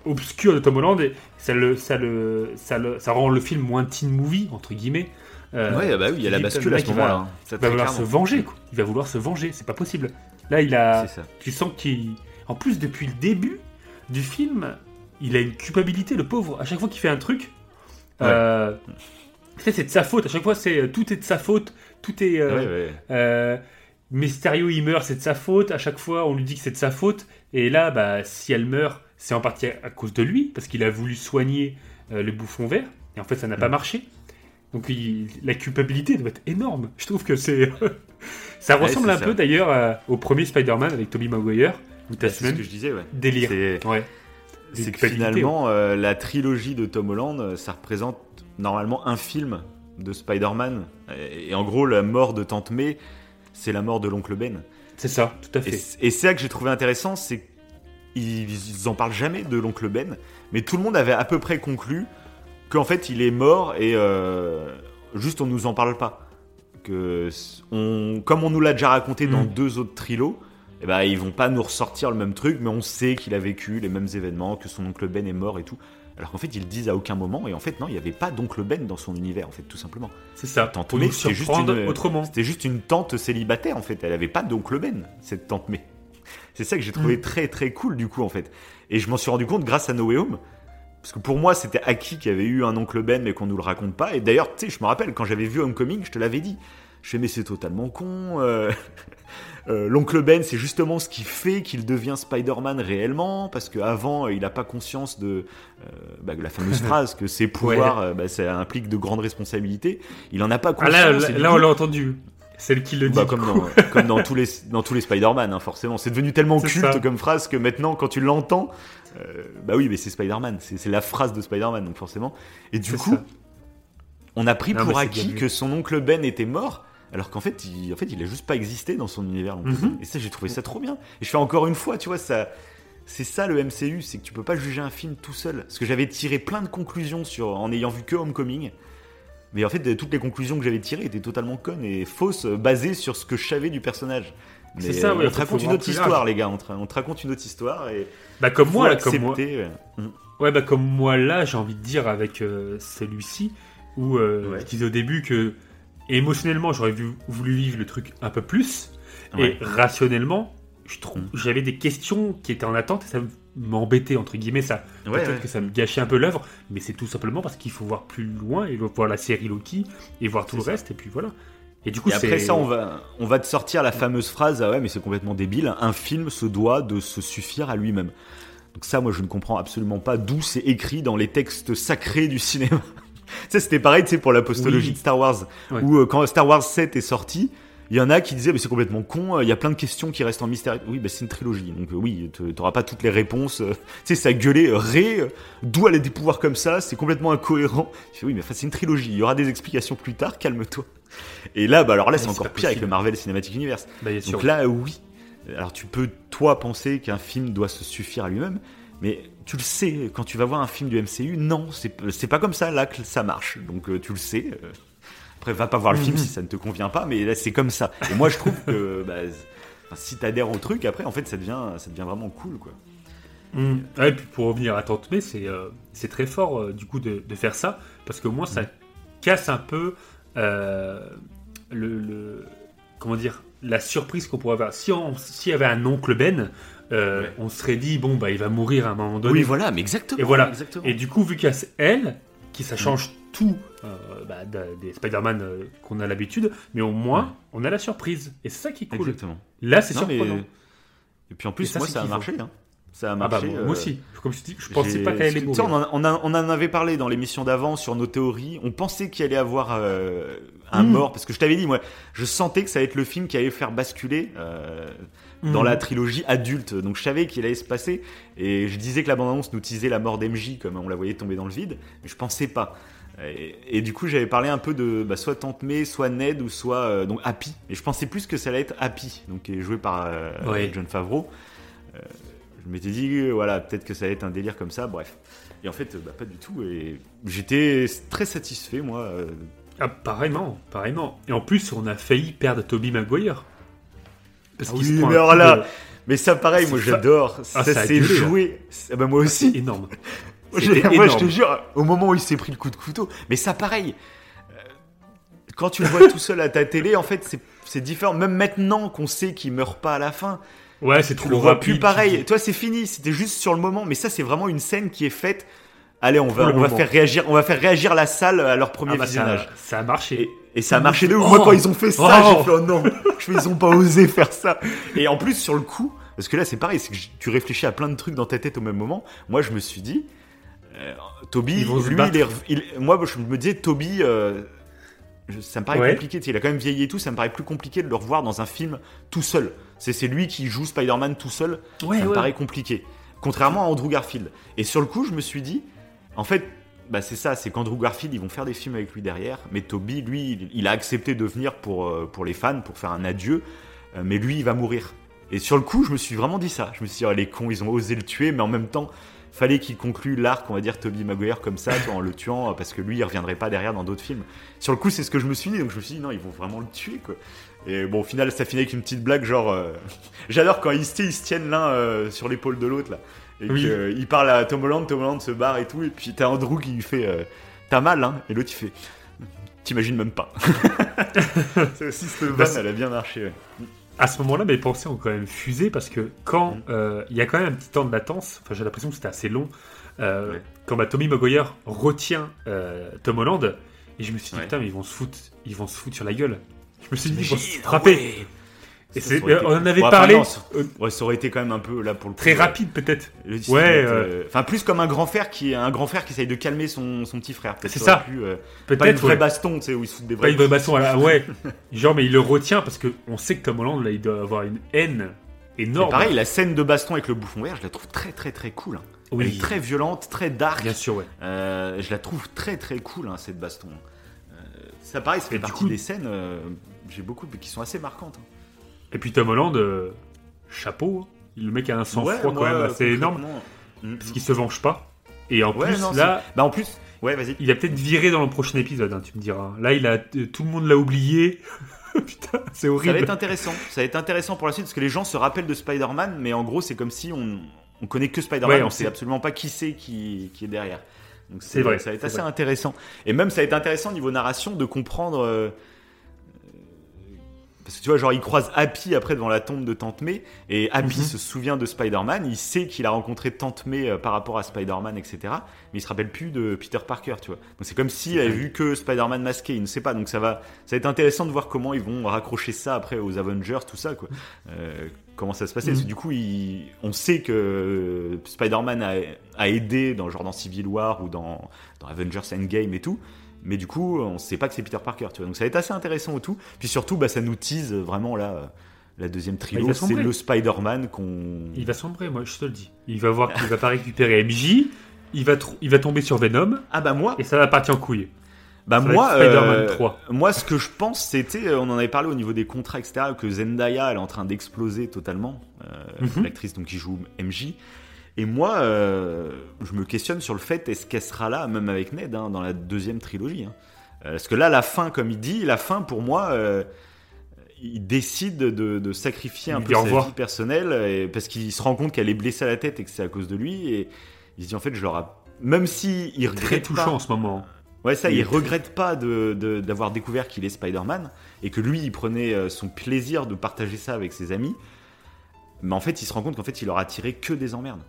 obscure de Tom Holland, et ça, le, ça, le, ça, le, ça rend le film moins teen movie, entre guillemets. Euh, ouais, bah oui, il y a la bascule le à ce il va- moment-là. hein. Ça, Il va très vouloir se venger, quoi. Il va vouloir se venger, c'est pas possible. Là, il a. Ça. Tu sens qu'il. En plus, depuis le début du film, il a une culpabilité, le pauvre. À chaque fois qu'il fait un truc, Ouais. euh, c'est de sa faute. À chaque fois, c'est euh, tout est de sa faute. Tout est. euh, Ouais, ouais. Mysterio, il meurt, c'est de sa faute. À chaque fois, on lui dit que c'est de sa faute. Et là, bah, si elle meurt, c'est en partie à cause de lui, parce qu'il a voulu soigner le bouffon vert. Et en fait, ça n'a pas Mm. marché. Donc, il- la culpabilité doit être énorme. Je trouve que c'est. (laughs) ça ressemble un ça. peu d'ailleurs au premier Spider-Man avec Tobey Maguire, où t'as Bah, ce c'est ce même que je disais, ouais. délire. C'est- Ouais. Que finalement, euh, la trilogie de Tom Holland, euh, ça représente normalement un film de Spider-Man. Et, et en gros, la mort de Tante May, c'est la mort de l'oncle Ben. C'est ça, tout à fait. et c'est ça que j'ai trouvé intéressant, c'est qu'ils ils en parlent jamais de l'oncle Ben, mais tout le monde avait à peu près conclu qu'en fait il est mort et euh, juste on nous en parle pas. Que on, comme on nous l'a déjà raconté dans Mm. deux autres trilos, eh ben, ils vont pas nous ressortir le même truc, mais on sait qu'il a vécu les mêmes événements, que son oncle Ben est mort et tout. Alors qu'en fait, ils le disent à aucun moment, et en fait, non, il n'y avait pas d'oncle Ben dans son univers, en fait, tout simplement. C'est ça. C'était juste, juste une tante célibataire, en fait. Elle avait pas d'oncle Ben, cette tante May. C'est ça que j'ai trouvé Mm. très très cool, du coup, en fait. Et je m'en suis rendu compte grâce à No Way Home. Parce que pour moi, c'était acquis qu'il y avait eu un oncle Ben, mais qu'on nous le raconte pas. Et d'ailleurs, tu sais, je me rappelle, quand j'avais vu Homecoming, je te l'avais dit. Je fais, mais c'est totalement con. euh, (laughs) euh, L'oncle Ben, c'est justement ce qui fait qu'il devient Spider-Man réellement, parce qu'avant, il n'a pas conscience de euh, bah, la fameuse (laughs) phrase que ses pouvoirs, euh, bah, ça implique de grandes responsabilités. Il en a pas Ah conscience. là, et là, on l'a entendu. Celle qui le dit. bah, du comme, dans, comme dans tous les, dans tous les Spider-Man, hein, forcément. C'est devenu tellement culte ça. comme phrase que maintenant, quand tu l'entends, euh, bah oui, mais c'est Spider-Man. C'est la phrase de Spider-Man, donc forcément. Et du coup, ça. on a pris Non, pour acquis que son oncle Ben était mort. Alors qu'en fait, il, en fait, il a juste pas existé dans son univers. Mhm. Et ça, j'ai trouvé ça trop bien. Et je fais encore une fois, tu vois, ça, c'est ça le MCU, c'est que tu peux pas juger un film tout seul. Parce que j'avais tiré plein de conclusions sur, en ayant vu que Homecoming. Mais en fait, toutes les conclusions que j'avais tirées étaient totalement connes et fausses, basées sur ce que je savais du personnage. C'est ça, ouais, on te raconte une autre histoire, large. les gars. On te, on te raconte une autre histoire et Bah, comme moi, là, comme moi. accepter. ouais. Bah comme moi là, j'ai envie de dire avec euh, celui-ci, où euh, Ouais. je disais au début que émotionnellement, j'aurais voulu vivre le truc un peu plus, Ouais. et rationnellement, Mm. j'avais des questions qui étaient en attente, et ça m'embêtait entre guillemets, ça peut-être que ça me gâchait un peu l'œuvre, mais c'est tout simplement parce qu'il faut voir plus loin et voir la série Loki et voir tout le ça. reste, et puis voilà. Et du coup, Et après ça, on va, on va te sortir la fameuse phrase Ah ouais, mais c'est complètement débile. Un film se doit de se suffire à lui-même. Donc, ça, moi, je ne comprends absolument pas d'où c'est écrit dans les textes sacrés du cinéma. (laughs) tu sais, c'était pareil, tu sais, pour la postologie Oui. de Star Wars. Ouais. Où, euh, quand Star Wars 7 est sorti, il y en a qui disaient, mais c'est complètement con, euh, il y a plein de questions qui restent en mystère. Oui, bah, c'est une trilogie. Donc, euh, oui, tu n'auras pas toutes les réponses. euh, (laughs) tu sais, ça gueulait, Ré, d'où elle a des pouvoirs comme ça, c'est complètement incohérent. Oui, mais enfin, c'est une trilogie. Il y aura des explications plus tard, calme-toi. Et là, bah, alors là, Ouais, c'est encore pire avec le Marvel Cinematic Universe. Bah, sûr. Donc là, oui. Alors tu peux, toi, penser qu'un film doit se suffire à lui-même, mais tu le sais, quand tu vas voir un film du MCU, non, c'est pas comme ça là que ça marche. Donc euh, tu le sais. euh. Après, va pas voir le film Mhm. si ça ne te convient pas, mais là, c'est comme ça. Et moi, je trouve que (laughs) bah, si t'adhères au truc, après, en fait, ça devient, ça devient vraiment cool, quoi. Ouais, et puis pour revenir à Tante May, c'est euh, très fort euh, du coup de, de faire ça parce que moi ça Mm. casse un peu euh, le, le- comment dire la surprise qu'on pourrait avoir. Si on s'il y avait un oncle Ben, euh, Ouais. on serait dit bon bah il va mourir à un moment donné. Oui, voilà, mais exactement. Et voilà. Exactement. Et du coup vu a elle qui ça change tout euh, bah, de- des Spider-Man euh, qu'on a l'habitude, mais au moins Ouais. on a la surprise et c'est ça qui est cool. Exactement. Là c'est Non, mais- surprenant. Et puis en Et plus, ça, moi, ça a marché. Hein. Ça a Ah marché. bah moi, euh, moi aussi. Comme je dis, je pensais pas qu'elle allait mourir. on, en- on en- on en avait parlé dans l'émission d'avant sur nos théories. On pensait qu'il allait avoir euh, un Mm. mort parce que je t'avais dit, moi, je sentais que ça allait être le film qui allait faire basculer euh, dans Mhm. la trilogie adulte. Donc je savais qu'il allait se passer et je disais que la bande-annonce nous teasait la mort d'MJ comme on la voyait tomber dans le vide, mais je pensais pas. Et, et du coup, j'avais parlé un peu de bah, soit Tante May, soit Ned ou soit euh, donc Happy. Et je pensais plus que ça allait être Happy, donc qui est joué par euh. John Favreau. Euh, je m'étais dit, euh, voilà, peut-être que ça allait être un délire comme ça, bref. Et en fait, euh, bah, pas du tout. Et j'étais très satisfait, moi. euh. Ah, pareillement, pareillement. Et en plus, on a failli perdre Toby Maguire. Parce Ah qu'il oui, se prend mais un alors coup là, de- Mais ça, pareil, moi j'adore. Ah, ça s'est là. joué. Ah bah, moi aussi. C'est énorme. (laughs) (laughs) Moi, je te jure, au moment où il s'est pris le coup de couteau, mais ça, pareil. Quand tu le vois tout seul à ta télé, en fait, c'est- c'est différent. Même maintenant qu'on sait qu'il meurt pas à la fin, Ouais, c'est trop vois rapide. plus pareil. Toi, c'est fini. C'était juste sur le moment. Mais ça, c'est vraiment une scène qui est faite. Allez, on va, on va faire réagir, on va faire réagir la salle à leur Ah premier bah, visionnage. ça, ça a marché. Et, et ça a marché de ouf. Oh. Moi, quand ils ont fait ça, Oh. j'ai fait oh non. Je ils ont pas osé faire ça. Et en plus, sur le coup, parce que là, c'est pareil, c'est que tu réfléchis à plein de trucs dans ta tête au même moment. Moi, je me suis dit, euh, Toby, lui, il est, il- moi, je me disais, Toby, euh, ça me paraît Ouais. compliqué. tu sais, Il a quand même vieilli et tout. Ça me paraît plus compliqué de le revoir dans un film tout seul. C'est lui qui joue Spider-Man tout seul. Ouais, ça me ouais. paraît compliqué. Contrairement à Andrew Garfield. Et sur le coup, je me suis dit, en fait, bah c'est ça, c'est qu'Andrew Garfield, ils vont faire des films avec lui derrière. Mais Toby, lui, il, a accepté de venir pour, euh, pour les fans, pour faire un adieu. Euh, mais lui, il va mourir. Et sur le coup, je me suis vraiment dit ça. Je me suis dit, oh, les cons, ils ont osé le tuer, mais en même temps, fallait qu'il conclue l'arc, on va dire, Toby Maguire comme ça, en le tuant, parce que lui, il reviendrait pas derrière dans d'autres films. Sur le coup, c'est ce que je me suis dit, donc je me suis dit, non, ils vont vraiment le tuer, quoi. Et bon, au final, ça finit avec une petite blague, genre. euh, (laughs) J'adore quand ils, se- ils se tiennent l'un euh, sur l'épaule de l'autre, là. Et Oui. qu'il parle à Tom Holland, Tom Holland se barre et tout, et puis t'as Andrew qui lui fait euh, T'as mal, hein Et l'autre, il fait T'imagines même pas. (laughs) c'est aussi cette Bah, vanne, elle a bien marché, ouais. À ce moment-là, mes pensées ont quand même fusé parce que quand Mm. euh, il y a quand même un petit temps de latence, enfin j'ai l'impression que c'était assez long, euh, Ouais. quand bah, Tommy Maguire retient euh, Tom Holland, et je me suis dit Ouais. putain mais ils vont se foutre, ils vont se foutre sur la gueule. Je me suis dit ils vont se T'imagines, frapper. ah ouais. Et Ça, c'est- ça aurait été on en avait parlé non, euh, Ouais, ça aurait été quand même un peu là pour le coup, très euh, rapide peut-être. Ouais, euh, Enfin, plus comme un grand frère qui un grand frère qui essaye de calmer son, son petit frère. Peut-être C'est ça euh, pas une Peut-être vraie ouais. baston, tu sais, où ils se foutent des Pas vrais. une vraie baston, ouais. (laughs) Genre mais il le retient parce que on sait que Tom Holland là il doit avoir une haine Et énorme. pareil, la scène de baston avec le bouffon vert, je la trouve très très très cool. hein. Oui. Elle est très violente, très dark. Bien sûr ouais. Euh, je la trouve très très cool hein, cette baston. Ça pareil, ça fait Et partie coup- des scènes, j'ai beaucoup qui sont assez marquantes. hein. Et puis Tom Holland, euh, chapeau, hein. le mec a un sang-froid Ouais, quand même assez énorme. mm, parce qu'il se venge pas. Et en Ouais, plus, non, là, Bah en plus, ouais, vas-y. il a peut-être viré dans le prochain épisode, hein, tu me diras. Là, il a, euh, tout le monde l'a oublié. (laughs) Putain, c'est Ça va horrible. être intéressant. Ça va être intéressant pour la suite parce que les gens se rappellent de Spider-Man, mais en gros, c'est comme si on, on connaît que Spider-Man, Ouais, on on sait absolument pas qui c'est qui, qui est derrière. Donc C'est vrai, Ça va être assez vrai. intéressant. Et même, ça va être intéressant niveau narration de comprendre. euh, parce que tu vois, genre, il croise Happy après devant la tombe de Tante May, et Happy Mhm. se souvient de Spider-Man, il sait qu'il a rencontré Tante May euh, par rapport à Spider-Man, etc. Mais il se rappelle plus de Peter Parker, tu vois. Donc c'est comme s'il avait vu que Spider-Man masqué, il ne sait pas. Donc ça va, ça va être intéressant de voir comment ils vont raccrocher ça après aux Avengers, tout ça, quoi. Euh, comment ça se passait. Mhm. Parce que du coup, il- on sait que euh, Spider-Man a, a aidé dans, genre dans Civil War ou dans, dans Avengers Endgame et tout. Mais du coup, on sait pas que c'est Peter Parker, tu vois. Donc ça va être assez intéressant au tout. Puis surtout, bah, ça nous tease vraiment là. La deuxième Bah, va c'est le Spider-Man qu'on. Il va sombrer, moi, je te le dis. Il va voir qu'il va pas récupérer MJ, il va, il va tomber sur Venom, Ah bah moi, et ça va partir en couille. bah ça moi, euh, 3. moi, ce que je pense, c'était, euh, on en avait parlé au niveau des contrats, etc., que Zendaya, elle est en train d'exploser totalement, euh, Mhm. l'actrice donc qui joue MJ. Et moi, euh, je me questionne sur le fait, est-ce qu'elle sera là, même avec Ned, hein, dans la deuxième trilogie hein. Euh, Parce que là, la fin, comme il dit, la fin, pour moi, euh, il décide de, de sacrifier un Il peu sa revoir. vie personnelle, et- parce qu'il se rend compte qu'elle est blessée à la tête et que c'est à cause de lui, et il se dit, en fait, je leur ai- Même si il Très regrette touchant pas, en ce moment. Ouais, ça, Il il regrette pas de- de- d'avoir découvert qu'il est Spider-Man et que lui, il prenait son plaisir de partager ça avec ses amis. Mais en fait, il se rend compte qu'en fait, il leur a tiré que des emmerdes.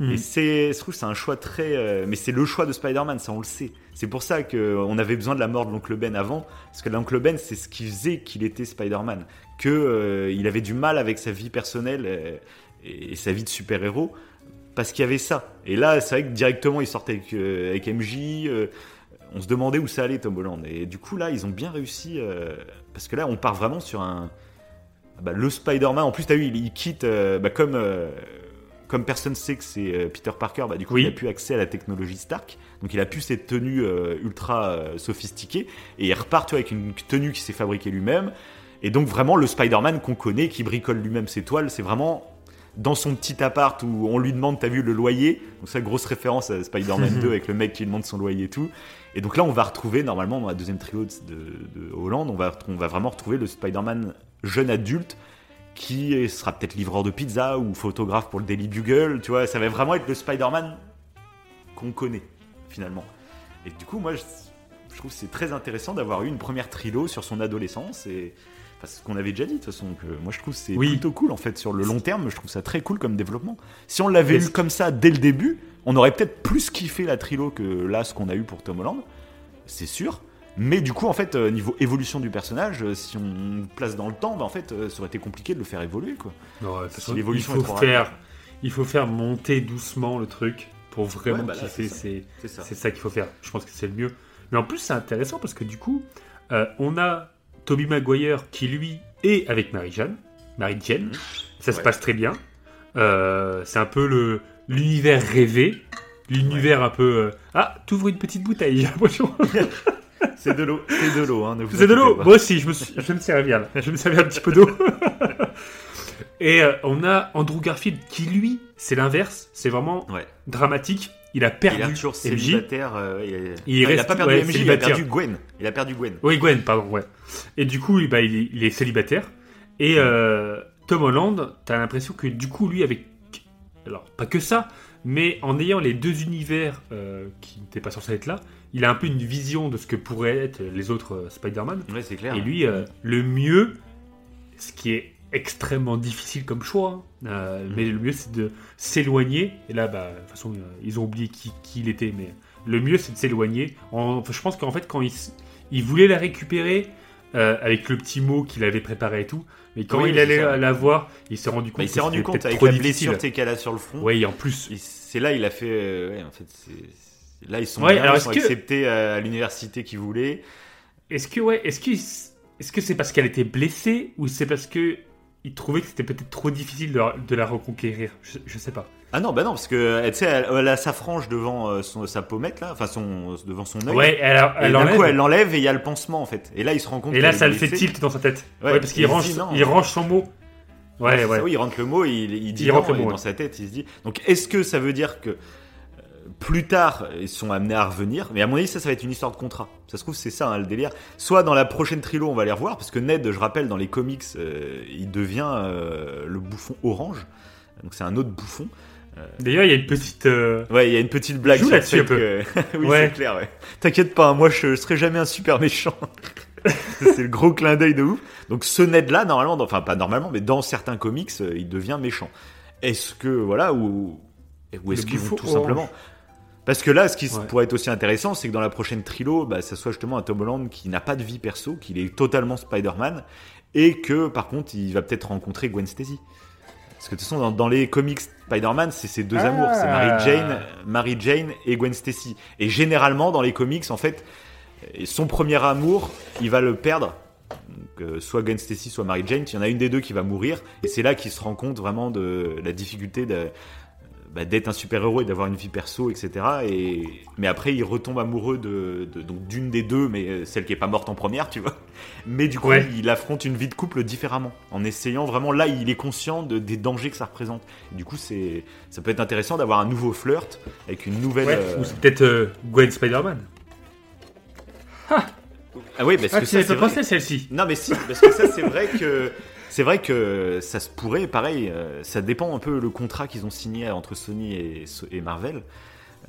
Mhm. Et c'est, je c'est un choix très. euh, mais c'est le choix de Spider-Man, ça on le sait. C'est pour ça qu'on avait besoin de la mort de l'oncle Ben avant, parce que l'oncle Ben, c'est ce qui faisait qu'il était Spider-Man. Que euh, avait du mal avec sa vie personnelle euh, et, sa vie de super-héros, parce qu'il y avait ça. Et là, c'est vrai que directement, il sortait avec, MJ. on se demandait où ça allait, Tom Holland. Et du coup, là, ils ont bien réussi, parce que là, on part vraiment sur un. bah, le Spider-Man, en plus, t'as vu, il, quitte, bah, comme, comme personne sait que c'est euh, Peter Parker, bah, du coup, Oui. il a plus accès à la technologie Stark. Donc, il a plus cette tenue euh, ultra euh, sophistiquée. Et il repart, tu vois, avec une tenue qui s'est fabriquée lui-même. Et donc, vraiment, le Spider-Man qu'on connaît, qui bricole lui-même ses toiles, c'est vraiment dans son petit appart où on lui demande, t'as vu, le loyer? Donc, ça, grosse référence à Spider-Man (laughs) 2 avec le mec qui demande son loyer et tout. Et donc là, on va retrouver, normalement, dans la deuxième trio de, de Hollande, on va, on va vraiment retrouver le Spider-Man jeune adulte qui sera peut-être livreur de pizza ou photographe pour le Daily Bugle. Tu vois, ça va vraiment être le Spider-Man qu'on connaît, finalement. Et du coup, moi, je, je trouve que c'est très intéressant d'avoir eu une première trilo sur son adolescence et. Enfin, ce qu'on avait déjà dit de toute façon. que moi, je trouve que c'est Oui. plutôt cool en fait sur le long terme. Je trouve ça très cool comme développement. Si on l'avait eu comme ça dès le début, on aurait peut-être plus kiffé la trilo que là ce qu'on a eu pour Tom Holland, c'est sûr. Mais du coup, en fait, euh, niveau évolution du personnage, euh, si on place dans le temps, bah, en fait, euh, ça aurait été compliqué de le faire évoluer, quoi. Non, Si il faut faire, il faut faire monter doucement le truc pour vraiment Ouais, bah là, kiffer. c'est ça. Ça. qu'il faut faire. Je pense que c'est le mieux. Mais en plus, c'est intéressant parce que du coup, euh, on a Toby Maguire qui lui est avec Marie-Jeanne, Marie-Jeanne. Mhm. Ça se passe très bien. Euh, c'est un peu le l'univers rêvé, l'univers un peu. euh, Ah, t'ouvres une petite bouteille. (laughs) j'ai l'impression. (laughs) C'est de l'eau, c'est de l'eau. Hein, C'est de l'eau. Moi aussi, je me, suis- je me servir là. Je me un petit peu d'eau. (laughs) Et euh, on a Andrew Garfield qui, lui, c'est l'inverse. C'est vraiment Ouais. dramatique. Il a perdu Il est toujours célibataire. euh, et- Il reste- a pas perdu ouais, MJ, il a perdu Gwen. Il a perdu Gwen. Oui, Gwen, pardon, ouais. Et du coup, bah, il, est, il est célibataire. Et euh, Tom Holland, t'as l'impression que du coup, lui, avec. Alors, pas que ça, mais en ayant les deux univers euh, qui n'étaient pas censés être là, il a un peu une vision de ce que pourraient être les autres euh, Spider-Man. Ouais, c'est clair. Et lui, euh, le mieux, ce qui est extrêmement difficile comme choix, hein, euh, mais le mieux c'est de s'éloigner. Et là, bah, de toute façon, ils ont oublié qui, qui il était, mais le mieux c'est de s'éloigner. Je pense qu'en fait, quand il, il voulait la récupérer euh, avec le petit mot qu'il avait préparé et tout, mais quand Oui, il allait la voir, il s'est rendu compte. Bah, il s'est rendu compte avec trop la blessure qu'elle a sur le front. Oui, en plus. C'est là il a fait. euh, ouais, en fait, là ils sont, Ouais, bien, alors ils est-ce sont que- acceptés à l'université qu'ils voulaient. Est-ce que ouais, est-ce que est-ce que c'est parce qu'elle était blessée ou c'est parce que il trouvait que c'était peut-être trop difficile de, la- de la reconquérir? Je, je sais pas. Ah non, bah non, parce que tu sais, elle, elle a sa frange devant euh, son- sa pommette là, enfin son devant son œil. Ouais, elle, Et elle d'un coup, elle l'enlève et il y a le pansement en fait. Et là, il se rend compte. Et là, ça le fait tilt dans sa tête. Ouais, Ouais, parce il qu'il range, non. il range son mot. Ouais, ouais. ça, oui, il rentre le mot, il, il dit Il non, rentre le mot, dans ouais. sa tête, il se dit. Donc, est-ce que ça veut dire que euh, plus tard, ils sont amenés à revenir Mais à mon avis, ça, ça va être une histoire de contrat. Ça se trouve, c'est ça hein, le délire. Soit dans la prochaine trilo, on va les revoir, parce que Ned, je rappelle, dans les comics, euh, il devient euh, le bouffon orange. Donc, c'est un autre bouffon. D'ailleurs, il y a une petite. euh, Ouais, il y a une petite blague sur là-dessus un fait que- (laughs) oui, Ouais. c'est clair, ouais. T'inquiète pas, hein, moi je serai jamais un super méchant. (laughs) c'est le gros clin d'œil de ouf. Donc ce Ned-là, normalement, dans- enfin pas normalement, mais dans certains comics, euh, il devient méchant. Est-ce que, voilà, ou, ou est-ce qu'ils vont tout orange. simplement... Parce que là, ce qui Ouais. pourrait être aussi intéressant, c'est que dans la prochaine trilo, bah, ça soit justement un Tom Holland qui n'a pas de vie perso, qu'il est totalement Spider-Man, et que par contre, il va peut-être rencontrer Gwen Stacy. Parce que de toute façon, dans, dans les comics Spider-Man, c'est ces deux Ah. amours, c'est Mary Jane, Mary Jane et Gwen Stacy. Et généralement, dans les comics, en fait, son premier amour, il va le perdre. Donc, euh, soit Gwen Stacy, soit Mary Jane. Il y en a une des deux qui va mourir, et c'est là qu'il se rend compte vraiment de la difficulté de- bah, d'être un super-héros et d'avoir une vie perso, etc. Et... Mais après, il retombe amoureux de, de- donc d'une des deux, mais euh, celle qui est pas morte en première, tu vois. Mais du coup, Ouais. il affronte une vie de couple différemment, en essayant vraiment, là, il est conscient de- des dangers que ça représente. Du coup, c'est, ça peut être intéressant d'avoir un nouveau flirt avec une nouvelle. Ouais, euh, ou c'est peut-être euh, Gwen Spider-Man. Ah oui, parce Ah, que ça, c'est pensé celle-ci. Non, mais si, parce que ça, c'est vrai que. C'est vrai que ça se pourrait, pareil, euh, ça dépend un peu le contrat qu'ils ont signé entre Sony et, et Marvel.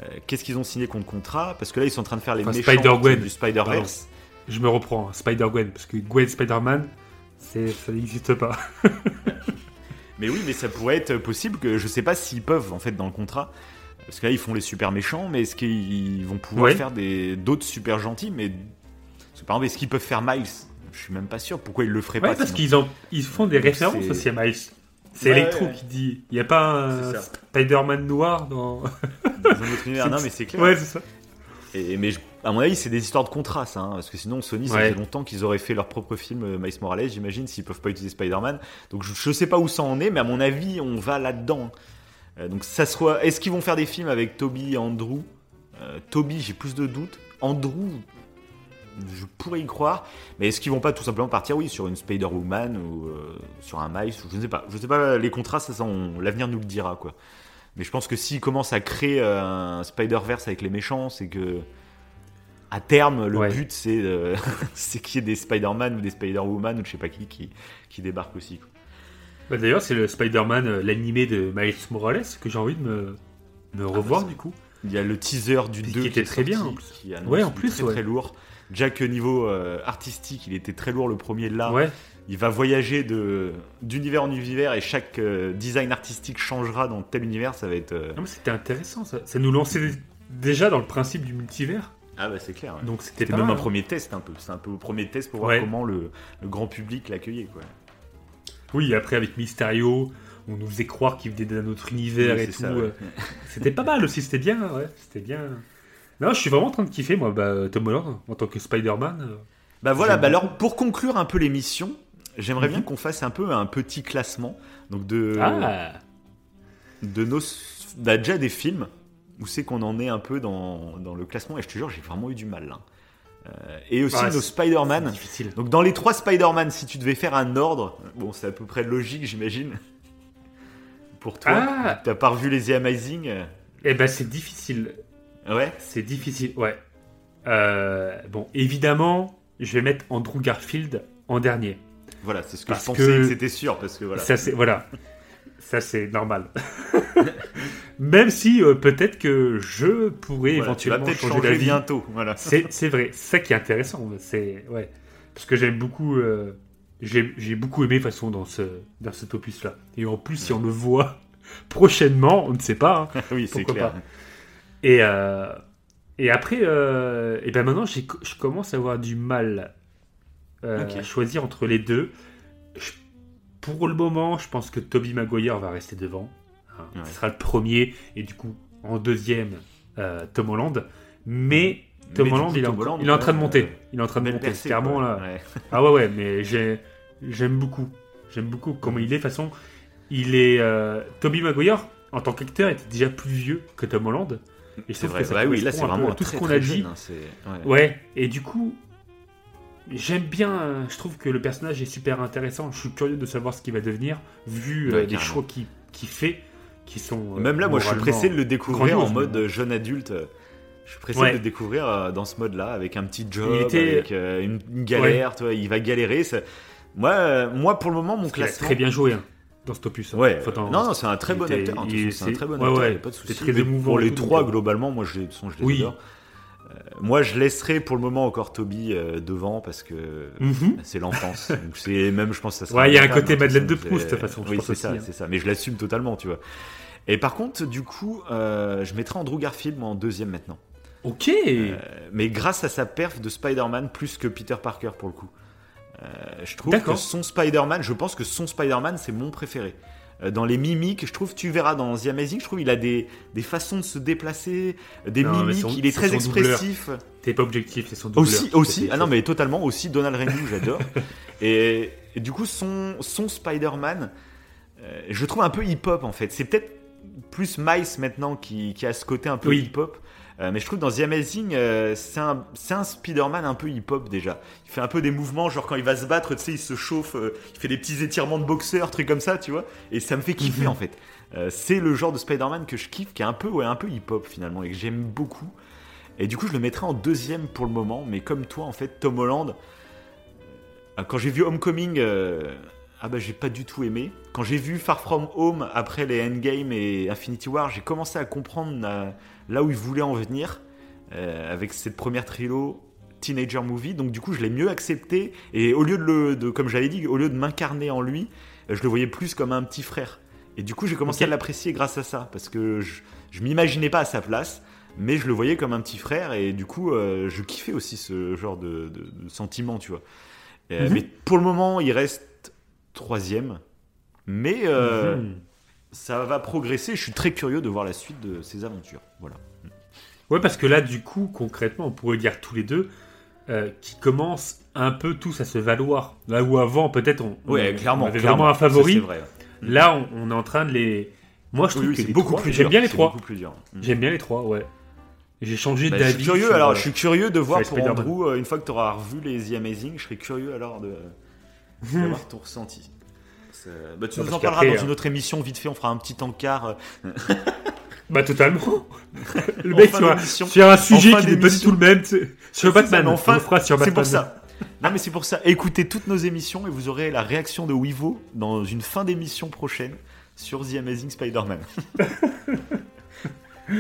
Euh, Qu'est-ce qu'ils ont signé contre contrat? Parce que là, ils sont en train de faire les Enfin, méchants Spider-Gwen. du Spider-Verse. Je me reprends, hein, Spider-Gwen, parce que Gwen Spider-Man, ça n'existe pas. (laughs) Mais oui, mais ça pourrait être possible que je sais pas s'ils peuvent en fait dans le contrat. Parce que là, ils font les super méchants, mais est-ce qu'ils vont pouvoir Ouais. faire des d'autres super gentils? Mais par exemple, est-ce qu'ils peuvent faire Miles? Je suis même pas sûr. Pourquoi ils le feraient Ouais, pas parce qu'ils ont, ils font des Donc, références aussi à Miles. C'est Ouais, Electro ouais. qui dit. Il n'y a pas un. Spider-Man noir dans. Dans (laughs) un autre univers. Non, mais c'est clair. Ouais, c'est ça. Et, mais je- à mon avis, c'est des histoires de contrat, ça. hein, parce que sinon, Sony, ça Ouais. fait longtemps qu'ils auraient fait leur propre film euh, Miles Morales, j'imagine, s'ils peuvent pas utiliser Spider-Man. Donc je, je sais pas où ça en est, mais à mon avis, on va là-dedans. Euh, donc ça soit. Est-ce qu'ils vont faire des films avec Toby et Andrew? Euh, Toby, j'ai plus de doutes. Andrew, je pourrais y croire. Mais est-ce qu'ils vont pas tout simplement partir, oui, sur une Spider-Woman ou euh, sur un Miles ou Je ne sais pas. Je sais pas, les contrats, ça, l'avenir nous le dira, quoi. Mais je pense que s'ils commencent à créer euh, un Spider-Verse avec les méchants, c'est que. À terme, le Ouais. but, c'est euh, (laughs) c'est qu'il y ait des Spider-Man ou des Spider-Woman ou je sais pas qui qui, qui débarquent aussi. Bah, D'ailleurs, c'est le Spider-Man, euh, l'animé de Miles Morales, que j'ai envie de me, me revoir bah, du coup. Il y a le teaser du Puis 2 qui était très bien, en plus. qui annonce Ouais, en plus, très, ouais. très lourd. Jack niveau euh, artistique, il était très lourd le premier là. Ouais, Il va voyager de d'univers en univers et chaque euh, design artistique changera dans tel univers. Ça va être. euh, Non, mais c'était intéressant ça. Ça nous lançait déjà dans le principe du multivers. Ah bah c'est clair. ouais. Donc c'était C'était pas même un hein. premier test un peu. C'est un peu au premier test pour voir Ouais. comment le, le grand public l'accueillait quoi. Oui, après avec Mysterio, on nous faisait croire qu'il venait d'un autre univers Oui, et c'est tout. ça, euh. C'était pas mal aussi, c'était bien, ouais. C'était bien. Non, je suis vraiment en train de kiffer, moi, bah, Tom Holland, en tant que Spider-Man. euh. Bah voilà, bah alors pour conclure un peu l'émission, j'aimerais bien Mhm. qu'on fasse un peu un petit classement donc de, Ah de nos bah, déjà des films où c'est qu'on en est un peu dans, dans le classement et je te jure j'ai vraiment eu du mal là. Euh, et aussi Ouais, nos Spider-Man. difficile. Donc dans les trois Spider-Man, si tu devais faire un ordre, bon c'est à peu près logique j'imagine. pour toi Ah T'as pas revu les The Amazing euh, Eh ben, c'est difficile. Ouais. C'est difficile, ouais. Euh, bon, évidemment, je vais mettre Andrew Garfield en dernier. Voilà, c'est ce que Parce je pensais que- que c'était sûr parce que voilà. Ça, c'est voilà. Ça, c'est normal. (laughs) Même si euh, peut-être que je pourrais Voilà, tu vas éventuellement changer changer bientôt. Voilà. C'est vrai. C'est ça qui est intéressant. C'est ouais. Parce que j'aime beaucoup. euh, j'ai beaucoup aimé de toute façon dans ce dans cet opus là. Et en plus, si on le voit (laughs) prochainement, on ne sait pas. hein. (laughs) oui, c'est Pourquoi clair. pas. Et euh, et après, euh, et ben maintenant, je commence à avoir du mal euh, à choisir entre les deux. Je- pour le moment, je pense que Toby Maguire va rester devant. hein. Ouais. Ce sera le premier, et du coup, en deuxième, Tom Holland. Mais Tom Mais Holland, coup, il, est Tom en- Holland, il est en train de monter. Il est en train de monter. percée, Clairement, là. Ouais. (laughs) Ah ouais, ouais, mais j'ai- j'aime beaucoup. J'aime beaucoup comment il est. De toute façon, il est. Toby Maguire, en tant qu'acteur, était déjà plus vieux que Tom Holland. Et C'est vrai. que ça Bah oui, là c'est un vraiment tout ce qu'on a dit. jeune, hein, ouais. Ouais, et du coup, j'aime bien. euh, Je trouve que le personnage est super intéressant. Je suis curieux de savoir ce qu'il va devenir, vu euh, Ouais, les choix qu'il qu'il fait, qui sont. euh, Même là, moi, je suis pressé de le découvrir en mode jeune adulte. Je suis pressé Ouais. de le découvrir dans ce mode-là, avec un petit job, était- avec une, galère. tu vois, il va galérer. ça- Moi, moi, pour le moment, mon classement. très bien joué hein, dans cet opus. hein. Ouais. Non, non, c'est un très bon était- acteur. C'est un très bon ouais, acteur. ouais. pas de souci. très émouvant Pour les trois, globalement, moi, je, façon, je les Oui. adore. Euh, moi, je laisserai pour le moment encore Toby euh, devant parce que Mhm. c'est l'enfance. (laughs) C'est même, je pense, que ça sera Ouais, il y a un côté Madeleine de Proust, de toute façon, Oui, c'est ça, hein. c'est ça. Mais je l'assume totalement, tu vois. Et par contre, du coup, euh, je mettrai Andrew Garfield moi en deuxième maintenant. Ok. Mais grâce à sa perf de Spider-Man plus que Peter Parker pour le coup. Euh, je trouve que son Spider-Man, je pense que son Spider-Man c'est mon préféré. Euh, Dans les mimiques, je trouve, tu verras dans The Amazing, je trouve il a des, des façons de se déplacer, des Non, mimiques, son- il est très expressif. T'es pas objectif, c'est son doubleur. Aussi, aussi, ah non mais totalement, aussi Donald Renew, j'adore. (laughs) et, et du coup, son, son Spider-Man, euh, je trouve un peu hip-hop en fait. C'est peut-être plus Miles maintenant qui, qui a ce côté un peu Oui. hip-hop. Euh, mais je trouve que dans The Amazing, euh, c'est un, un Spider-Man un peu hip-hop déjà. Il fait un peu des mouvements, genre quand il va se battre, tu sais, il se chauffe, euh, il fait des petits étirements de boxeur, trucs comme ça, tu vois. Et ça me fait kiffer Mhm. en fait. C'est le genre de Spider-Man que je kiffe, qui est un peu, ouais, un peu hip-hop finalement, et que j'aime beaucoup. Et du coup, je le mettrai en deuxième pour le moment, mais comme toi, en fait, Tom Holland, quand j'ai vu Homecoming, ah bah j'ai pas du tout aimé. Quand j'ai vu Far From Home après les Endgame et Infinity War, j'ai commencé à comprendre là où il voulait en venir euh, avec cette première trilo Teenager Movie. Donc du coup, je l'ai mieux accepté et au lieu de, le, de comme j'avais dit, au lieu de m'incarner en lui, euh, je le voyais plus comme un petit frère. Et du coup, j'ai commencé à l'apprécier grâce à ça parce que je, je m'imaginais pas à sa place. Mais je le voyais comme un petit frère et du coup, euh, je kiffais aussi ce genre de, de- de sentiment, tu vois. Euh, Mhm. Mais pour le moment, il reste troisième. Mais euh, Mhm. Ça va progresser. Je suis très curieux de voir la suite de ses aventures. Voilà. Ouais, parce que là, du coup, concrètement, on pourrait dire tous les deux euh, qui commencent un peu tous à se valoir. Là où avant, peut-être, on, Ouais, on- clairement. on avait clairement. vraiment un favori. vrai. Là, on, on est en train de les. Moi, je trouve Oui, oui, que beaucoup trois- plus J'aime bien les trois. Mm. J'aime bien les trois, ouais. J'ai changé Bah, je d'avis. suis curieux sur, alors, euh, je suis curieux de voir pour. Andrew euh, une fois que tu auras revu les The Amazing, je serai curieux alors de d'avoir (laughs) ton ressenti. C'est- Bah, tu Non, nous en parleras dans hein. une autre émission vite fait, on fera un petit encart euh, (laughs) Bah, totalement. (laughs) le mec, fin sur sur un sujet fin qui n'est pas du tout le même. Sur C'est ça, Batman, mais enfin, on le fera sur C'est Batman. pour ça. Non mais c'est pour ça. Écoutez toutes nos émissions et vous aurez la réaction de Wivo dans une fin d'émission prochaine sur The Amazing Spider-Man. (laughs)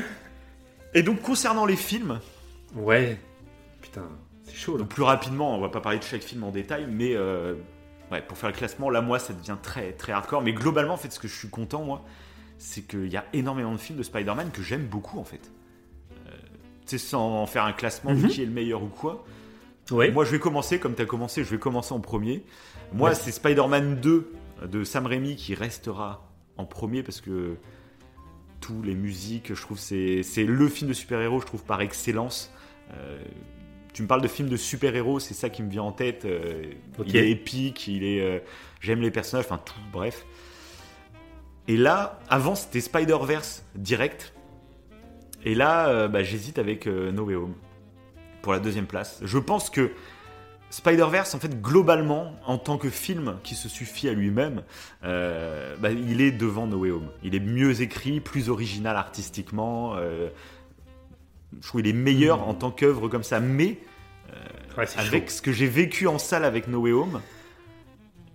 et donc concernant les films, Ouais. Putain, c'est chaud là. donc plus rapidement, on va pas parler de chaque film en détail, mais euh, ouais, pour faire le classement, là moi ça devient très très hardcore. Mais globalement, en fait, ce que je suis content moi, c'est qu'il y a énormément de films de Spider-Man que j'aime beaucoup en fait. Euh, tu sais, sans faire un classement de Mhm. qui est le meilleur ou quoi. Ouais. Moi, je vais commencer, comme tu as commencé, je vais commencer en premier. Moi, Ouais. c'est Spider-Man 2 de Sam Raimi qui restera en premier parce que tous les musiques, je trouve, c'est c'est le film de super-héros, je trouve, par excellence. Euh, tu me parles de film de super-héros, c'est ça qui me vient en tête. Euh. Il est épique, il est. euh, J'aime les personnages, enfin tout, bref. Et là, avant, c'était Spider-Verse direct. Et là, euh, bah, j'hésite avec No Way Home pour la deuxième place. Je pense que Spider-Verse, en fait, globalement, en tant que film qui se suffit à lui-même, bah, il est devant No Way Home. Il est mieux écrit, plus original artistiquement. Euh, je trouve qu'il est meilleur en tant qu'œuvre comme ça. Mais Ouais, c'est avec chaud. ce que j'ai vécu en salle avec No Way Home,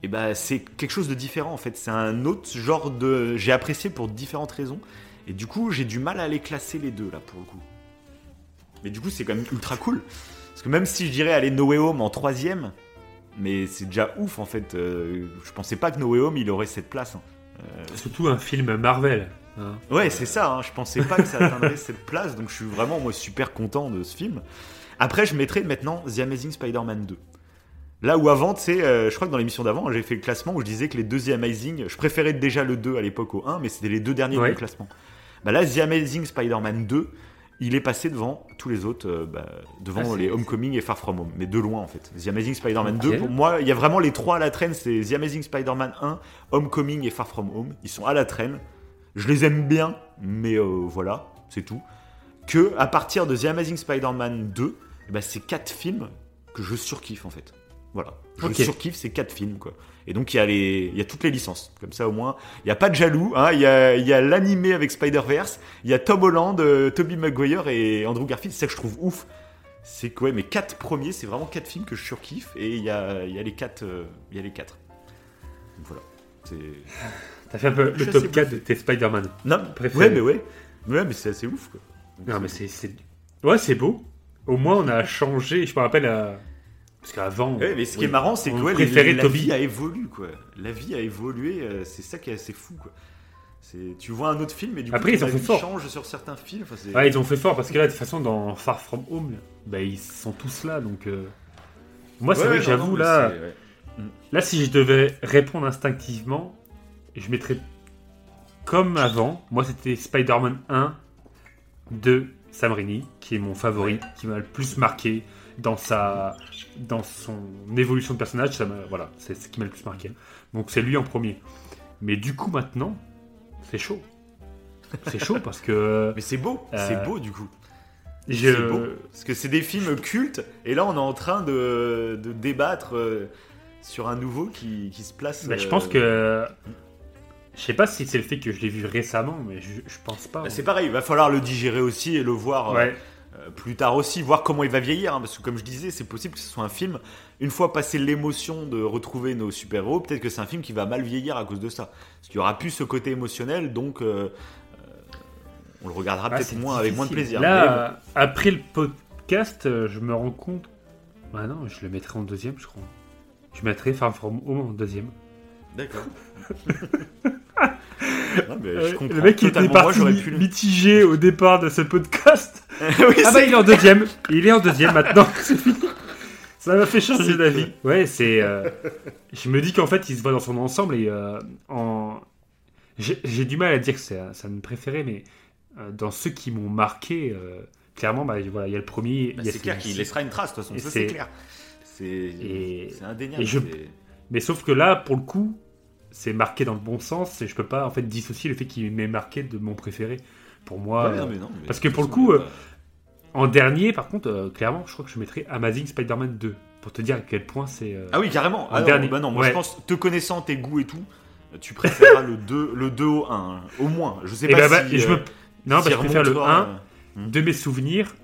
et bah, c'est quelque chose de différent en fait. C'est un autre genre de. J'ai apprécié pour différentes raisons. Et du coup, j'ai du mal à les classer les deux là pour le coup. Mais du coup, c'est quand même ultra cool. Parce que même si je dirais aller No Way Home en troisième, mais c'est déjà ouf en fait. Euh, je pensais pas que No Way Home il aurait cette place. hein. Surtout un film Marvel. Hein. Ouais, c'est ça. hein. Je pensais pas que ça atteindrait (laughs) cette place, donc je suis vraiment moi super content de ce film. Après, je mettrai maintenant The Amazing Spider-Man 2. Là où avant, tu sais, euh, je crois que dans l'émission d'avant, j'ai fait le classement où je disais que les deux The Amazing, je préférais déjà le 2 à l'époque au 1, mais c'était les deux derniers Ouais. du classement. Bah là, The Amazing Spider-Man 2, il est passé devant tous les autres, euh, bah, devant Ah, les Homecoming et Far From Home, mais de loin en fait. The Amazing Spider-Man Ok. 2, pour moi, il y a vraiment les trois à la traîne, c'est The Amazing Spider-Man 1, Homecoming et Far From Home. Ils sont à la traîne. Je les aime bien, mais euh, voilà, c'est tout. Que à partir de The Amazing Spider-Man 2, eh ben, c'est quatre films que je surkiffe en fait. Voilà, je surkiffe ces quatre films quoi. Et donc il y a les, il y a toutes les licences, comme ça au moins, il y a pas de jaloux. hein. Il y a, il y a l'animé avec Spider-Verse, il y a Tom Holland, euh, Tobey Maguire et Andrew Garfield. C'est ça que je trouve ouf. C'est que ouais, mes quatre premiers, c'est vraiment quatre films que je surkiffe et il y a, il y a les quatre, euh, il y a les quatre. Donc voilà. C'est T'as fait un peu le top 4 de tes Spider-Man. non, Préféré. ouais, mais ouais, ouais, mais c'est assez ouf quoi. Donc, Non, mais c'est. c'est- Ouais, c'est beau. Au moins, on a changé. Je me rappelle. à- Parce qu'avant. Ouais, mais ce qui est marrant, c'est que ouais, les- la Toby. vie a évolué, quoi. La vie a évolué, euh, c'est ça qui est assez fou, quoi. C'est, tu vois un autre film, et du coup, Après, ils ton ont fait fort. change sur certains films. Enfin, Ouais, ils ont fait fort parce que là, de toute façon, dans Far From Home, bah, ils sont tous là. Donc. euh, Moi, c'est Ouais, vrai que j'avoue, là. Là, si je devais répondre instinctivement, je mettrais comme avant. Moi, c'était Spider-Man 1 de Sam Raimi, qui est mon favori, qui m'a le plus marqué dans sa, dans son évolution de personnage. Ça voilà, c'est ce qui m'a le plus marqué. Donc, c'est lui en premier. Mais du coup, maintenant, c'est chaud. C'est chaud parce que (laughs) Mais c'est beau, Euh, c'est beau, du coup. je, C'est beau. Parce que c'est des films cultes, et là, on est en train de, de débattre euh, sur un nouveau qui, qui se place. bah, je euh, pense que, je sais pas si c'est le fait que je l'ai vu récemment, mais je, je pense pas. bah, c'est pareil, il va falloir le digérer aussi et le voir euh, ouais. Euh, plus tard aussi, voir comment il va vieillir, hein, parce que comme je disais, c'est possible que ce soit un film, une fois passé l'émotion de retrouver nos super-héros, peut-être que c'est un film qui va mal vieillir à cause de ça. Parce qu'il y aura plus ce côté émotionnel, donc euh, on le regardera Ah, peut-être moins avec moins de plaisir. Bon. Là, après le podcast, je me rends compte. Ah non, je le mettrai en deuxième, je crois. Je mettrai Far From Home en deuxième. D'accord. (laughs) Non, mais je Euh, comprends le mec qui était totalement. Moi, parti j'aurais pu le- mitigé au départ de ce podcast. (laughs) oui, Ah bah c'est- il est en deuxième. Il est en deuxième maintenant. C'est (laughs) fini. Ça m'a fait changer d'avis. Ouais, c'est. euh, Je me dis qu'en fait, il se voit dans son ensemble et euh, en. J'ai j'ai du mal à dire que c'est un, c'est un de mes préférés, mais euh, dans ceux qui m'ont marqué, euh, clairement, bah, voilà, il y a le premier. Bah, il y a c'est celui-ci. clair qu'il laissera une trace, de toute façon, Et ça c'est- c'est clair. C'est Et- c'est indéniable. et je- c'est- Mais sauf que là, pour le coup, c'est marqué dans le bon sens et je peux pas en fait dissocier le fait qu'il m'ait marqué de mon préféré. Pour moi, Ouais, euh, non, mais non, mais parce que pour le coup, euh, en dernier, par contre, euh, clairement, je crois que je mettrais Amazing Spider-Man 2 pour te dire à quel point c'est. euh, Ah oui, carrément. En Ah non, dernier. bah non, moi Ouais. je pense, te connaissant tes goûts et tout, tu préféreras le 2, le 2 au 1, hein, au moins. Je sais et pas bah, bah, si. je me... Non, bah, je préfère le remontera, 1 euh, de mes souvenirs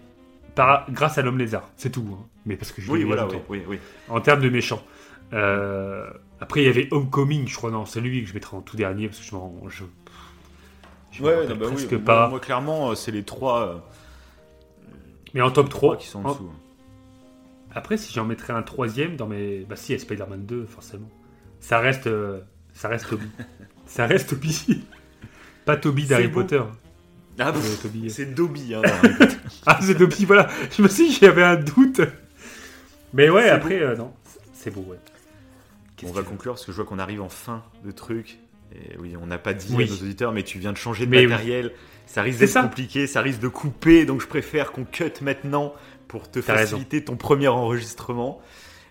par... grâce à l'homme lézard. C'est tout. hein. Mais parce que je Oui, voilà, oui, oui, oui. En termes de méchants. Euh, Après, il y avait Homecoming, je crois. Non, c'est lui que je mettrais en tout dernier parce que je m'en. Je... je Ouais, non, bah presque pas. Moi, clairement, euh, c'est les 3, Mais en top 3, qui sont en en- dessous. Après, si j'en mettrais un troisième dans mes. Bah, si, Spider-Man 2, forcément. Ça reste. euh, Ça reste Toby. (laughs) ça reste Toby. Pas Toby d'Harry. Potter. Ah, Euh, c'est Dobby. Hein. (laughs) Ah, c'est Toby, voilà. Je me suis dit, j'avais un doute. Mais ouais, après, euh, non. C'est beau, ouais. On va conclure parce que je vois qu'on arrive en fin de truc. Et oui, on n'a pas dit Oui. à nos auditeurs, mais tu viens de changer de Mais oui. matériel. Ça risque d'être ça. compliqué, ça risque de couper, donc je préfère qu'on cut maintenant pour te raison. faciliter ton premier enregistrement.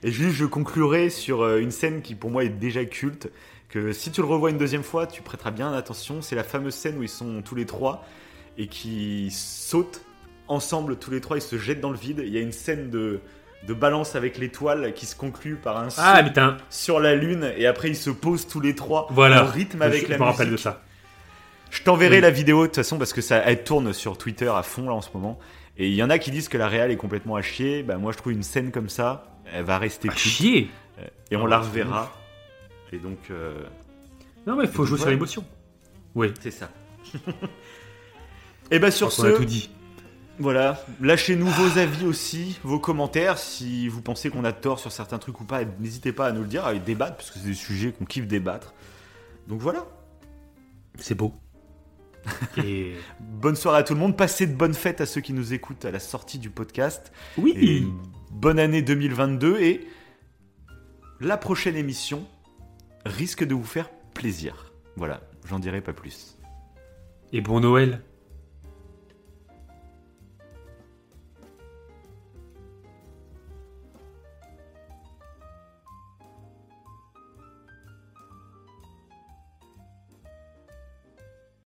Et juste, je conclurai sur euh, une scène qui pour moi est déjà culte, que si tu le revois une deuxième fois, tu prêteras bien attention. C'est la fameuse scène où ils sont tous les trois et qui sautent ensemble tous les trois, ils se jettent dans le vide. Il y a une scène de, de balance avec l'étoile qui se conclut par un Ah, sur la lune et après ils se posent tous les trois Voilà. en rythme avec je, la je me rappelle de ça. Je t'enverrai Oui. la vidéo de toute façon parce que ça elle tourne sur Twitter à fond là en ce moment. Et il y en a qui disent que la réal est complètement à chier. Bah moi je trouve une scène comme ça, elle va rester culte. chier et on Ah, la reverra. Et donc euh, Non, mais faut donc, jouer sur l'émotion. Oui, c'est ça. (laughs) et bah sur on a tout ce, dit. Voilà, lâchez-nous vos avis aussi, vos commentaires si vous pensez qu'on a tort sur certains trucs ou pas. N'hésitez pas à nous le dire, à débattre parce que c'est des sujets qu'on kiffe débattre. Donc voilà. C'est beau. (laughs) Et... Bonne soirée à tout le monde. Passez de bonnes fêtes à ceux qui nous écoutent à la sortie du podcast. Oui bonne année 2022. Et la prochaine émission risque de vous faire plaisir. Voilà, j'en dirai pas plus. Et bon Noël